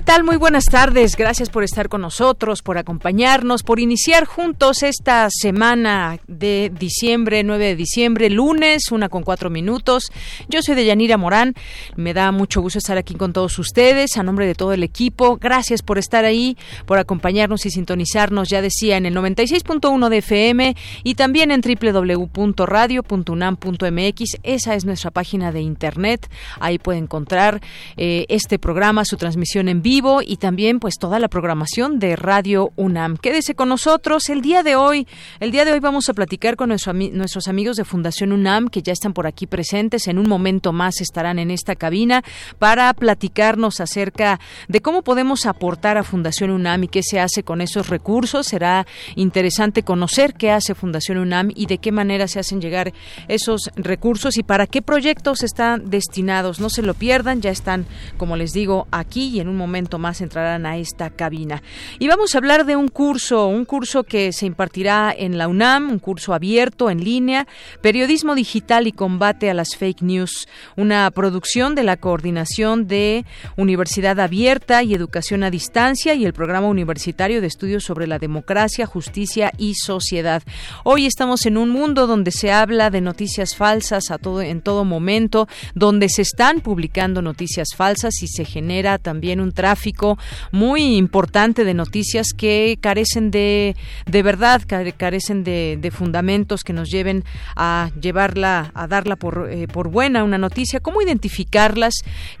¿Qué tal? Muy buenas tardes. Gracias por estar con nosotros, por acompañarnos, por iniciar juntos esta semana de diciembre, 9 de diciembre, lunes, una con cuatro minutos. Yo soy Deyanira Morán. Me da mucho gusto estar aquí con todos ustedes, a nombre de todo el equipo. Gracias por estar ahí, por acompañarnos y sintonizarnos, ya decía, en el 96.1 de FM y también en www.radio.unam.mx. Esa es nuestra página de internet. Ahí puede encontrar eh, este programa, su transmisión en vivo y también pues toda la programación de Radio UNAM. Quédese con nosotros el día de hoy. El día de hoy vamos a platicar con nuestros amigos de Fundación UNAM que ya están por aquí presentes. En un momento más estarán en esta cabina para platicarnos acerca de cómo podemos aportar a Fundación UNAM y qué se hace con esos recursos. Será interesante conocer qué hace Fundación UNAM y de qué manera se hacen llegar esos recursos y para qué proyectos están destinados. No se lo pierdan, ya están, como les digo, aquí y en un momento momento más entrarán a esta cabina. Y vamos a hablar de un curso, un curso que se impartirá en la UNAM, un curso abierto en línea, Periodismo Digital y Combate a las Fake News, una producción de la Coordinación de Universidad Abierta y Educación a Distancia y el Programa Universitario de Estudios sobre la Democracia, Justicia y Sociedad. Hoy estamos en un mundo donde se habla de noticias falsas a todo, en todo momento, donde se están publicando noticias falsas y se genera también un tráfico muy importante de noticias que carecen de, de verdad, carecen de, fundamentos que nos lleven a llevarla, a darla por, eh, por buena una noticia. ¿Cómo identificarlas?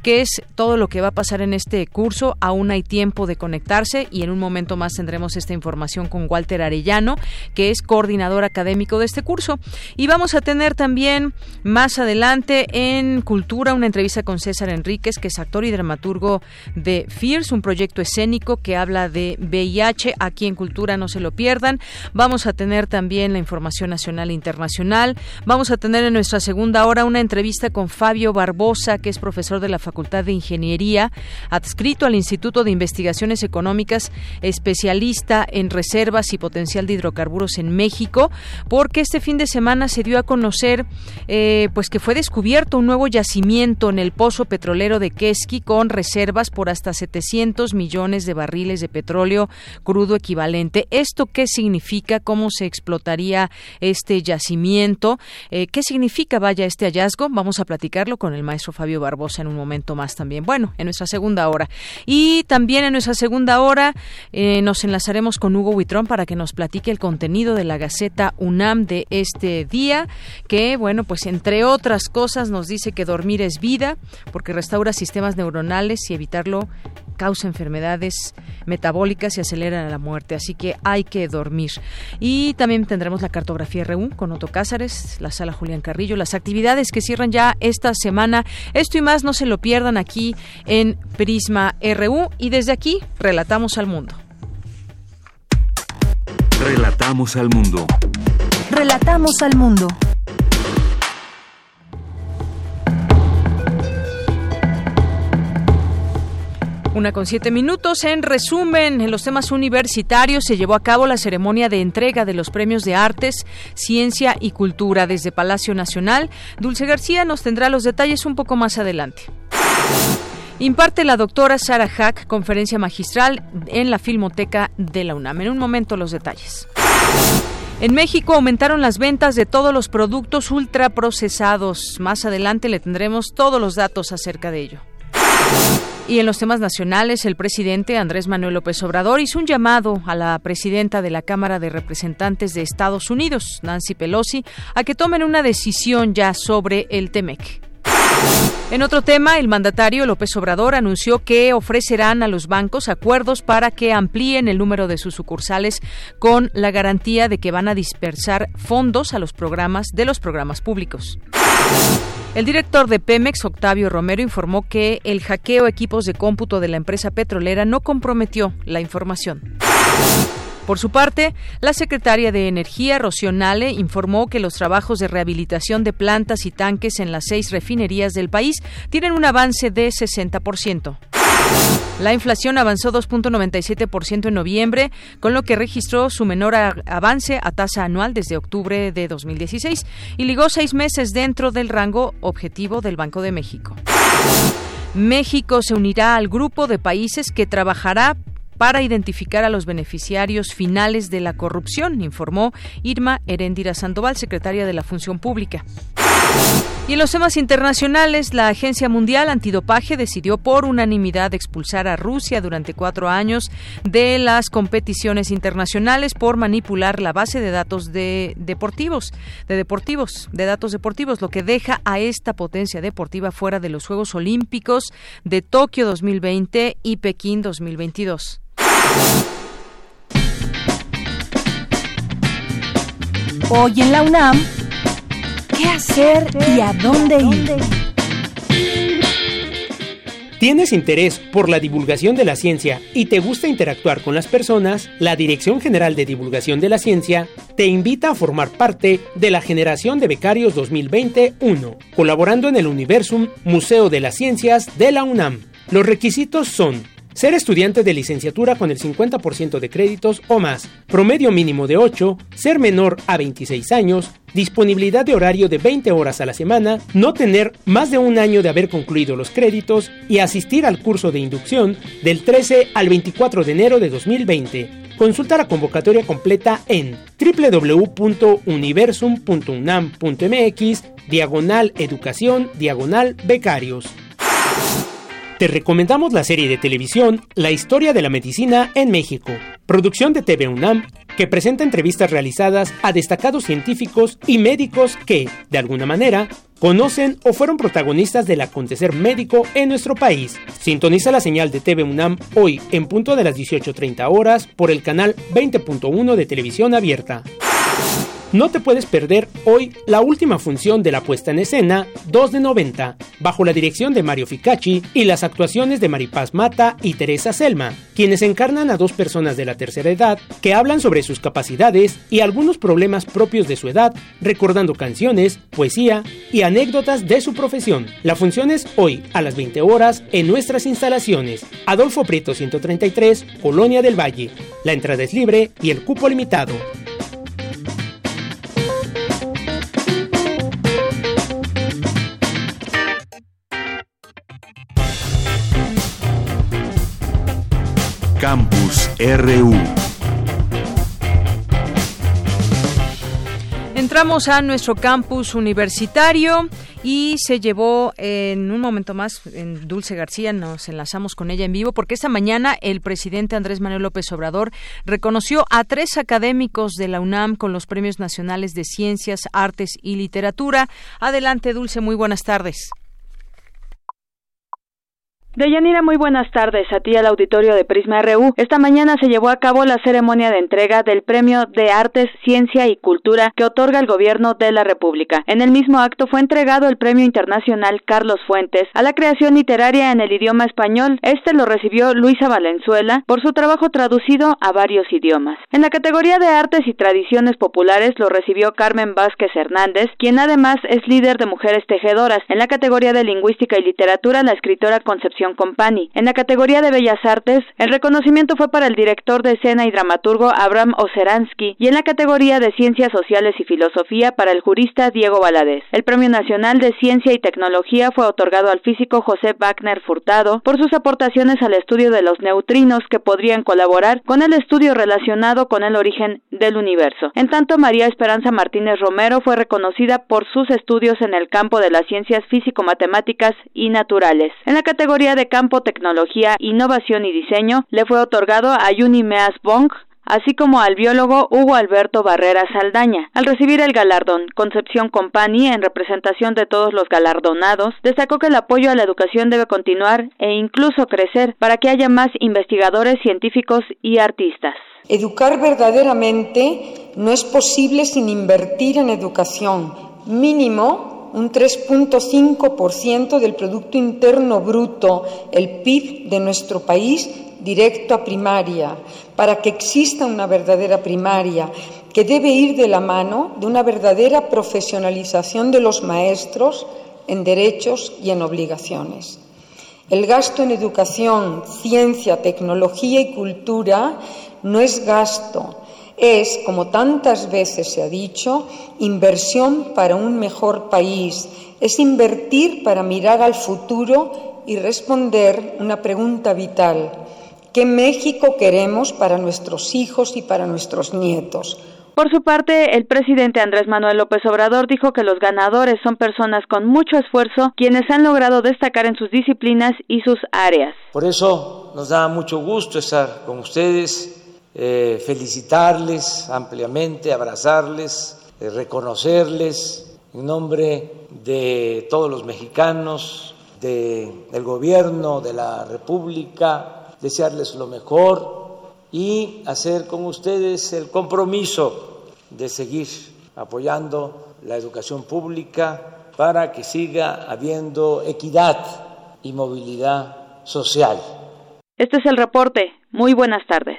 ¿Qué es todo lo que va a pasar en este curso? Aún hay tiempo de conectarse y en un momento más tendremos esta información con Walter Arellano, que es coordinador académico de este curso. Y vamos a tener también más adelante en Cultura una entrevista con César Enríquez, que es actor y dramaturgo de Fierce, un proyecto escénico que habla de VIH. Aquí en Cultura no se lo pierdan. Vamos a tener también la información nacional e internacional. Vamos a tener en nuestra segunda hora una entrevista con Fabio Barbosa, que es profesor de la Facultad de Ingeniería, adscrito al Instituto de Investigaciones Económicas, especialista en reservas y potencial de hidrocarburos en México, porque este fin de semana se dio a conocer eh, pues que fue descubierto un nuevo yacimiento en el pozo petrolero de Keski con reservas por hasta 700 millones de barriles de petróleo crudo equivalente. ¿Esto qué significa? ¿Cómo se explotaría este yacimiento? Eh, ¿Qué significa, vaya, este hallazgo? Vamos a platicarlo con el maestro Fabio Barbosa en un momento más también. Bueno, en nuestra segunda hora. Y también en nuestra segunda hora eh, nos enlazaremos con Hugo Huitrón para que nos platique el contenido de la Gaceta UNAM de este día, que, bueno, pues entre otras cosas nos dice que dormir es vida, porque restaura sistemas neuronales y evitarlo causa enfermedades metabólicas y acelera la muerte, así que hay que dormir. Y también tendremos la cartografía RU con Otto Cázares, la sala Julián Carrillo, las actividades que cierran ya esta semana. Esto y más no se lo pierdan aquí en Prisma RU y desde aquí relatamos al mundo. Relatamos al mundo. Relatamos al mundo. Una con siete minutos. En resumen, en los temas universitarios se llevó a cabo la ceremonia de entrega de los premios de artes, ciencia y cultura desde Palacio Nacional. Dulce García nos tendrá los detalles un poco más adelante. Imparte la doctora Sara Hack conferencia magistral en la Filmoteca de la UNAM. En un momento los detalles. En México aumentaron las ventas de todos los productos ultraprocesados. Más adelante le tendremos todos los datos acerca de ello. Y en los temas nacionales, el presidente Andrés Manuel López Obrador hizo un llamado a la presidenta de la Cámara de Representantes de Estados Unidos, Nancy Pelosi, a que tomen una decisión ya sobre el TEMEC. En otro tema, el mandatario López Obrador anunció que ofrecerán a los bancos acuerdos para que amplíen el número de sus sucursales con la garantía de que van a dispersar fondos a los programas de los programas públicos. El director de Pemex, Octavio Romero, informó que el hackeo equipos de cómputo de la empresa petrolera no comprometió la información. Por su parte, la secretaria de Energía, Rocío Nale, informó que los trabajos de rehabilitación de plantas y tanques en las seis refinerías del país tienen un avance de 60%. La inflación avanzó 2.97% en noviembre, con lo que registró su menor avance a tasa anual desde octubre de 2016 y ligó seis meses dentro del rango objetivo del Banco de México. México se unirá al grupo de países que trabajará para identificar a los beneficiarios finales de la corrupción, informó Irma Herendira Sandoval, secretaria de la Función Pública. Y en los temas internacionales, la Agencia Mundial Antidopaje decidió por unanimidad expulsar a Rusia durante cuatro años de las competiciones internacionales por manipular la base de datos de deportivos, de deportivos, de datos deportivos, lo que deja a esta potencia deportiva fuera de los Juegos Olímpicos de Tokio 2020 y Pekín 2022. Hoy en la UNAM, ¿qué hacer y a dónde ir? ¿Tienes interés por la divulgación de la ciencia y te gusta interactuar con las personas? La Dirección General de Divulgación de la Ciencia te invita a formar parte de la generación de becarios 2021, colaborando en el Universum Museo de las Ciencias de la UNAM. Los requisitos son ser estudiante de licenciatura con el 50% de créditos o más, promedio mínimo de 8, ser menor a 26 años, disponibilidad de horario de 20 horas a la semana, no tener más de un año de haber concluido los créditos y asistir al curso de inducción del 13 al 24 de enero de 2020. Consulta la convocatoria completa en www.universum.unam.mx, diagonal educación, diagonal becarios. Te recomendamos la serie de televisión La historia de la medicina en México, producción de TV UNAM, que presenta entrevistas realizadas a destacados científicos y médicos que, de alguna manera, conocen o fueron protagonistas del acontecer médico en nuestro país. Sintoniza la señal de TV UNAM hoy en punto de las 18.30 horas por el canal 20.1 de televisión abierta. No te puedes perder hoy la última función de la puesta en escena 2 de 90, bajo la dirección de Mario Ficacci y las actuaciones de Maripaz Mata y Teresa Selma, quienes encarnan a dos personas de la tercera edad que hablan sobre sus capacidades y algunos problemas propios de su edad, recordando canciones, poesía y anécdotas de su profesión. La función es hoy a las 20 horas en nuestras instalaciones. Adolfo Prieto 133, Colonia del Valle. La entrada es libre y el cupo limitado. Campus RU. Entramos a nuestro campus universitario y se llevó en un momento más en Dulce García, nos enlazamos con ella en vivo porque esta mañana el presidente Andrés Manuel López Obrador reconoció a tres académicos de la UNAM con los Premios Nacionales de Ciencias, Artes y Literatura. Adelante Dulce, muy buenas tardes. Deyanira, muy buenas tardes a ti al auditorio de Prisma RU. Esta mañana se llevó a cabo la ceremonia de entrega del Premio de Artes, Ciencia y Cultura que otorga el Gobierno de la República. En el mismo acto fue entregado el Premio Internacional Carlos Fuentes a la creación literaria en el idioma español. Este lo recibió Luisa Valenzuela por su trabajo traducido a varios idiomas. En la categoría de Artes y Tradiciones Populares lo recibió Carmen Vázquez Hernández, quien además es líder de Mujeres Tejedoras. En la categoría de Lingüística y Literatura, la escritora Concepción Company. En la categoría de Bellas Artes, el reconocimiento fue para el director de escena y dramaturgo Abraham Oseransky y en la categoría de Ciencias Sociales y Filosofía para el jurista Diego Valadez. El Premio Nacional de Ciencia y Tecnología fue otorgado al físico José Wagner Furtado por sus aportaciones al estudio de los neutrinos que podrían colaborar con el estudio relacionado con el origen del universo. En tanto, María Esperanza Martínez Romero fue reconocida por sus estudios en el campo de las ciencias físico-matemáticas y naturales. En la categoría de campo tecnología, innovación y diseño le fue otorgado a Yuni Meas Bong así como al biólogo Hugo Alberto Barrera Saldaña. Al recibir el galardón, Concepción Company, en representación de todos los galardonados, destacó que el apoyo a la educación debe continuar e incluso crecer para que haya más investigadores, científicos y artistas. Educar verdaderamente no es posible sin invertir en educación, mínimo un 3.5% del Producto Interno Bruto, el PIB de nuestro país, directo a primaria, para que exista una verdadera primaria, que debe ir de la mano de una verdadera profesionalización de los maestros en derechos y en obligaciones. El gasto en educación, ciencia, tecnología y cultura no es gasto, es, como tantas veces se ha dicho, inversión para un mejor país, es invertir para mirar al futuro y responder una pregunta vital. ¿Qué México queremos para nuestros hijos y para nuestros nietos? Por su parte, el presidente Andrés Manuel López Obrador dijo que los ganadores son personas con mucho esfuerzo quienes han logrado destacar en sus disciplinas y sus áreas. Por eso nos da mucho gusto estar con ustedes, eh, felicitarles ampliamente, abrazarles, eh, reconocerles en nombre de todos los mexicanos, del gobierno, de la República, desearles lo mejor y hacer con ustedes el compromiso de seguir apoyando la educación pública para que siga habiendo equidad y movilidad social. Este es el reporte. Muy buenas tardes.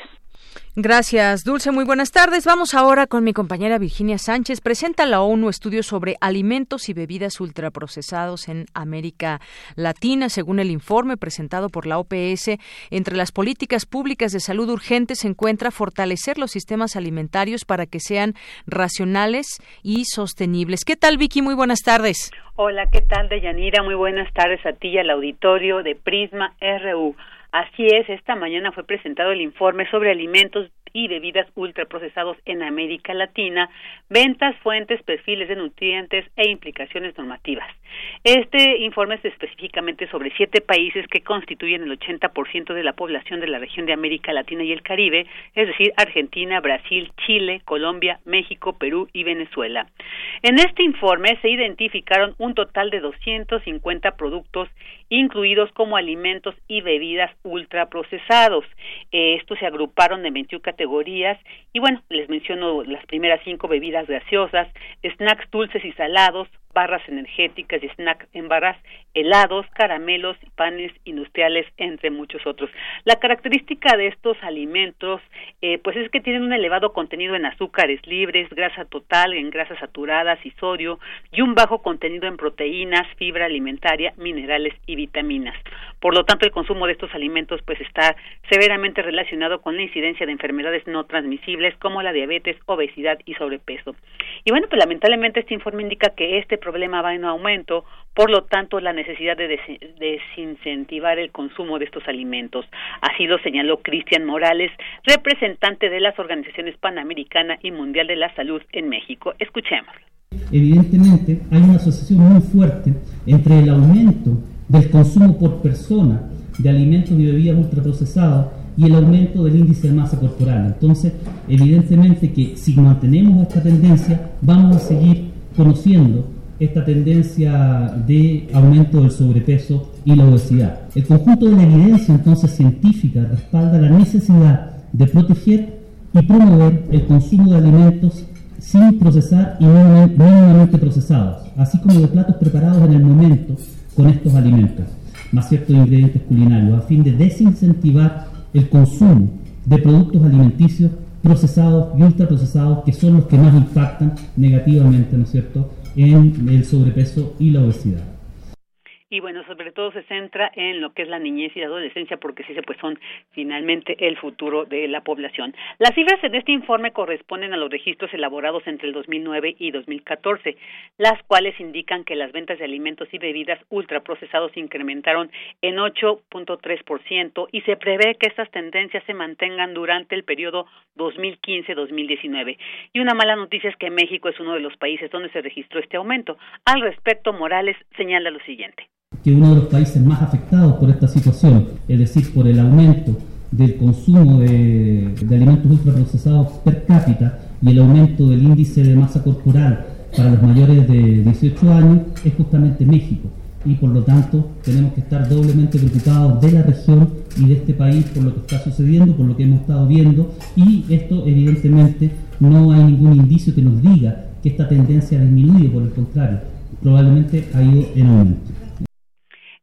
Gracias, Dulce. Muy buenas tardes. Vamos ahora con mi compañera Virginia Sánchez. Presenta la ONU estudios sobre alimentos y bebidas ultraprocesados en América Latina. Según el informe presentado por la OPS, entre las políticas públicas de salud urgentes se encuentra fortalecer los sistemas alimentarios para que sean racionales y sostenibles. ¿Qué tal, Vicky? Muy buenas tardes. Hola, ¿qué tal, Deyanira? Muy buenas tardes a ti y al auditorio de Prisma RU. Así es, esta mañana fue presentado el informe sobre alimentos y bebidas ultraprocesados en América Latina, ventas, fuentes, perfiles de nutrientes e implicaciones normativas. Este informe es específicamente sobre siete países que constituyen el 80% de la población de la región de América Latina y el Caribe, es decir, Argentina, Brasil, Chile, Colombia, México, Perú y Venezuela. En este informe se identificaron un total de 250 productos incluidos como alimentos y bebidas ultraprocesados. estos se agruparon en 21 categorías y bueno, les menciono las primeras cinco bebidas gaseosas, snacks dulces y salados, barras energéticas y snacks en barras, helados, caramelos, panes industriales, entre muchos otros. La característica de estos alimentos, eh, pues es que tienen un elevado contenido en azúcares libres, grasa total, en grasas saturadas y sodio, y un bajo contenido en proteínas, fibra alimentaria, minerales y vitaminas. Por lo tanto, el consumo de estos alimentos pues está severamente relacionado con la incidencia de enfermedades no transmisibles como la diabetes, obesidad y sobrepeso. Y bueno, pues lamentablemente este informe indica que este problema va en aumento, por lo tanto la necesidad de desincentivar el consumo de estos alimentos. Así lo señaló Cristian Morales, representante de las organizaciones Panamericana y Mundial de la Salud en México. Escuchemos. Evidentemente hay una asociación muy fuerte entre el aumento del consumo por persona de alimentos y bebidas ultraprocesados y el aumento del índice de masa corporal. Entonces, evidentemente que si mantenemos esta tendencia, vamos a seguir conociendo esta tendencia de aumento del sobrepeso y la obesidad. El conjunto de la evidencia entonces científica respalda la necesidad de proteger y promover el consumo de alimentos sin procesar y mínimamente procesados, así como de platos preparados en el momento con estos alimentos, más ciertos ingredientes culinarios, a fin de desincentivar el consumo de productos alimenticios procesados y ultraprocesados, que son los que más impactan negativamente, ¿no es cierto?, en el sobrepeso y la obesidad y bueno, sobre todo se centra en lo que es la niñez y la adolescencia porque sí se pues son finalmente el futuro de la población. Las cifras en este informe corresponden a los registros elaborados entre el 2009 y 2014, las cuales indican que las ventas de alimentos y bebidas ultraprocesados incrementaron en 8.3% y se prevé que estas tendencias se mantengan durante el periodo 2015-2019. Y una mala noticia es que México es uno de los países donde se registró este aumento. Al respecto, Morales señala lo siguiente que uno de los países más afectados por esta situación, es decir, por el aumento del consumo de, alimentos ultraprocesados per cápita y el aumento del índice de masa corporal para los mayores de 18 años es justamente México y por lo tanto tenemos que estar doblemente preocupados de la región y de este país por lo que está sucediendo, por lo que hemos estado viendo y esto evidentemente no hay ningún indicio que nos diga que esta tendencia ha disminuido, por el contrario, probablemente ha ido en aumento.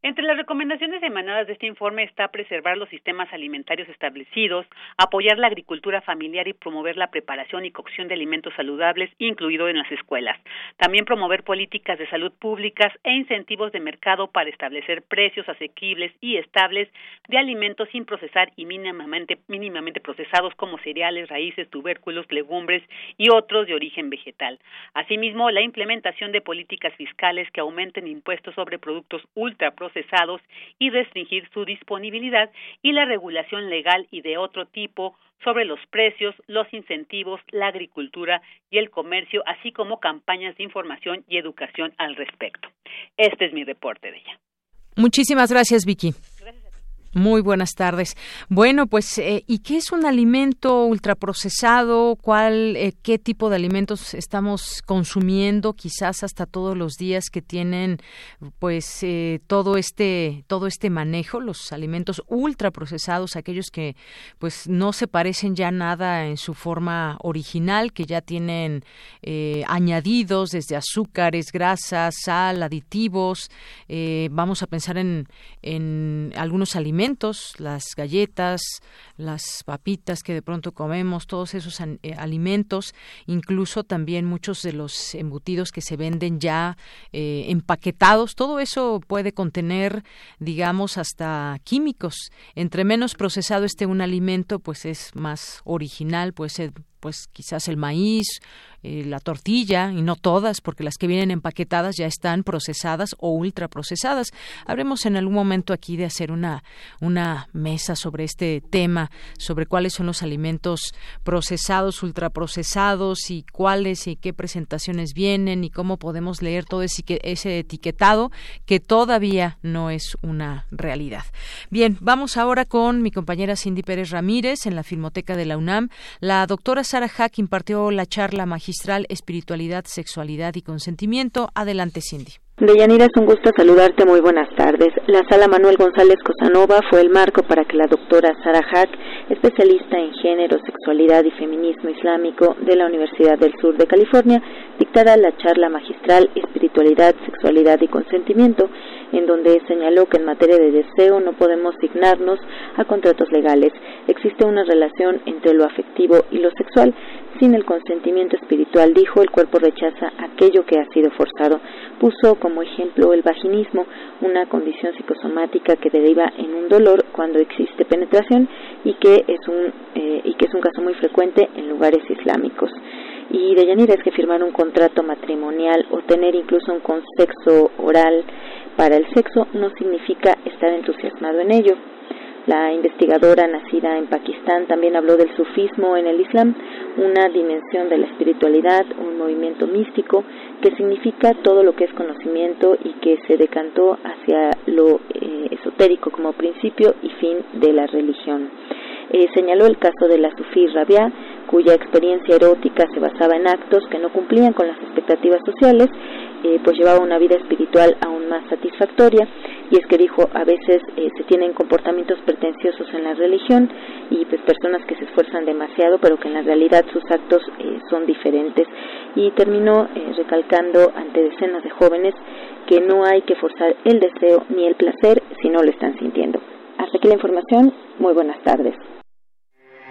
Entre las recomendaciones emanadas de este informe está preservar los sistemas alimentarios establecidos, apoyar la agricultura familiar y promover la preparación y cocción de alimentos saludables, incluido en las escuelas. También promover políticas de salud públicas e incentivos de mercado para establecer precios asequibles y estables de alimentos sin procesar y mínimamente, mínimamente procesados como cereales, raíces, tubérculos, legumbres y otros de origen vegetal. Asimismo, la implementación de políticas fiscales que aumenten impuestos sobre productos ultra procesados y restringir su disponibilidad y la regulación legal y de otro tipo sobre los precios, los incentivos, la agricultura y el comercio, así como campañas de información y educación al respecto. Este es mi reporte de ella. Muchísimas gracias, Vicky. Muy buenas tardes. Bueno, pues, eh, ¿y qué es un alimento ultraprocesado? ¿Cuál, eh, qué tipo de alimentos estamos consumiendo? Quizás hasta todos los días que tienen, pues, eh, todo este, todo este manejo, los alimentos ultraprocesados, aquellos que, pues, no se parecen ya nada en su forma original, que ya tienen añadidos desde azúcares, grasas, sal, aditivos. vamos a pensar en, en algunos alimentos las galletas, las papitas que de pronto comemos, todos esos eh, alimentos, incluso también muchos de los embutidos que se venden ya eh, empaquetados, todo eso puede contener, digamos, hasta químicos. Entre menos procesado esté un alimento, pues es más original, puede ser pues quizás el maíz, eh, la tortilla, y no todas, porque las que vienen empaquetadas ya están procesadas o ultraprocesadas. Habremos en algún momento aquí de hacer una, una mesa sobre este tema, sobre cuáles son los alimentos procesados, ultraprocesados y cuáles y qué presentaciones vienen y cómo podemos leer todo ese, ese etiquetado que todavía no es una realidad. Bien, vamos ahora con mi compañera Cindy Pérez Ramírez en la Filmoteca de la UNAM. La doctora Sara Hack impartió la charla magistral Espiritualidad, Sexualidad y Consentimiento. Adelante, Cindy. Deyanira, es un gusto saludarte. Muy buenas tardes. La sala Manuel González Cosanova fue el marco para que la doctora Sara Hack, especialista en género, sexualidad y feminismo islámico de la Universidad del Sur de California, dictara la charla magistral Espiritualidad, Sexualidad y Consentimiento, en donde señaló que en materia de deseo no podemos signarnos a contratos legales. Existe una relación entre lo afectivo y lo sexual. Sin el consentimiento espiritual, dijo, el cuerpo rechaza aquello que ha sido forzado. Puso como ejemplo el vaginismo, una condición psicosomática que deriva en un dolor cuando existe penetración y que es un, eh, y que es un caso muy frecuente en lugares islámicos y de Yanira es que firmar un contrato matrimonial o tener incluso un consexo oral para el sexo no significa estar entusiasmado en ello. La investigadora nacida en Pakistán también habló del sufismo en el Islam, una dimensión de la espiritualidad, un movimiento místico que significa todo lo que es conocimiento y que se decantó hacia lo eh, esotérico como principio y fin de la religión. Eh, señaló el caso de la sufí Rabia, cuya experiencia erótica se basaba en actos que no cumplían con las expectativas sociales, eh, pues llevaba una vida espiritual aún más satisfactoria. Y es que dijo, a veces eh, se tienen comportamientos pretenciosos en la religión y pues personas que se esfuerzan demasiado, pero que en la realidad sus actos son diferentes. Y terminó recalcando ante decenas de jóvenes que no hay que forzar el deseo ni el placer si no lo están sintiendo. Hasta aquí la información. Muy buenas tardes.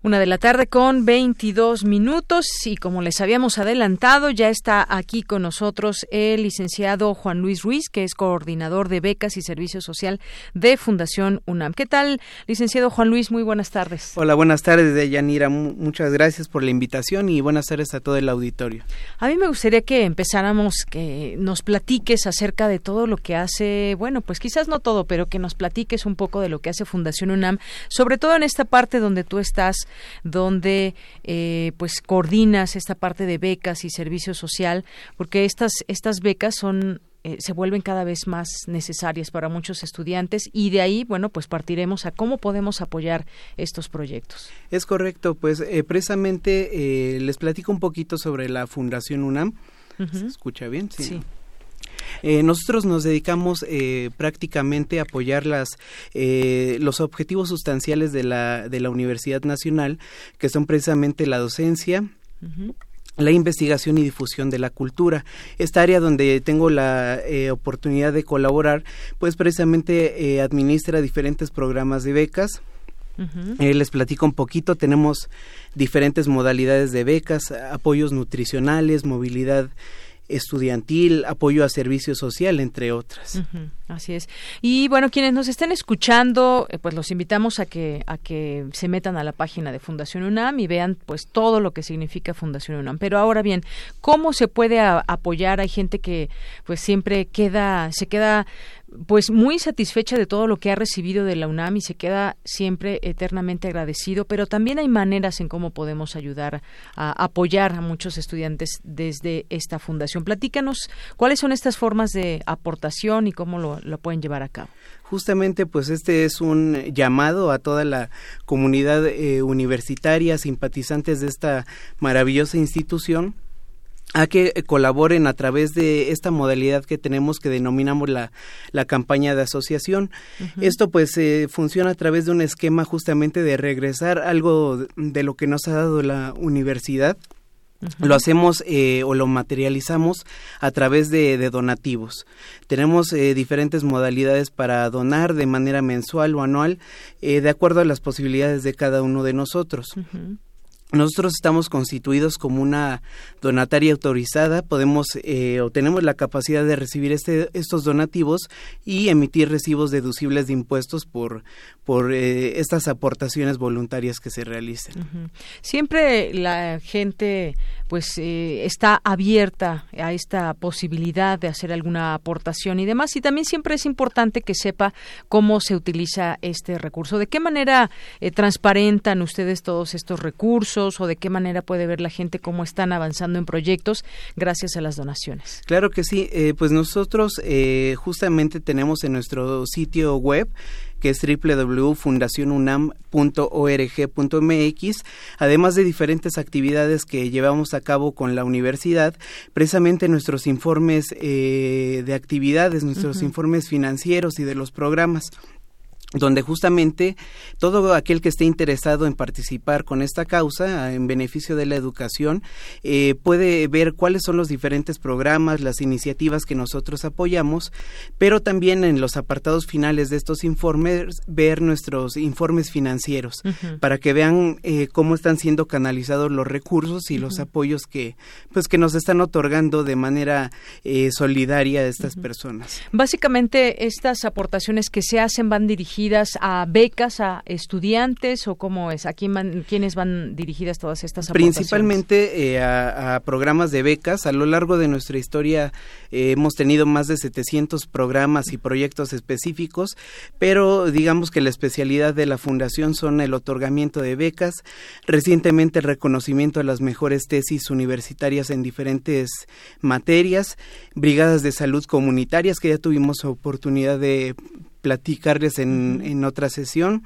Una de la tarde con 22 minutos y como les habíamos adelantado, ya está aquí con nosotros el licenciado Juan Luis Ruiz, que es coordinador de becas y servicio social de Fundación UNAM. ¿Qué tal, licenciado Juan Luis? Muy buenas tardes. Hola, buenas tardes, Deyanira. Muchas gracias por la invitación y buenas tardes a todo el auditorio. A mí me gustaría que empezáramos, que nos platiques acerca de todo lo que hace, bueno, pues quizás no todo, pero que nos platiques un poco de lo que hace Fundación UNAM, sobre todo en esta parte donde tú estás donde eh, pues coordinas esta parte de becas y servicio social, porque estas, estas becas son eh, se vuelven cada vez más necesarias para muchos estudiantes y de ahí, bueno, pues partiremos a cómo podemos apoyar estos proyectos. Es correcto, pues eh, precisamente les platico un poquito sobre la Fundación UNAM. ¿Se escucha bien? sí. Eh, nosotros nos dedicamos eh, prácticamente a apoyar las, eh, los objetivos sustanciales de la, de la Universidad Nacional, que son precisamente la docencia, la investigación y difusión de la cultura. Esta área donde tengo la oportunidad de colaborar, pues precisamente administra diferentes programas de becas. les platico un poquito, tenemos diferentes modalidades de becas, apoyos nutricionales, movilidad estudiantil, apoyo a servicio social, entre otras. así es. Y bueno, quienes nos estén escuchando, eh, pues los invitamos a que a que se metan a la página de Fundación UNAM y vean pues todo lo que significa Fundación UNAM. Pero ahora bien, ¿cómo se puede apoyar? Hay gente que pues siempre queda se queda pues muy satisfecha de todo lo que ha recibido de la UNAM y se queda siempre eternamente agradecido, pero también hay maneras en cómo podemos ayudar a apoyar a muchos estudiantes desde esta fundación. Platícanos cuáles son estas formas de aportación y cómo lo, pueden llevar a cabo. Justamente, pues este es un llamado a toda la comunidad eh, universitaria, simpatizantes de esta maravillosa institución, a que eh, colaboren a través de esta modalidad que tenemos que denominamos la, la campaña de asociación. Esto pues eh, funciona a través de un esquema justamente de regresar algo de lo que nos ha dado la universidad. Lo hacemos eh, o lo materializamos a través de, donativos. Tenemos diferentes modalidades para donar de manera mensual o anual, de acuerdo a las posibilidades de cada uno de nosotros. Nosotros estamos constituidos como una donataria autorizada, podemos eh, o tenemos la capacidad de recibir este, estos donativos y emitir recibos deducibles de impuestos por, por eh, estas aportaciones voluntarias que se realicen. Siempre la gente pues eh, está abierta a esta posibilidad de hacer alguna aportación y demás y también siempre es importante que sepa cómo se utiliza este recurso, de qué manera transparentan ustedes todos estos recursos o de qué manera puede ver la gente cómo están avanzando en proyectos gracias a las donaciones? Claro que sí, eh, pues nosotros eh, justamente tenemos en nuestro sitio web que es www.fundacionunam.org.mx, además de diferentes actividades que llevamos a cabo con la universidad, precisamente nuestros informes eh, de actividades, nuestros informes financieros y de los programas donde justamente todo aquel que esté interesado en participar con esta causa en beneficio de la educación eh, puede ver cuáles son los diferentes programas, las iniciativas que nosotros apoyamos, pero también en los apartados finales de estos informes ver nuestros informes financieros para que vean eh, cómo están siendo canalizados los recursos y los apoyos que pues que nos están otorgando de manera eh, solidaria a estas personas. Básicamente estas aportaciones que se hacen van dirigidas a becas a estudiantes o cómo es? ¿A quién van, quiénes van dirigidas todas estas aportaciones? Principalmente eh, a, programas de becas. A lo largo de nuestra historia eh, hemos tenido más de 700 programas y proyectos específicos, pero digamos que la especialidad de la fundación son el otorgamiento de becas, recientemente el reconocimiento de las mejores tesis universitarias en diferentes materias, brigadas de salud comunitarias que ya tuvimos oportunidad de platicarles en, en otra sesión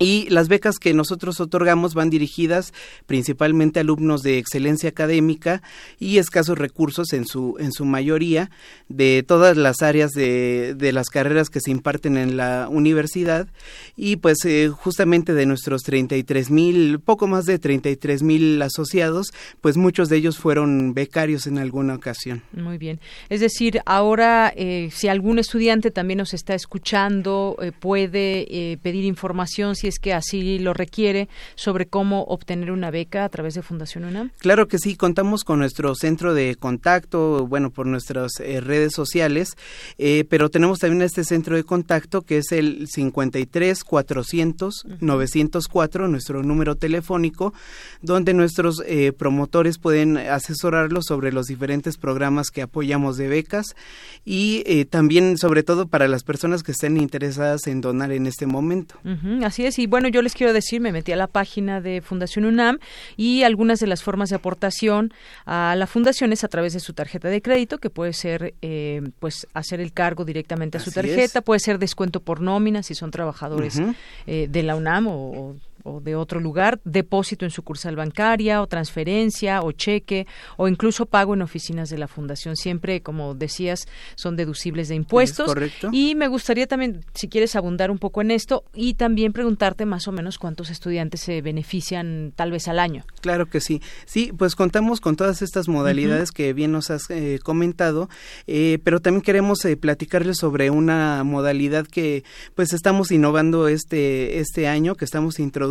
y las becas que nosotros otorgamos van dirigidas principalmente a alumnos de excelencia académica y escasos recursos en su, en su mayoría de todas las áreas de, de las carreras que se imparten en la universidad y pues eh, justamente de nuestros 33 mil, poco más de 33 mil asociados, pues muchos de ellos fueron becarios en alguna ocasión. Muy bien. Es decir, ahora eh, si algún estudiante también nos está escuchando, eh, puede pedir información si es que así lo requiere, sobre cómo obtener una beca a través de Fundación UNAM? Claro que sí, contamos con nuestro centro de contacto, bueno, por nuestras eh, redes sociales, eh, pero tenemos también este centro de contacto que es el 53 400 904, nuestro número telefónico, donde nuestros eh, promotores pueden asesorarlos sobre los diferentes programas que apoyamos de becas y también, sobre todo, para las personas que estén interesadas en donar en este momento. así es, y bueno, yo les quiero decir, me metí a la página de Fundación UNAM y algunas de las formas de aportación a la fundación es a través de su tarjeta de crédito, que puede ser, eh, pues, hacer el cargo directamente a su tarjeta, puede ser descuento por nómina si son trabajadores eh, de la UNAM o o de otro lugar, depósito en sucursal bancaria o transferencia o cheque o incluso pago en oficinas de la fundación. Siempre, como decías, son deducibles de impuestos. correcto. Y me gustaría también, si quieres abundar un poco en esto y también preguntarte más o menos cuántos estudiantes se benefician tal vez al año. Claro que sí. Sí, pues contamos con todas estas modalidades que bien nos has eh, comentado, eh, pero también queremos eh, platicarles sobre una modalidad que pues estamos innovando este, este año, que estamos introduciendo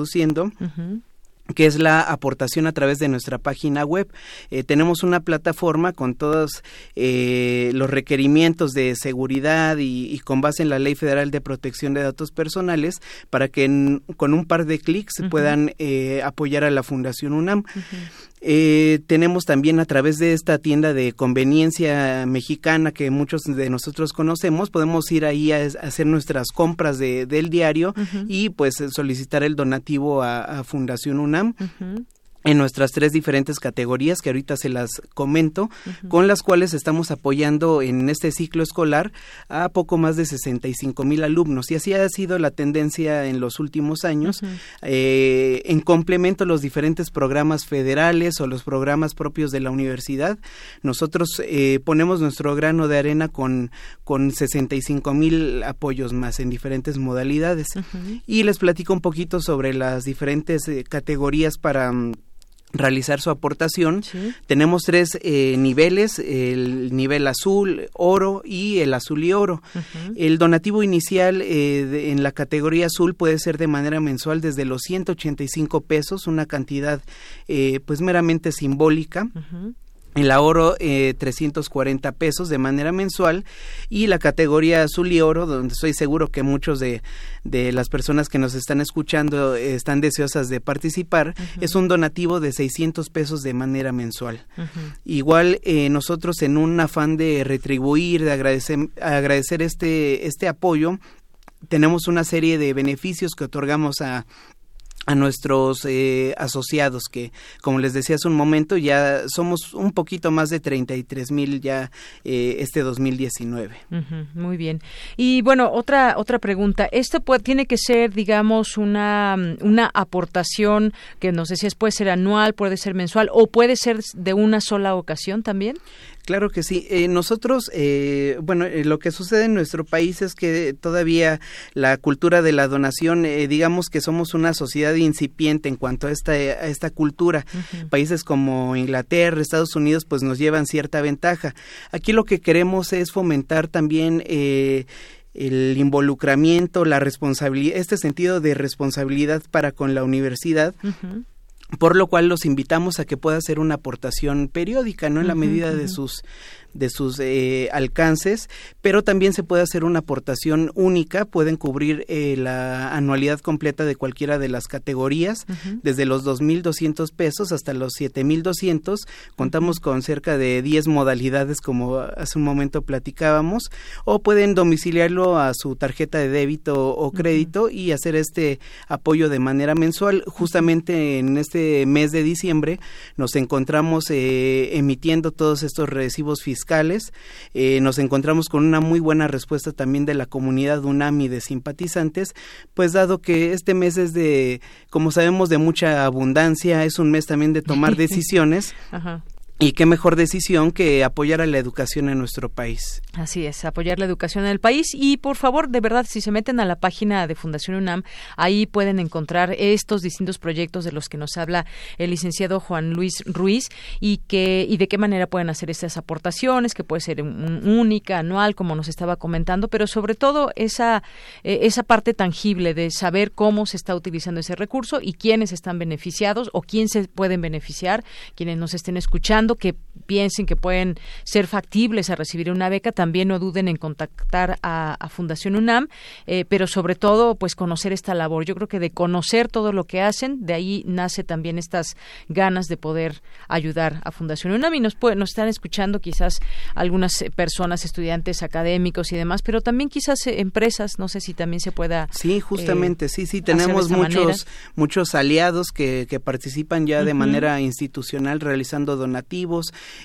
que es la aportación a través de nuestra página web. Eh, tenemos una plataforma con todos eh, los requerimientos de seguridad y, con base en la Ley Federal de Protección de Datos Personales para que con un par de clics puedan eh, apoyar a la Fundación UNAM. Eh, tenemos también a través de esta tienda de conveniencia mexicana que muchos de nosotros conocemos, podemos ir ahí a, hacer nuestras compras de, del diario y pues solicitar el donativo a, Fundación UNAM en nuestras tres diferentes categorías que ahorita se las comento, con las cuales estamos apoyando en este ciclo escolar a poco más de 65 mil alumnos. Y así ha sido la tendencia en los últimos años. Eh, en complemento a los diferentes programas federales o los programas propios de la universidad, nosotros eh, ponemos nuestro grano de arena con, con 65 mil apoyos más en diferentes modalidades. Y les platico un poquito sobre las diferentes eh, categorías para mm, realizar su aportación. Tenemos tres eh, niveles, el nivel azul, oro y el azul y oro. El donativo inicial eh, en la categoría azul puede ser de manera mensual desde los 185 pesos, una cantidad eh, pues meramente simbólica el oro eh, 340 pesos de manera mensual y la categoría azul y oro donde estoy seguro que muchos de, de las personas que nos están escuchando están deseosas de participar es un donativo de 600 pesos de manera mensual. Igual eh, nosotros en un afán de retribuir de agradecer agradecer este este apoyo tenemos una serie de beneficios que otorgamos a a nuestros eh, asociados que como les decía hace un momento ya somos un poquito más de 33 mil ya eh, este 2019 muy bien. Y bueno otra otra pregunta. Esto puede, tiene que ser digamos una una aportación que no sé si es puede ser anual puede ser mensual o puede ser de una sola ocasión también Claro que sí. Eh, nosotros, eh, bueno, eh, lo que sucede en nuestro país es que todavía la cultura de la donación, digamos que somos una sociedad incipiente en cuanto a esta, a esta cultura. Países como Inglaterra, Estados Unidos, pues nos llevan cierta ventaja. Aquí lo que queremos es fomentar también el involucramiento, la responsabilidad, este sentido de responsabilidad para con la universidad por lo cual los invitamos a que pueda hacer una aportación periódica, ¿no? En la medida de sus de sus eh, alcances, pero también se puede hacer una aportación única, pueden cubrir eh, la anualidad completa de cualquiera de las categorías, desde los 2.200 pesos hasta los 7.200, contamos con cerca de 10 modalidades como hace un momento platicábamos, o pueden domiciliarlo a su tarjeta de débito o crédito y hacer este apoyo de manera mensual. Justamente en este mes de diciembre nos encontramos eh, emitiendo todos estos recibos fiscales fiscales. Eh, nos encontramos con una muy buena respuesta también de la comunidad UNAMI de simpatizantes, pues dado que este mes es de, como sabemos, de mucha abundancia, es un mes también de tomar decisiones. Y qué mejor decisión que apoyar a la educación en nuestro país. Así es, apoyar la educación en el país y por favor, de verdad, si se meten a la página de Fundación UNAM, ahí pueden encontrar estos distintos proyectos de los que nos habla el licenciado Juan Luis Ruiz y que y de qué manera pueden hacer estas aportaciones, que puede ser única, anual, como nos estaba comentando, pero sobre todo esa eh, esa parte tangible de saber cómo se está utilizando ese recurso y quiénes están beneficiados o quién se pueden beneficiar, quienes nos estén escuchando que piensen que pueden ser factibles a recibir una beca, también no duden en contactar a, Fundación UNAM, eh, pero sobre todo, pues conocer esta labor. Yo creo que de conocer todo lo que hacen, de ahí nace también estas ganas de poder ayudar a Fundación UNAM. Y nos, nos están escuchando quizás algunas personas, estudiantes, académicos y demás, pero también quizás eh, empresas, no sé si también se pueda. Sí, justamente, eh, sí, sí, tenemos muchos, muchos aliados que, que participan ya de manera institucional realizando donativos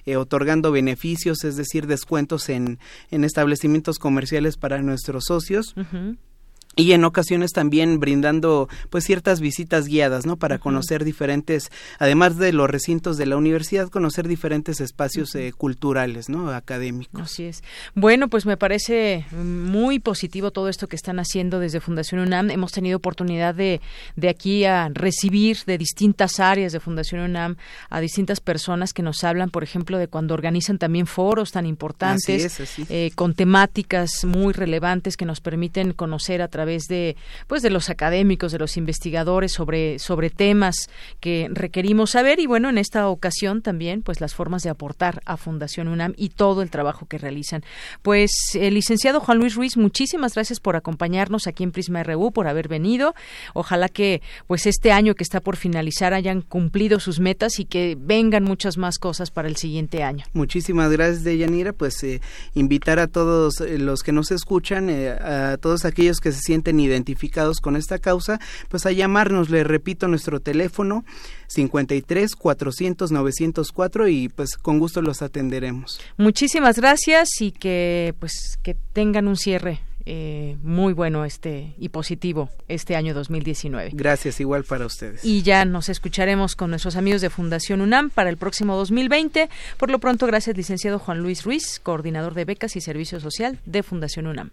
eh, otorgando beneficios, es decir, descuentos en, en establecimientos comerciales para nuestros socios y en ocasiones también brindando pues ciertas visitas guiadas no para conocer diferentes además de los recintos de la universidad conocer diferentes espacios eh, culturales no académicos. Así es. Bueno pues me parece muy positivo todo esto que están haciendo desde Fundación UNAM. Hemos tenido oportunidad de de aquí a recibir de distintas áreas de Fundación UNAM a distintas personas que nos hablan por ejemplo de cuando organizan también foros tan importantes eh, con temáticas muy relevantes que nos permiten conocer a través través de pues de los académicos, de los investigadores sobre sobre temas que requerimos saber y bueno, en esta ocasión también pues las formas de aportar a Fundación UNAM y todo el trabajo que realizan. Pues el licenciado Juan Luis Ruiz, muchísimas gracias por acompañarnos aquí en Prisma RU, por haber venido. Ojalá que pues este año que está por finalizar hayan cumplido sus metas y que vengan muchas más cosas para el siguiente año. Muchísimas gracias, Deyanira, pues eh, invitar a todos eh, los que nos escuchan, eh, a todos aquellos que se sienten sienten identificados con esta causa, pues a llamarnos, le repito nuestro teléfono 53 400 904 y pues con gusto los atenderemos. Muchísimas gracias y que pues que tengan un cierre eh, muy bueno este y positivo este año 2019. Gracias, igual para ustedes. Y ya nos escucharemos con nuestros amigos de Fundación UNAM para el próximo 2020. Por lo pronto, gracias, licenciado Juan Luis Ruiz, coordinador de becas y servicio social de Fundación UNAM.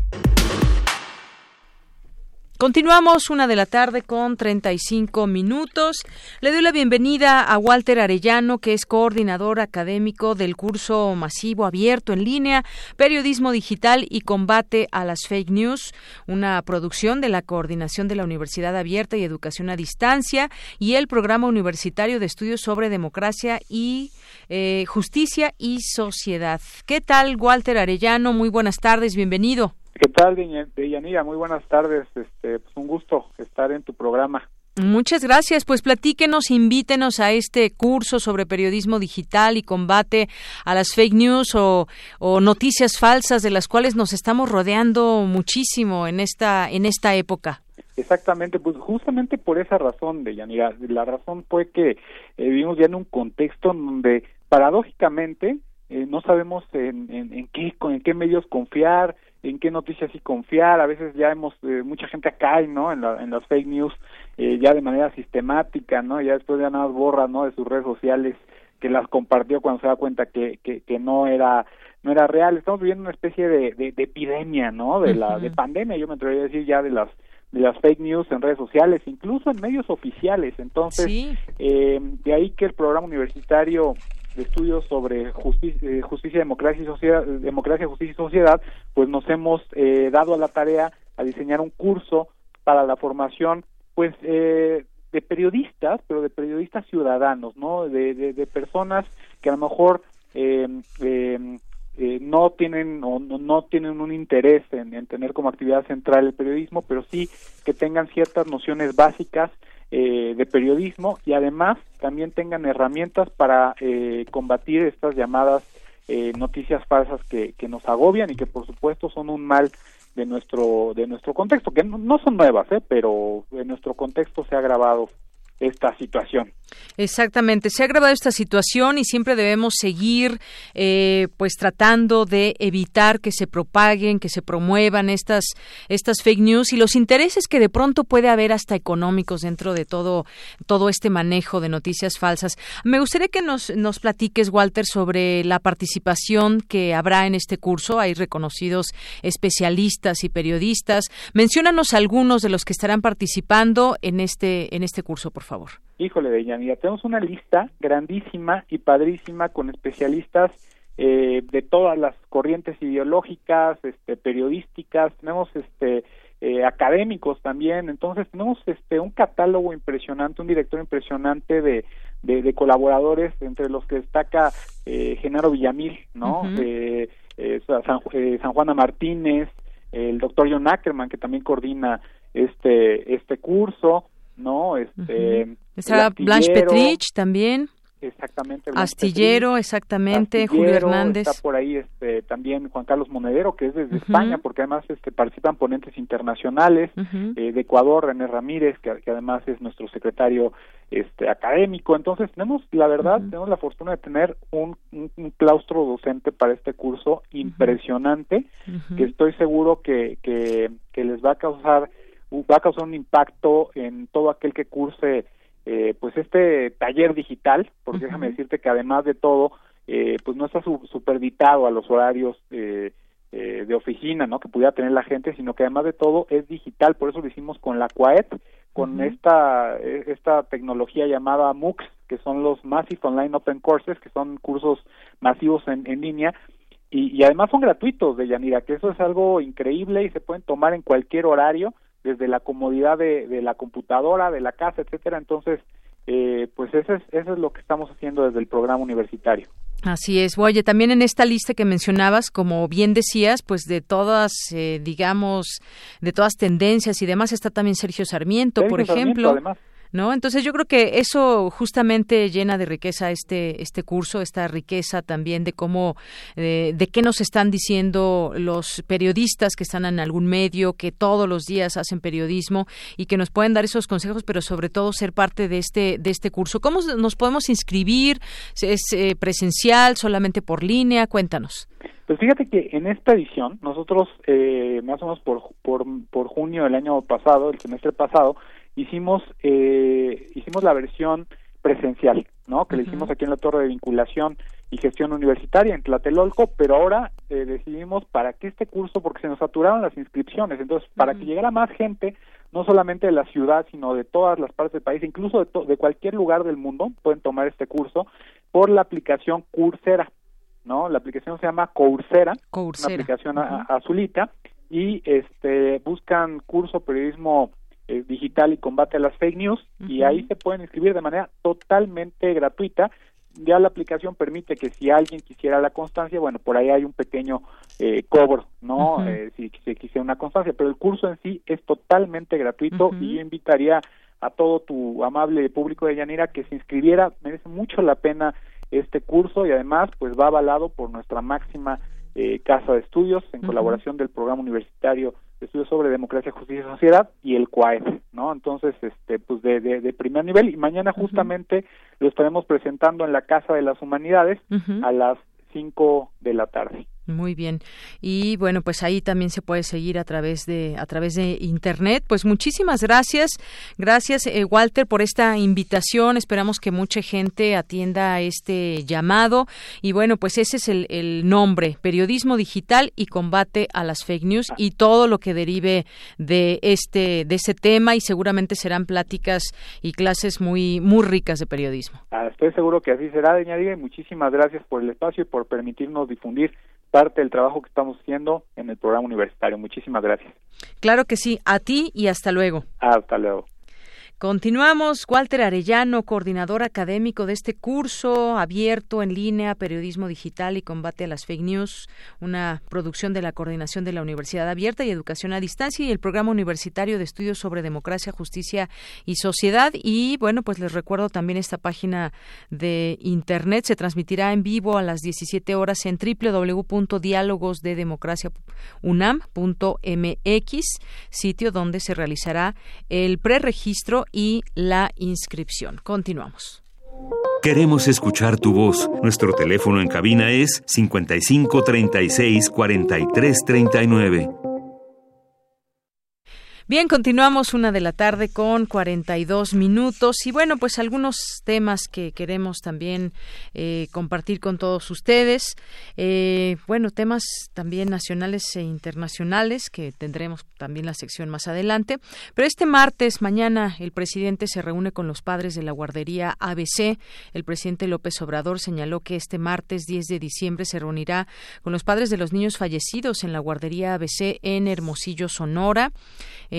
Continuamos una de la tarde con 35 minutos. Le doy la bienvenida a Walter Arellano, que es coordinador académico del curso masivo abierto en línea, Periodismo Digital y Combate a las Fake News, una producción de la Coordinación de la Universidad Abierta y Educación a Distancia y el Programa Universitario de Estudios sobre Democracia y eh, Justicia y Sociedad. ¿Qué tal, Walter Arellano? Muy buenas tardes, bienvenido. ¿Qué tal, Deyanira? Muy buenas tardes. Este, pues un gusto estar en tu programa. Muchas gracias. Pues platíquenos, invítenos a este curso sobre periodismo digital y combate a las fake news o, noticias falsas de las cuales nos estamos rodeando muchísimo en esta en esta época. Exactamente, pues justamente por esa razón, Deyanira. La razón fue que eh, vivimos ya en un contexto donde paradójicamente eh, no sabemos en, en, qué, en qué medios confiar, en qué noticias sí confiar, a veces ya hemos, eh, mucha gente cae, ¿no? En, la, en las fake news eh, ya de manera sistemática, ¿no? Ya después ya nada más borra, ¿no? De sus redes sociales que las compartió cuando se da cuenta que, que, que no era no era real. Estamos viviendo una especie de, de, epidemia, ¿no? De la de pandemia, yo me atrevería a decir ya de las de las fake news en redes sociales, incluso en medios oficiales. Entonces, eh, de ahí que el programa universitario de estudios sobre justicia, eh, justicia democracia y sociedad, democracia, justicia y sociedad, pues nos hemos eh, dado a la tarea a diseñar un curso para la formación, pues, eh, de periodistas, pero de periodistas ciudadanos, ¿no? De, personas que a lo mejor no tienen o no, tienen un interés en tener como actividad central el periodismo, pero sí que tengan ciertas nociones básicas eh, de periodismo y además también tengan herramientas para eh, combatir estas llamadas eh, noticias falsas que, que nos agobian y que por supuesto son un mal de nuestro de nuestro contexto que no, no son nuevas ¿eh? pero en nuestro contexto se ha agravado esta situación. Exactamente, se ha agravado esta situación y siempre debemos seguir eh, pues tratando de evitar que se propaguen, que se promuevan estas, estas fake news y los intereses que de pronto puede haber hasta económicos dentro de todo, todo este manejo de noticias falsas. Me gustaría que nos, nos platiques, Walter, sobre la participación que habrá en este curso. Hay reconocidos especialistas y periodistas. Menciónanos algunos de los que estarán participando en este, en este curso, por favor favor. Híjole, Deyanira, tenemos una lista grandísima y padrísima con especialistas eh, de todas las corrientes ideológicas, este, periodísticas, tenemos este eh, académicos también, entonces tenemos este un catálogo impresionante, un director impresionante de, de, colaboradores, entre los que destaca eh, Genaro Villamil, ¿no? eh, San, San Juana Martínez, el doctor John Ackerman, que también coordina este este curso, ¿no? Este, Está Blanche Petrich también. Exactamente. Astillero, exactamente, Julio Hernández. Está por ahí este, también Juan Carlos Monedero, que es desde España, porque además este, participan ponentes internacionales, eh, de Ecuador, René Ramírez, que, además es nuestro secretario este, académico. Entonces, tenemos, la verdad, tenemos la fortuna de tener un, un, claustro docente para este curso impresionante, que estoy seguro que, que, que les va a causar va a causar un impacto en todo aquel que curse eh, pues este taller digital, porque déjame decirte que además de todo, eh, pues no está superditado a los horarios eh, de oficina, ¿no? Que pudiera tener la gente, sino que además de todo es digital, por eso lo hicimos con la QUAET, con esta esta tecnología llamada MOOCs, que son los Massive Online Open Courses, que son cursos masivos en, en línea, y, y además son gratuitos de Yanira, que eso es algo increíble y se pueden tomar en cualquier horario desde la comodidad de, de la computadora, de la casa, etcétera. Entonces, eh, pues eso es, eso es lo que estamos haciendo desde el programa universitario. Así es. Oye, también en esta lista que mencionabas, como bien decías, pues de todas, eh, digamos, de todas tendencias y demás, está también Sergio Sarmiento, por ejemplo. ¿No? Entonces yo creo que eso justamente llena de riqueza este este curso, esta riqueza también de cómo eh, de qué nos están diciendo los periodistas que están en algún medio, que todos los días hacen periodismo y que nos pueden dar esos consejos, pero sobre todo ser parte de este de este curso. ¿Cómo nos podemos inscribir? ¿Es eh, presencial, solamente por línea? Cuéntanos. Pues fíjate que en esta edición, nosotros eh, más o menos por, por, por junio del año pasado, el semestre pasado, hicimos eh, hicimos la versión presencial, ¿no? Que le hicimos aquí en la Torre de Vinculación y Gestión Universitaria en Tlatelolco, pero ahora eh, decidimos para que este curso, porque se nos saturaron las inscripciones, entonces para que llegara más gente, no solamente de la ciudad, sino de todas las partes del país, incluso de, de cualquier lugar del mundo, pueden tomar este curso por la aplicación Coursera, ¿no? La aplicación se llama Coursera, una aplicación azulita, y este buscan curso periodismo eh, digital y combate a las fake news y ahí se pueden inscribir de manera totalmente gratuita. Ya la aplicación permite que si alguien quisiera la constancia, bueno, por ahí hay un pequeño eh, cobro, ¿no? eh, si se quisiera una constancia, pero el curso en sí es totalmente gratuito y yo invitaría a todo tu amable público de Yanira que se inscribiera, merece mucho la pena este curso y además pues va avalado por nuestra máxima eh, casa de estudios en colaboración del programa universitario estudios sobre democracia, justicia y sociedad y el CUAET, ¿no? Entonces, este, pues de, de, primer nivel y mañana justamente lo estaremos presentando en la Casa de las Humanidades a las 5 de la tarde. Muy bien. Y bueno, pues ahí también se puede seguir a través de a través de internet. Pues muchísimas gracias. Gracias eh, Walter por esta invitación. Esperamos que mucha gente atienda este llamado y bueno, pues ese es el, el nombre, periodismo digital y combate a las fake news y todo lo que derive de este de ese tema y seguramente serán pláticas y clases muy muy ricas de periodismo. Ah, estoy seguro que así será, doña y muchísimas gracias por el espacio y por permitirnos difundir parte del trabajo que estamos haciendo en el programa universitario. Muchísimas gracias. Claro que sí, a ti y hasta luego. Hasta luego. Continuamos. Walter Arellano, coordinador académico de este curso abierto en línea, periodismo digital y combate a las fake news, una producción de la coordinación de la Universidad Abierta y Educación a Distancia y el programa universitario de estudios sobre democracia, justicia y sociedad. Y bueno, pues les recuerdo también esta página de internet. Se transmitirá en vivo a las 17 horas en www.diálogosdedemocraciaunam.mx, sitio donde se realizará el preregistro y la inscripción. Continuamos. Queremos escuchar tu voz. Nuestro teléfono en cabina es 55 36 43 39. Bien, continuamos una de la tarde con 42 minutos y bueno, pues algunos temas que queremos también eh, compartir con todos ustedes. Eh, bueno, temas también nacionales e internacionales que tendremos también la sección más adelante. Pero este martes, mañana, el presidente se reúne con los padres de la guardería ABC. El presidente López Obrador señaló que este martes 10 de diciembre se reunirá con los padres de los niños fallecidos en la guardería ABC en Hermosillo, Sonora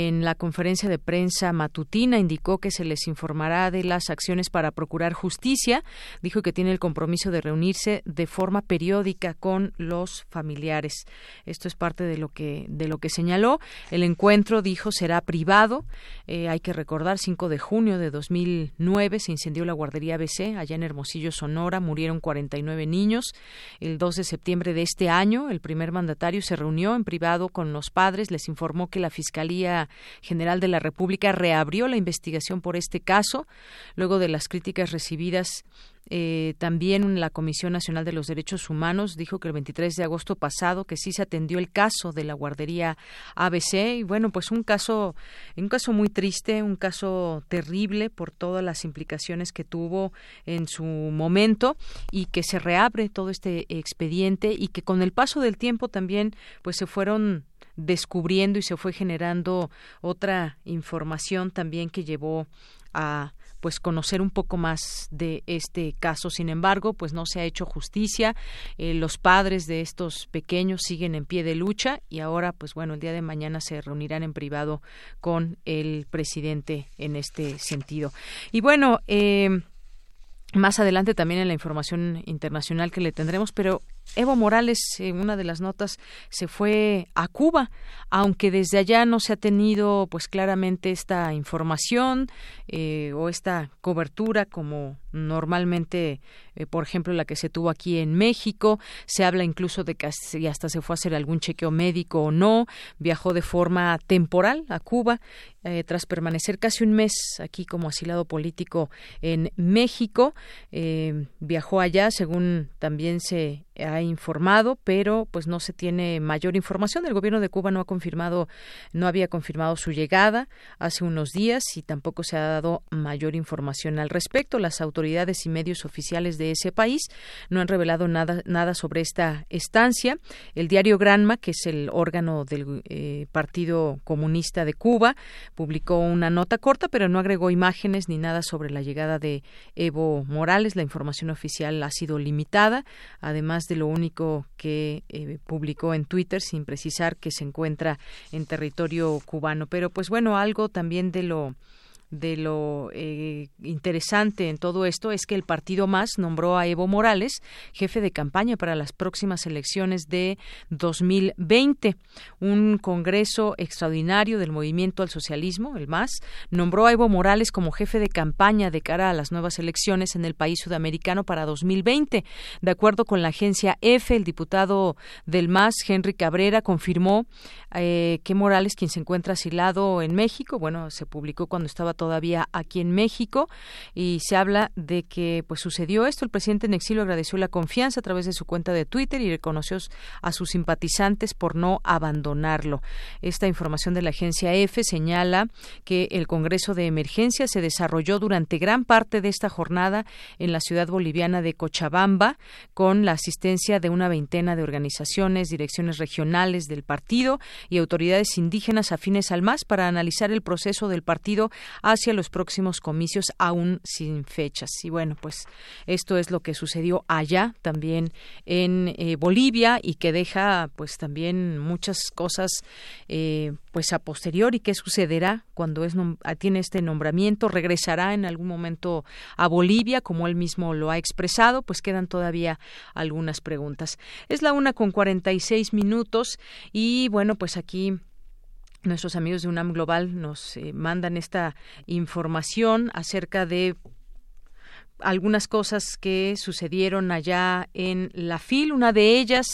en la conferencia de prensa matutina indicó que se les informará de las acciones para procurar justicia. Dijo que tiene el compromiso de reunirse de forma periódica con los familiares. Esto es parte de lo que de lo que señaló. El encuentro dijo será privado. Eh, hay que recordar 5 de junio de 2009 se incendió la guardería ABC allá en Hermosillo, Sonora. Murieron 49 niños. El 2 de septiembre de este año, el primer mandatario se reunió en privado con los padres. Les informó que la fiscalía General de la República reabrió la investigación por este caso, luego de las críticas recibidas eh, también la Comisión Nacional de los Derechos Humanos dijo que el 23 de agosto pasado que sí se atendió el caso de la guardería ABC y bueno pues un caso un caso muy triste un caso terrible por todas las implicaciones que tuvo en su momento y que se reabre todo este expediente y que con el paso del tiempo también pues se fueron descubriendo y se fue generando otra información también que llevó a pues conocer un poco más de este caso. Sin embargo, pues no se ha hecho justicia. Eh, los padres de estos pequeños siguen en pie de lucha y ahora, pues bueno, el día de mañana se reunirán en privado con el presidente en este sentido. Y bueno, eh, más adelante también en la información internacional que le tendremos, pero Evo Morales, en una de las notas, se fue a Cuba, aunque desde allá no se ha tenido, pues claramente esta información eh, o esta cobertura como normalmente, eh, por ejemplo, la que se tuvo aquí en México. Se habla incluso de que hasta se fue a hacer algún chequeo médico o no. Viajó de forma temporal a Cuba eh, tras permanecer casi un mes aquí como asilado político en México. viajó allá, según también se ha informado, pero pues no se tiene mayor información. El gobierno de Cuba no ha confirmado, no había confirmado su llegada hace unos días y tampoco se ha dado mayor información al respecto. Las autoridades y medios oficiales de ese país no han revelado nada, nada sobre esta estancia. El diario Granma, que es el órgano del eh, Partido Comunista de Cuba, publicó una nota corta, pero no agregó imágenes ni nada sobre la llegada de Evo Morales. La información oficial ha sido limitada. Además de lo único que eh, publicó en Twitter, sin precisar que se encuentra en territorio cubano. Pero pues bueno, algo también de lo de lo eh, interesante en todo esto es que el partido más nombró a Evo Morales jefe de campaña para las próximas elecciones de 2020. Un congreso extraordinario del movimiento al socialismo, el MAS, nombró a Evo Morales como jefe de campaña de cara a las nuevas elecciones en el país sudamericano para 2020. De acuerdo con la agencia EFE, el diputado del MAS, Henry Cabrera, confirmó eh, que Morales, quien se encuentra asilado en México, bueno, se publicó cuando estaba todavía aquí en México y se habla de que pues sucedió esto. El presidente en exilio agradeció la confianza a través de su cuenta de Twitter y reconoció a sus simpatizantes por no abandonarlo. Esta información de la agencia EFE señala que el Congreso de Emergencia se desarrolló durante gran parte de esta jornada en la ciudad boliviana de Cochabamba con la asistencia de una veintena de organizaciones, direcciones regionales del partido y autoridades indígenas afines al MAS para analizar el proceso del partido hacia los próximos comicios aún sin fechas. Y bueno, pues esto es lo que sucedió allá también en eh, Bolivia y que deja pues también muchas cosas eh, pues a posteriori. Qué sucederá cuando es tiene este nombramiento regresará en algún momento a Bolivia como él mismo lo ha expresado pues quedan todavía algunas preguntas. Es la una con cuarenta y seis minutos y bueno pues aquí Nuestros amigos de UNAM Global nos eh, mandan esta información acerca de algunas cosas que sucedieron allá en la FIL. Una de ellas,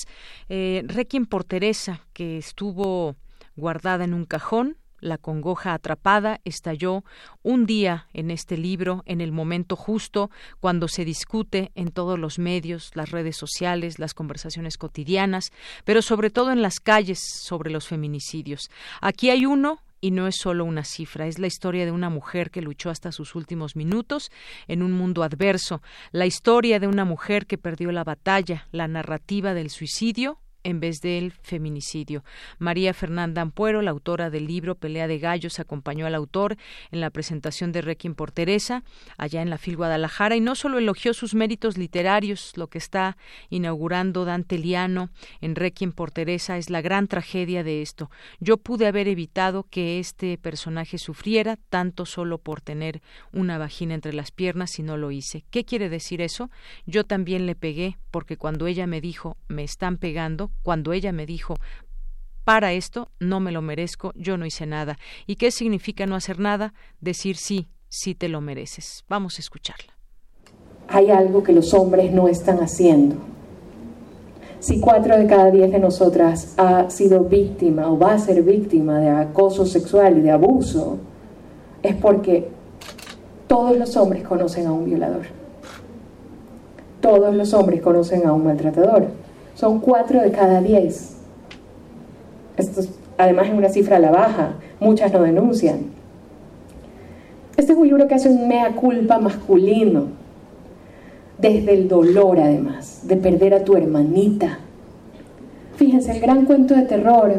eh, Requiem por Teresa, que estuvo guardada en un cajón la congoja atrapada estalló un día en este libro, en el momento justo, cuando se discute en todos los medios, las redes sociales, las conversaciones cotidianas, pero sobre todo en las calles sobre los feminicidios. Aquí hay uno y no es solo una cifra, es la historia de una mujer que luchó hasta sus últimos minutos en un mundo adverso, la historia de una mujer que perdió la batalla, la narrativa del suicidio en vez del feminicidio. María Fernanda Ampuero, la autora del libro Pelea de Gallos, acompañó al autor en la presentación de Requiem por Teresa, allá en la FIL Guadalajara, y no solo elogió sus méritos literarios, lo que está inaugurando Dante Liano en Requiem por Teresa es la gran tragedia de esto. Yo pude haber evitado que este personaje sufriera tanto solo por tener una vagina entre las piernas y no lo hice. ¿Qué quiere decir eso? Yo también le pegué porque cuando ella me dijo me están pegando, cuando ella me dijo para esto no me lo merezco, yo no hice nada. ¿Y qué significa no hacer nada? Decir sí, sí te lo mereces. Vamos a escucharla. Hay algo que los hombres no están haciendo. Si cuatro de cada diez de nosotras ha sido víctima o va a ser víctima de acoso sexual y de abuso, es porque todos los hombres conocen a un violador. Todos los hombres conocen a un maltratador son cuatro de cada diez. Esto además es una cifra a la baja, muchas no denuncian. Este es un libro que hace un mea culpa masculino, desde el dolor además, de perder a tu hermanita. Fíjense, el gran cuento de terror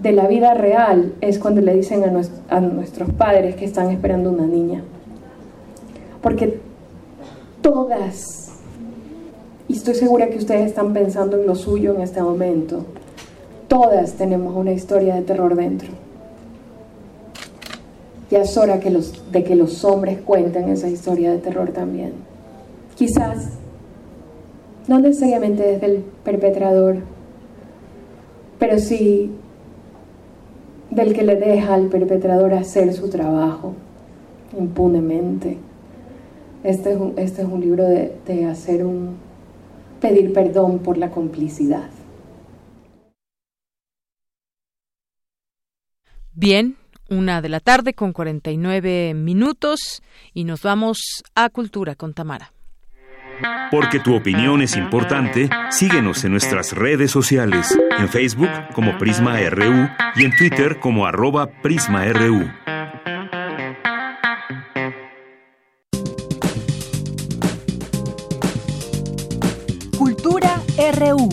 de la vida real es cuando le dicen a, a nuestros padres que están esperando una niña. Porque todas y estoy segura que ustedes están pensando en lo suyo en este momento. Todas tenemos una historia de terror dentro. Ya es hora de que los hombres cuenten esa historia de terror también. Quizás, no necesariamente desde el perpetrador, pero sí del que le deja al perpetrador hacer su trabajo impunemente. Este es un, este libro de hacer un, pedir perdón por la complicidad. Bien, una de la tarde con 49 minutos y nos vamos a Cultura con Tamara. Porque tu opinión es importante, síguenos en nuestras redes sociales, en Facebook como Prisma RU y en Twitter como arroba PrismaRU. RU.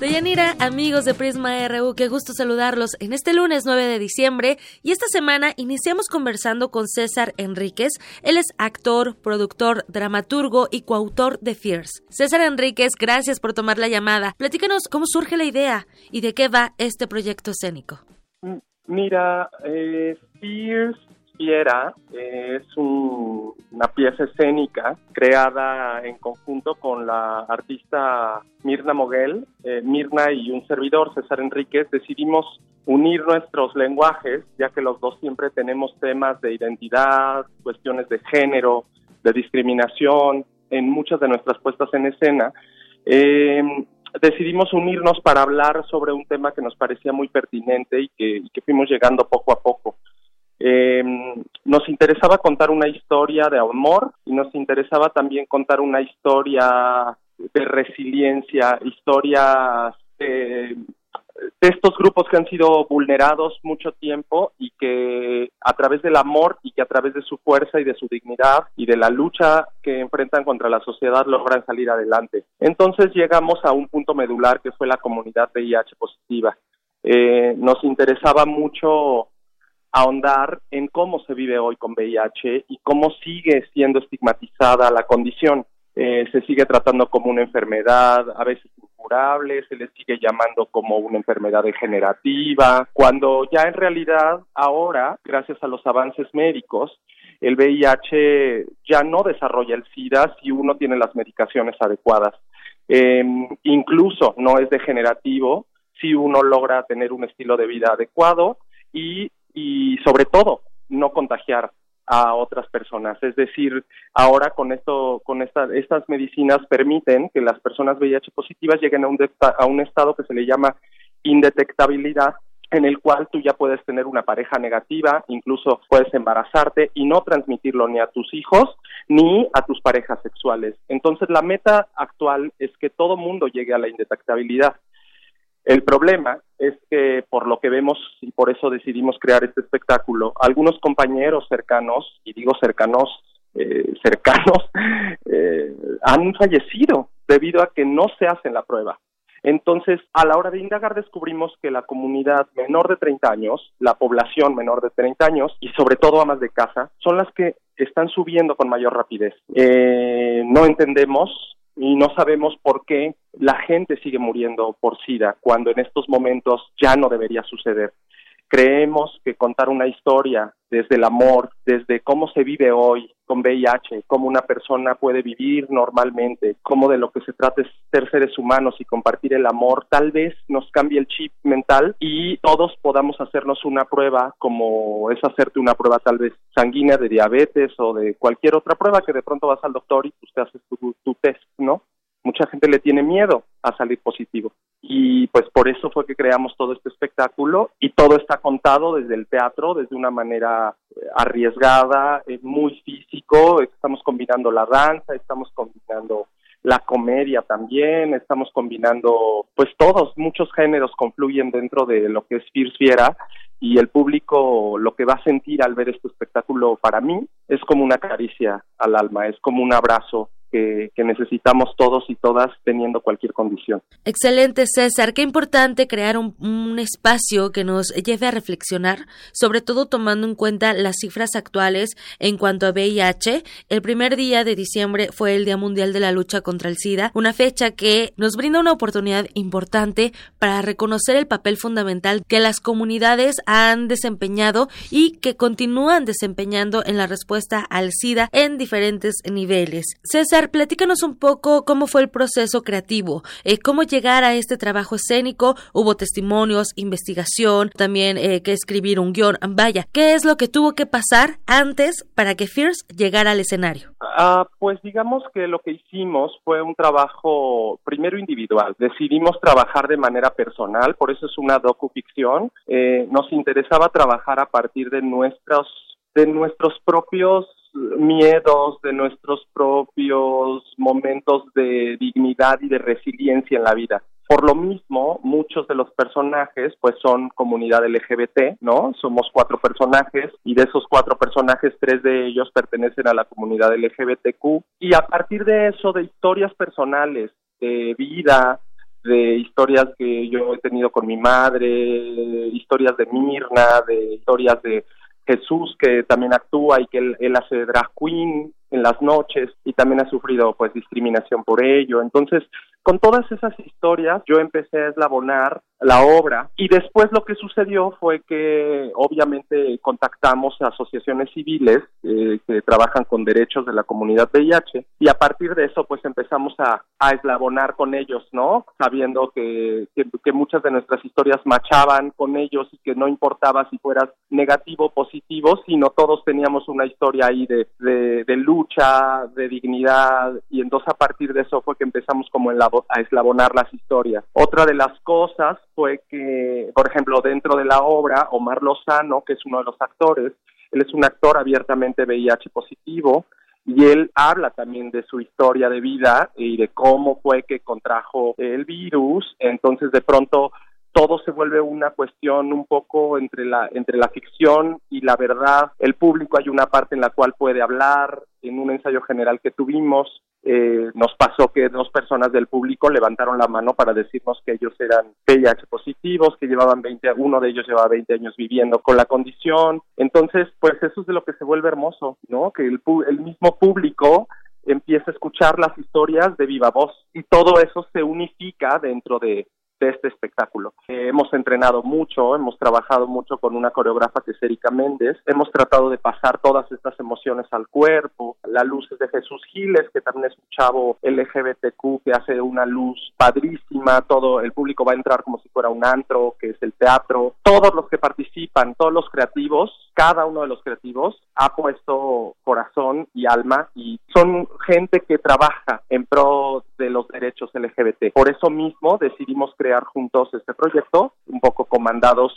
Deyanira, amigos de Prisma RU, qué gusto saludarlos en este lunes 9 de diciembre y esta semana iniciamos conversando con César Enríquez. Él es actor, productor, dramaturgo y coautor de Fierce. César Enríquez, gracias por tomar la llamada. Platícanos cómo surge la idea y de qué va este proyecto escénico. Mira, eh, Fierce Fiera es una pieza escénica creada en conjunto con la artista Mirna Moguel. Eh, Mirna y un servidor, César Enríquez, decidimos unir nuestros lenguajes, ya que los dos siempre tenemos temas de identidad, cuestiones de género, de discriminación en muchas de nuestras puestas en escena. Eh, decidimos unirnos para hablar sobre un tema que nos parecía muy pertinente y que, y que fuimos llegando poco a poco. Eh, nos interesaba contar una historia de amor y nos interesaba también contar una historia de resiliencia, historias de, estos grupos que han sido vulnerados mucho tiempo y que a través del amor y que a través de su fuerza y de su dignidad y de la lucha que enfrentan contra la sociedad logran salir adelante. Entonces llegamos a un punto medular que fue la comunidad VIH positiva. Eh, nos interesaba mucho ahondar en cómo se vive hoy con VIH y cómo sigue siendo estigmatizada la condición. Eh, se sigue tratando como una enfermedad, a veces incurable, se le sigue llamando como una enfermedad degenerativa, cuando ya en realidad ahora, gracias a los avances médicos, el VIH ya no desarrolla el SIDA si uno tiene las medicaciones adecuadas. Eh, incluso no es degenerativo si uno logra tener un estilo de vida adecuado y, y sobre todo no contagiar a otras personas. Es decir, ahora con esto, con esta, estas medicinas permiten que las personas VIH positivas lleguen a un, a un estado que se le llama indetectabilidad en el cual tú ya puedes tener una pareja negativa, incluso puedes embarazarte y no transmitirlo ni a tus hijos ni a tus parejas sexuales. Entonces la meta actual es que todo mundo llegue a la indetectabilidad. El problema es que por lo que vemos y por eso decidimos crear este espectáculo, algunos compañeros cercanos, y digo cercanos, eh, cercanos, eh, han fallecido debido a que no se hacen la prueba. Entonces, a la hora de indagar, descubrimos que la comunidad menor de 30 años, la población menor de 30 años y sobre todo amas de casa, son las que están subiendo con mayor rapidez. Eh, no entendemos y no sabemos por qué la gente sigue muriendo por SIDA cuando en estos momentos ya no debería suceder. Creemos que contar una historia desde el amor, desde cómo se vive hoy con VIH, cómo una persona puede vivir normalmente, cómo de lo que se trata es ser seres humanos y compartir el amor, tal vez nos cambie el chip mental y todos podamos hacernos una prueba como es hacerte una prueba tal vez sanguínea de diabetes o de cualquier otra prueba que de pronto vas al doctor y pues te haces tu, tu test, ¿no? Mucha gente le tiene miedo a salir positivo. Y pues por eso fue que creamos todo este espectáculo y todo está contado desde el teatro, desde una manera eh, arriesgada, eh, muy físico, estamos combinando la danza, estamos combinando la comedia también, estamos combinando, pues todos, muchos géneros confluyen dentro de lo que es Fierce Fiera y el público lo que va a sentir al ver este espectáculo para mí es como una caricia al alma, es como un abrazo que, necesitamos todos y todas teniendo cualquier condición. Excelente, César. Qué importante crear un, un, espacio que nos lleve a reflexionar, sobre todo tomando en cuenta las cifras actuales en cuanto a VIH. El primer día de diciembre fue el Día Mundial de la Lucha contra el SIDA, una fecha que nos brinda una oportunidad importante para reconocer el papel fundamental que las comunidades han desempeñado y que continúan desempeñando en la respuesta al SIDA en diferentes niveles. César, platícanos un poco cómo fue el proceso creativo, eh, cómo llegar a este trabajo escénico, hubo testimonios, investigación, también eh, que escribir un guion, vaya, ¿qué es lo que tuvo que pasar antes para que Fierce llegara al escenario? Ah, pues digamos que lo que hicimos fue un trabajo primero individual, decidimos trabajar de manera personal, por eso es una docuficción, eh, nos interesaba trabajar a partir de nuestros de nuestros propios miedos, de nuestros propios momentos de dignidad y de resiliencia en la vida. Por lo mismo, muchos de los personajes pues son comunidad LGBT, ¿no? Somos cuatro personajes y de esos cuatro personajes, tres de ellos pertenecen a la comunidad LGBTQ y a partir de eso, de historias personales, de vida, de historias que yo he tenido con mi madre, historias de Mirna, de historias de Jesús que también actúa y que él, hace drag queen en las noches y también ha sufrido pues discriminación por ello. Entonces, con todas esas historias yo empecé a eslabonar la obra y después lo que sucedió fue que obviamente contactamos a asociaciones civiles eh, que trabajan con derechos de la comunidad VIH y a partir de eso pues empezamos a, a eslabonar con ellos, ¿no? Sabiendo que, que, muchas de nuestras historias machaban con ellos y que no importaba si fueras negativo o positivo, sino todos teníamos una historia ahí de, de, de lucha, de dignidad y entonces a partir de eso fue que empezamos como en la, a eslabonar las historias. Otra de las cosas fue que, por ejemplo, dentro de la obra, Omar Lozano, que es uno de los actores, él es un actor abiertamente VIH positivo y él habla también de su historia de vida y de cómo fue que contrajo el virus. Entonces, de pronto, todo se vuelve una cuestión un poco entre la, entre la ficción y la verdad. El público hay una parte en la cual puede hablar, en un ensayo general que tuvimos, eh, nos pasó que dos personas del público levantaron la mano para decirnos que ellos eran VIH positivos, que llevaban 20, uno de ellos llevaba 20 años viviendo con la condición. Entonces, pues eso es de lo que se vuelve hermoso, ¿no? Que el, el mismo público empieza a escuchar las historias de viva voz y todo eso se unifica dentro de, de este espectáculo. Eh, hemos entrenado mucho, hemos trabajado mucho con una coreógrafa que es Erika Méndez, hemos tratado de pasar todas estas emociones al cuerpo, la luz de Jesús Giles, que también es un chavo LGBTQ que hace una luz padrísima, todo el público va a entrar como si fuera un antro, que es el teatro, todos los que participan, todos los creativos, cada uno de los creativos ha puesto corazón y alma y son gente que trabaja en pro de los derechos LGBT. Por eso mismo decidimos crear juntos este proyecto, un poco comandados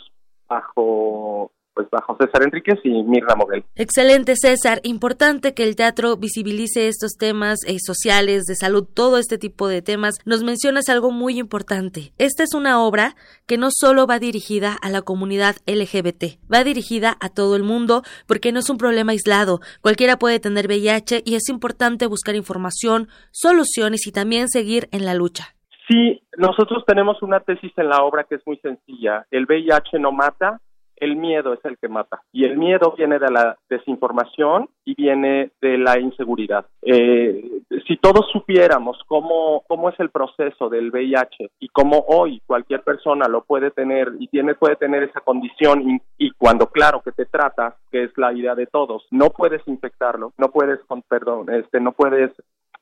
bajo pues bajo César Enríquez y Mirna Moguel. Excelente, César. Importante que el teatro visibilice estos temas eh, sociales, de salud, todo este tipo de temas. Nos mencionas algo muy importante. Esta es una obra que no solo va dirigida a la comunidad LGBT, va dirigida a todo el mundo porque no es un problema aislado. Cualquiera puede tener VIH y es importante buscar información, soluciones y también seguir en la lucha. Sí, nosotros tenemos una tesis en la obra que es muy sencilla. El VIH no mata, el miedo es el que mata. Y el miedo viene de la desinformación y viene de la inseguridad. Eh, si todos supiéramos cómo, cómo es el proceso del VIH y cómo hoy cualquier persona lo puede tener y tiene, puede tener esa condición y, cuando claro que te trata, que es la idea de todos, no puedes infectarlo, no puedes, perdón, este, no puedes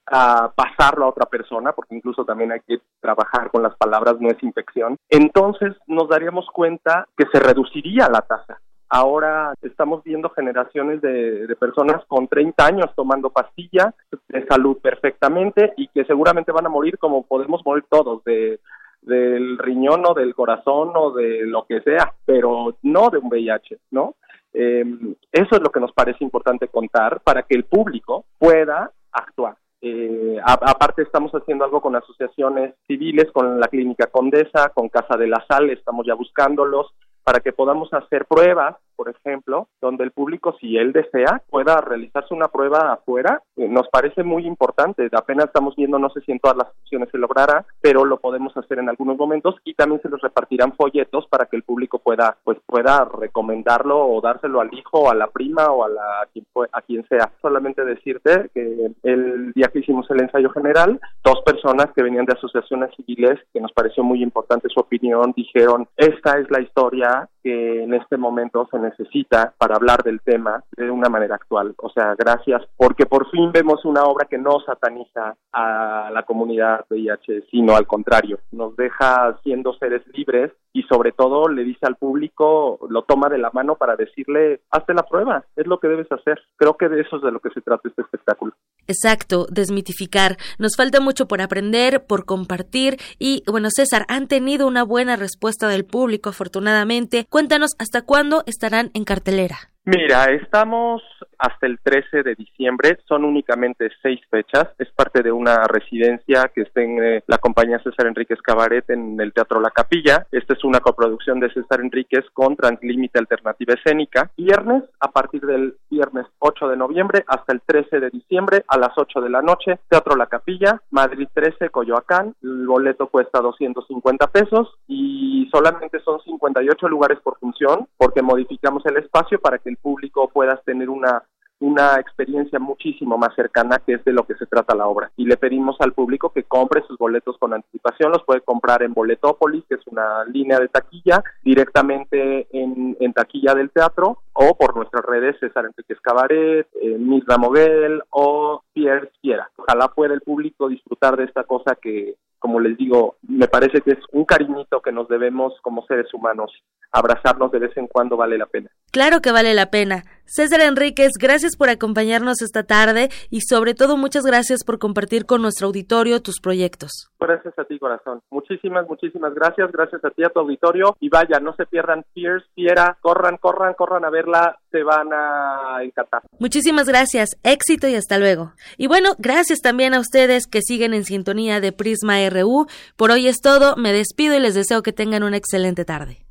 a pasarlo a otra persona, porque incluso también hay que trabajar con las palabras, no es infección, entonces nos daríamos cuenta que se reduciría la tasa. Ahora estamos viendo generaciones de, personas con 30 años tomando pastilla de salud perfectamente y que seguramente van a morir como podemos morir todos, de, del riñón o del corazón o de lo que sea, pero no de un VIH, ¿no? Eh, eso es lo que nos parece importante contar para que el público pueda actuar. Eh, aparte estamos haciendo algo con asociaciones civiles, con la Clínica Condesa, con Casa de la Sal, estamos ya buscándolos para que podamos hacer pruebas por ejemplo, donde el público, si él desea, pueda realizarse una prueba afuera, eh, nos parece muy importante. Apenas estamos viendo, no sé si en todas las funciones se logrará, pero lo podemos hacer en algunos momentos y también se los repartirán folletos para que el público pueda, pues, pueda recomendarlo o dárselo al hijo, a la prima o a, la, a quien sea. Solamente decirte que el día que hicimos el ensayo general, dos personas que venían de asociaciones civiles, que nos pareció muy importante su opinión, dijeron, esta es la historia que en este momento se necesita para hablar del tema de una manera actual. O sea, gracias porque por fin vemos una obra que no sataniza a la comunidad VIH, sino al contrario, nos deja siendo seres libres y sobre todo le dice al público, lo toma de la mano para decirle, hazte la prueba, es lo que debes hacer. Creo que de eso es de lo que se trata este espectáculo. Exacto, desmitificar. Nos falta mucho por aprender, por compartir y bueno, César, han tenido una buena respuesta del público afortunadamente. Cuéntanos hasta cuándo estarán en cartelera. Mira, estamos hasta el 13 de diciembre, son únicamente seis fechas, es parte de una residencia que está en eh, la compañía César Enríquez Cabaret en el Teatro La Capilla. Esta es una coproducción de César Enríquez con Translímite Alternativa Escénica. Viernes, a partir del viernes 8 de noviembre hasta el 13 de diciembre a las 8 de la noche, Teatro La Capilla, Madrid 13, Coyoacán. El boleto cuesta 250 pesos y solamente son 58 lugares por función porque modificamos el espacio para que el público pueda tener una una experiencia muchísimo más cercana que es de lo que se trata la obra. Y le pedimos al público que compre sus boletos con anticipación, los puede comprar en Boletópolis, que es una línea de taquilla, directamente en, en taquilla del teatro o por nuestras redes César Enriquez Cabaret, eh, Moguel o Pierre Sierra. Ojalá pueda el público disfrutar de esta cosa que, como les digo, me parece que es un cariñito que nos debemos como seres humanos. Abrazarnos de vez en cuando vale la pena. Claro que vale la pena. César Enríquez, gracias por acompañarnos esta tarde y sobre todo muchas gracias por compartir con nuestro auditorio tus proyectos. Gracias a ti, corazón. Muchísimas, muchísimas gracias. Gracias a ti, a tu auditorio. Y vaya, no se pierdan Fierce, Fiera. Corran, corran, corran a verla. Se van a encantar. Muchísimas gracias. Éxito y hasta luego. Y bueno, gracias también a ustedes que siguen en sintonía de Prisma RU. Por hoy es todo. Me despido y les deseo que tengan una excelente tarde.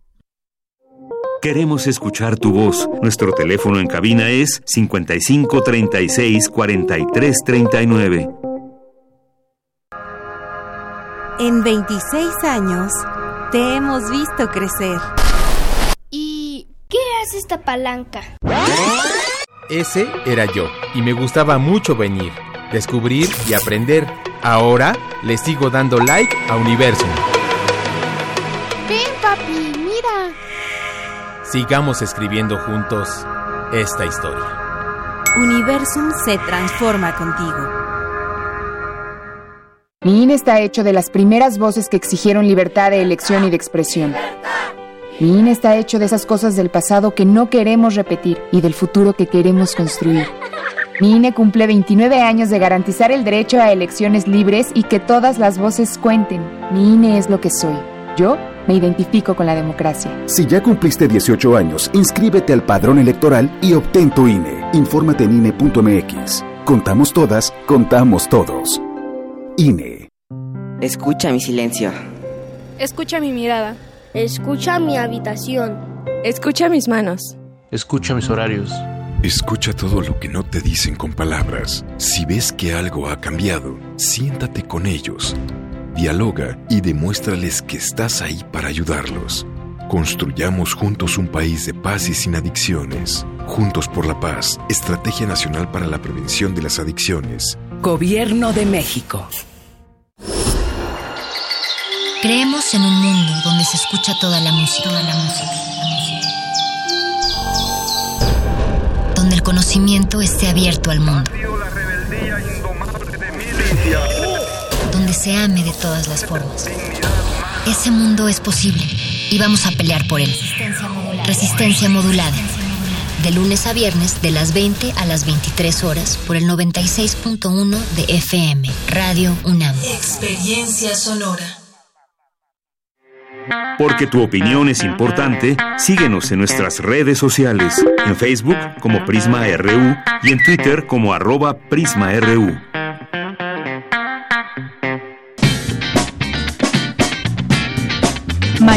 Queremos escuchar tu voz. Nuestro teléfono en cabina es 55 36 43 39. En 26 años te hemos visto crecer. ¿Y qué hace esta palanca? Ese era yo, y me gustaba mucho venir, descubrir y aprender. Ahora le sigo dando like a Universum. Sigamos escribiendo juntos esta historia. Universum se transforma contigo. Mi INE está hecho de las primeras voces que exigieron libertad de elección y de expresión. Mi INE está hecho de esas cosas del pasado que no queremos repetir y del futuro que queremos construir. Mi INE cumple 29 años de garantizar el derecho a elecciones libres y que todas las voces cuenten. Mi INE es lo que soy. Yo me identifico con la democracia. Si ya cumpliste 18 años, inscríbete al padrón electoral y obtén tu INE. Infórmate en INE.mx. Contamos todas, contamos todos. INE. Escucha mi silencio. Escucha mi mirada. Escucha mi habitación. Escucha mis manos. Escucha mis horarios. Escucha todo lo que no te dicen con palabras. Si ves que algo ha cambiado, siéntate con ellos dialoga y demuéstrales que estás ahí para ayudarlos. Construyamos juntos un país de paz y sin adicciones. Juntos por la paz, Estrategia Nacional para la Prevención de las Adicciones. Gobierno de México. Creemos en un mundo donde se escucha toda la música. Toda la música. Donde el conocimiento esté abierto al mundo donde se ame de todas las formas. Ese mundo es posible y vamos a pelear por él. Resistencia modulada. De lunes a viernes, de las 20 a las 23 horas, por el 96.1 de FM, Radio UNAM. Experiencia sonora. Porque tu opinión es importante, síguenos en nuestras redes sociales, en Facebook como Prisma RU y en Twitter como arroba PrismaRU.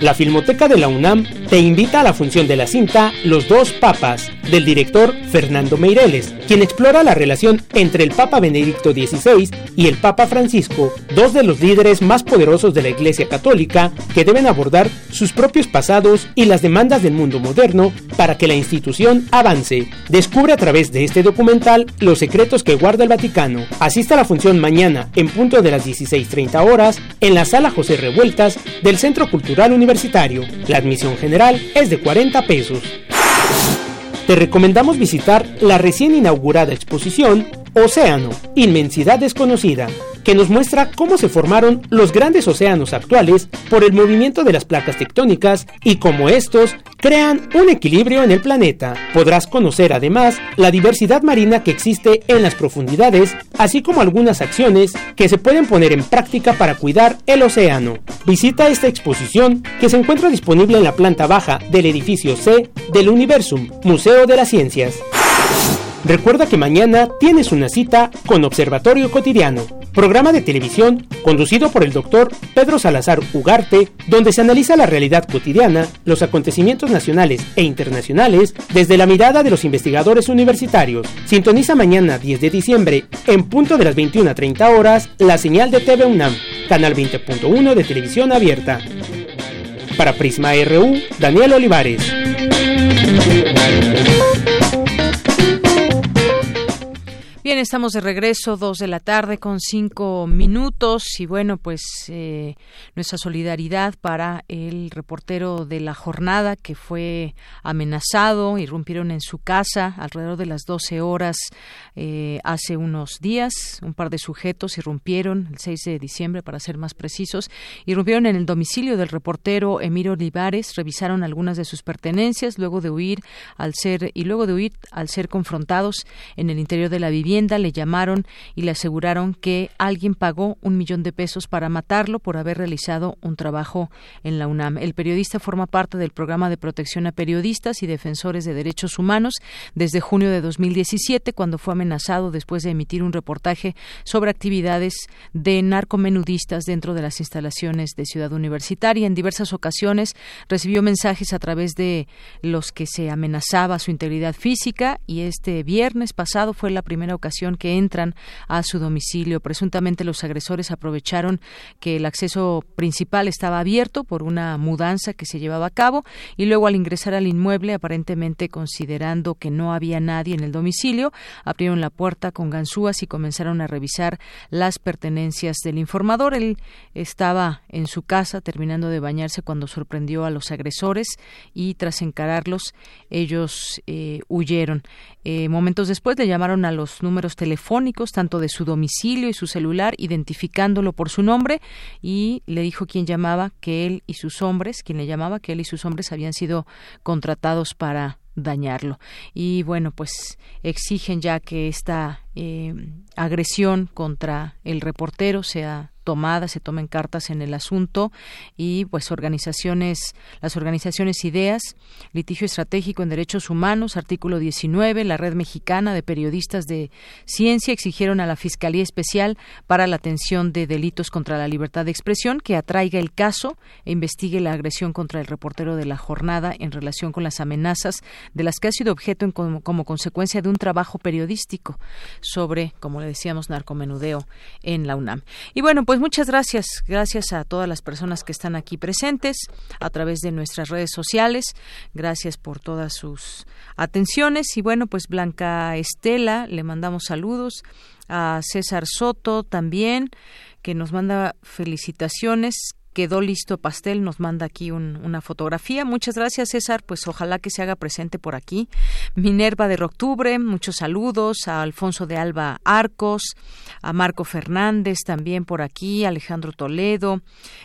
La Filmoteca de la UNAM te invita a la función de la cinta Los dos Papas, del director Fernando Meireles, quien explora la relación entre el Papa Benedicto XVI y el Papa Francisco, dos de los líderes más poderosos de la Iglesia Católica, que deben abordar sus propios pasados y las demandas del mundo moderno para que la institución avance. Descubre a través de este documental los secretos que guarda el Vaticano. Asista a la función mañana, en punto de las 16.30 horas, en la Sala José Revueltas del Centro Cultural Universitario. La admisión general es de 40 pesos. Te recomendamos visitar la recién inaugurada exposición Océano, Inmensidad Desconocida, que nos muestra cómo se formaron los grandes océanos actuales por el movimiento de las placas tectónicas y cómo estos crean un equilibrio en el planeta. Podrás conocer además la diversidad marina que existe en las profundidades, así como algunas acciones que se pueden poner en práctica para cuidar el océano. Visita esta exposición que se encuentra disponible en la planta baja del edificio C del Universum, Museo de las Ciencias. Recuerda que mañana tienes una cita con Observatorio Cotidiano, programa de televisión conducido por el doctor Pedro Salazar Ugarte, donde se analiza la realidad cotidiana, los acontecimientos nacionales e internacionales desde la mirada de los investigadores universitarios. Sintoniza mañana 10 de diciembre, en punto de las 21.30 horas, la señal de TV UNAM, canal 20.1 de televisión abierta. Para Prisma RU, Daniel Olivares. Bien, estamos de regreso, dos de la tarde con cinco minutos y bueno, pues eh, nuestra solidaridad para el reportero de la jornada que fue amenazado, irrumpieron en su casa alrededor de las 12 horas eh, hace unos días, un par de sujetos irrumpieron el 6 de diciembre para ser más precisos, irrumpieron en el domicilio del reportero Emiro Olivares, revisaron algunas de sus pertenencias luego de huir al ser y luego de huir al ser confrontados en el interior de la vivienda le llamaron y le aseguraron que alguien pagó un millón de pesos para matarlo por haber realizado un trabajo en la UNAM. El periodista forma parte del programa de protección a periodistas y defensores de derechos humanos desde junio de 2017, cuando fue amenazado después de emitir un reportaje sobre actividades de narcomenudistas dentro de las instalaciones de Ciudad Universitaria. En diversas ocasiones recibió mensajes a través de los que se amenazaba su integridad física y este viernes pasado fue la primera ocasión que entran a su domicilio. Presuntamente los agresores aprovecharon que el acceso principal estaba abierto por una mudanza que se llevaba a cabo y luego al ingresar al inmueble, aparentemente considerando que no había nadie en el domicilio, abrieron la puerta con ganzúas y comenzaron a revisar las pertenencias del informador. Él estaba en su casa terminando de bañarse cuando sorprendió a los agresores y tras encararlos ellos eh, huyeron. Eh, momentos después le llamaron a los números telefónicos, tanto de su domicilio y su celular, identificándolo por su nombre, y le dijo quien llamaba que él y sus hombres, quien le llamaba que él y sus hombres habían sido contratados para dañarlo. Y bueno, pues exigen ya que esta eh, agresión contra el reportero sea tomada, se tomen cartas en el asunto y pues organizaciones, las organizaciones Ideas, Litigio Estratégico en Derechos Humanos, artículo 19, la Red Mexicana de Periodistas de Ciencia exigieron a la Fiscalía Especial para la Atención de Delitos contra la Libertad de Expresión que atraiga el caso e investigue la agresión contra el reportero de la jornada en relación con las amenazas de las que ha sido objeto en como, como consecuencia de un trabajo periodístico sobre, como le decíamos, narcomenudeo en la UNAM. Y bueno, pues muchas gracias, gracias a todas las personas que están aquí presentes a través de nuestras redes sociales. Gracias por todas sus atenciones. Y bueno, pues Blanca Estela, le mandamos saludos. A César Soto también que nos manda felicitaciones quedó listo pastel, nos manda aquí una fotografía. Muchas gracias, César. Pues ojalá que se haga presente por aquí. Minerva de Octubre, muchos saludos. A Alfonso de Alba Arcos, a Marco Fernández también por aquí, Alejandro Toledo.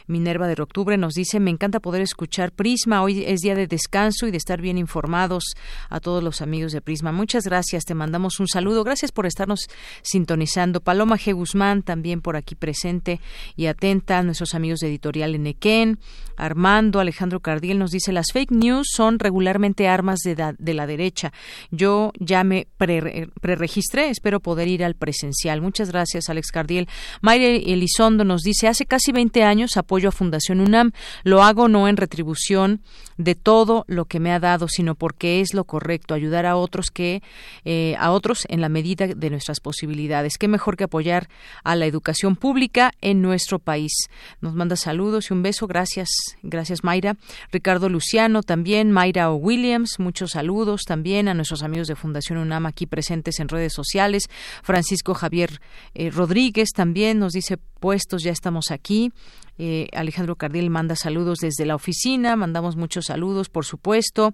Minerva de Octubre nos dice: Me encanta poder escuchar Prisma. Hoy es día de descanso y de estar bien informados a todos los amigos de Prisma. Muchas gracias. Te mandamos un saludo. Gracias por estarnos sintonizando. Paloma G. Guzmán también por aquí presente y atenta a nuestros amigos de editorial editorial. Armando Alejandro Cardiel nos dice las fake news son regularmente armas de, la derecha. Yo ya me preregistré, espero poder ir al presencial. Muchas gracias, Alex Cardiel. Mayre Elizondo nos dice hace casi 20 años apoyo a Fundación UNAM. Lo hago no en retribución de todo lo que me ha dado, sino porque es lo correcto, ayudar a otros que eh, a otros en la medida de nuestras posibilidades. Qué mejor que apoyar a la educación pública en nuestro país. Nos manda saludos y un beso. Gracias, gracias Mayra. Ricardo Luciano también, Mayra o Williams, muchos saludos también a nuestros amigos de Fundación UNAM aquí presentes en redes sociales. Francisco Javier eh, Rodríguez también nos dice puestos, ya estamos aquí. Eh, Alejandro Cardiel manda saludos desde la oficina, mandamos muchos saludos, por supuesto.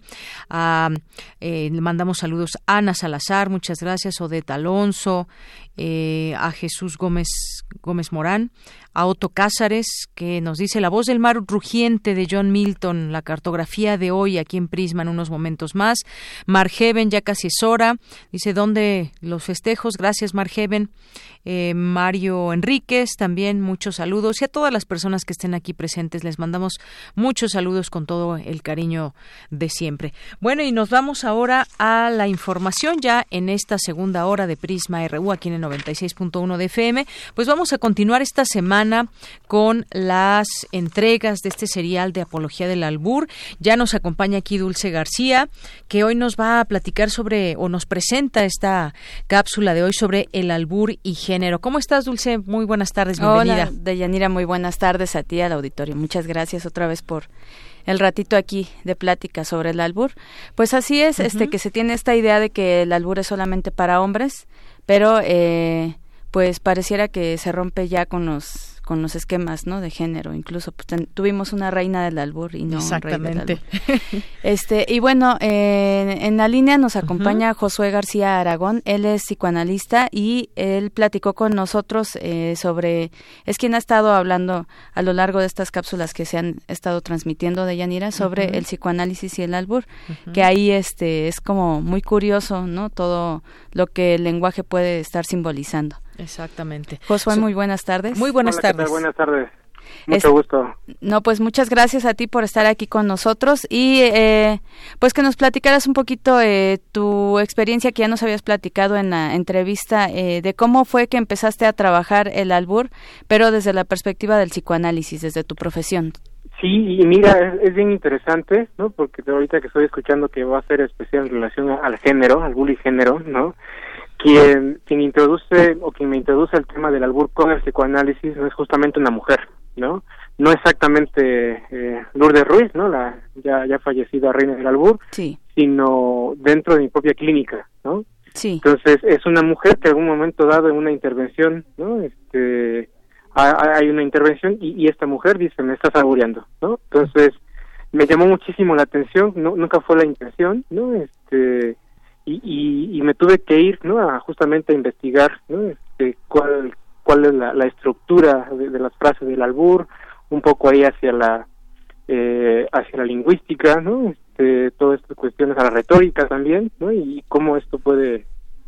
Eh, mandamos saludos a Ana Salazar, muchas gracias, Odeta Alonso, eh, a Jesús Gómez, Gómez Morán, a Otto Cázares, que nos dice la voz del mar rugiente de John Milton, la cartografía de hoy aquí en Prisma en unos momentos más. Margeven, ya casi es hora, dice, ¿dónde los festejos? Gracias, Margeven. Mario Enríquez, también muchos saludos y a todas las personas que estén aquí presentes les mandamos muchos saludos con todo el cariño de siempre. Bueno, y nos vamos ahora a la información ya en esta segunda hora de Prisma RU aquí en el 96.1 de FM. Pues vamos a continuar esta semana con las entregas de este serial de Apología del Albur. Ya nos acompaña aquí Dulce García, que hoy nos va a platicar sobre o nos presenta esta cápsula de hoy sobre el albur y género. ¿Cómo estás, Dulce? Muy buenas tardes, bienvenida. Hola, Deyanira, muy buenas tardes a ti, al auditorio. Muchas gracias otra vez por el ratito aquí de plática sobre el albur. Pues así es, este que se tiene esta idea de que el albur es solamente para hombres, pero eh, pues pareciera que se rompe ya con los con los esquemas no de género. Incluso pues, tuvimos una reina del albur y no exactamente. este y bueno eh, en la línea nos acompaña Josué García Aragón. Él es psicoanalista y él platicó con nosotros eh, sobre es quien ha estado hablando a lo largo de estas cápsulas que se han estado transmitiendo de Yanira sobre el psicoanálisis y el albur que ahí este es como muy curioso no todo lo que el lenguaje puede estar simbolizando Exactamente. Josué, muy buenas tardes. Muy buenas tardes. Buenas tardes. Mucho gusto. No, pues muchas gracias a ti por estar aquí con nosotros y eh, pues que nos platicaras un poquito eh, tu experiencia que ya nos habías platicado en la entrevista eh, de cómo fue que empezaste a trabajar el albur, pero desde la perspectiva del psicoanálisis, desde tu profesión. Sí, y mira, es, bien interesante, ¿no? Porque ahorita que estoy escuchando que va a ser especial en relación al género, al bully género, ¿no? Quien, quien introduce o quien me introduce el tema del albur con el psicoanálisis no es justamente una mujer, ¿no? No exactamente eh, Lourdes Ruiz, ¿no? La ya, ya fallecida reina del albur, sí. sino dentro de mi propia clínica, ¿no? Sí. Entonces, es una mujer que en algún momento dado en una intervención, ¿no? Este, hay una intervención y, esta mujer dice, me estás albureando, ¿no? Entonces, me llamó muchísimo la atención, no, nunca fue la intención, ¿no? Este, y, y, me tuve que ir no a justamente a investigar ¿no? este, cuál cuál es la, estructura de, las frases del albur un poco ahí hacia la eh, hacia la lingüística no este, todas estas cuestiones a la retórica también no y cómo esto puede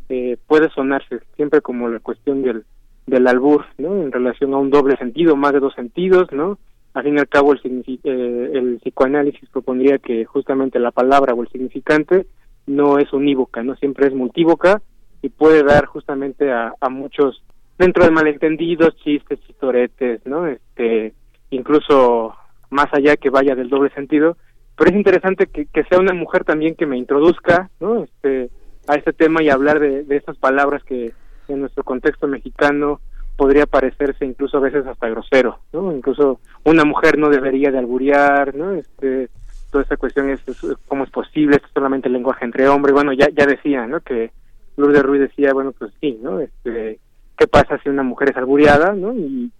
eh, puede sonarse siempre como la cuestión del del albur no en relación a un doble sentido más de dos sentidos no al fin y al cabo el, eh, el psicoanálisis propondría que justamente la palabra o el significante no es unívoca, no siempre es multívoca y puede dar justamente a, a muchos dentro de malentendidos, chistes, chistoretes, ¿no? Este, incluso más allá que vaya del doble sentido, pero es interesante que, sea una mujer también que me introduzca, ¿no? Este, a este tema y hablar de, de esas palabras que en nuestro contexto mexicano podría parecerse incluso a veces hasta grosero, ¿no? Incluso una mujer no debería de alburear, ¿no? Este, toda esa cuestión es, cómo es posible, esto es solamente el lenguaje entre hombres, bueno, ya ya decía, ¿no? Que Lourdes Ruiz decía, bueno, pues sí, ¿no? Este, ¿qué pasa si una mujer es albureada, ¿no? Y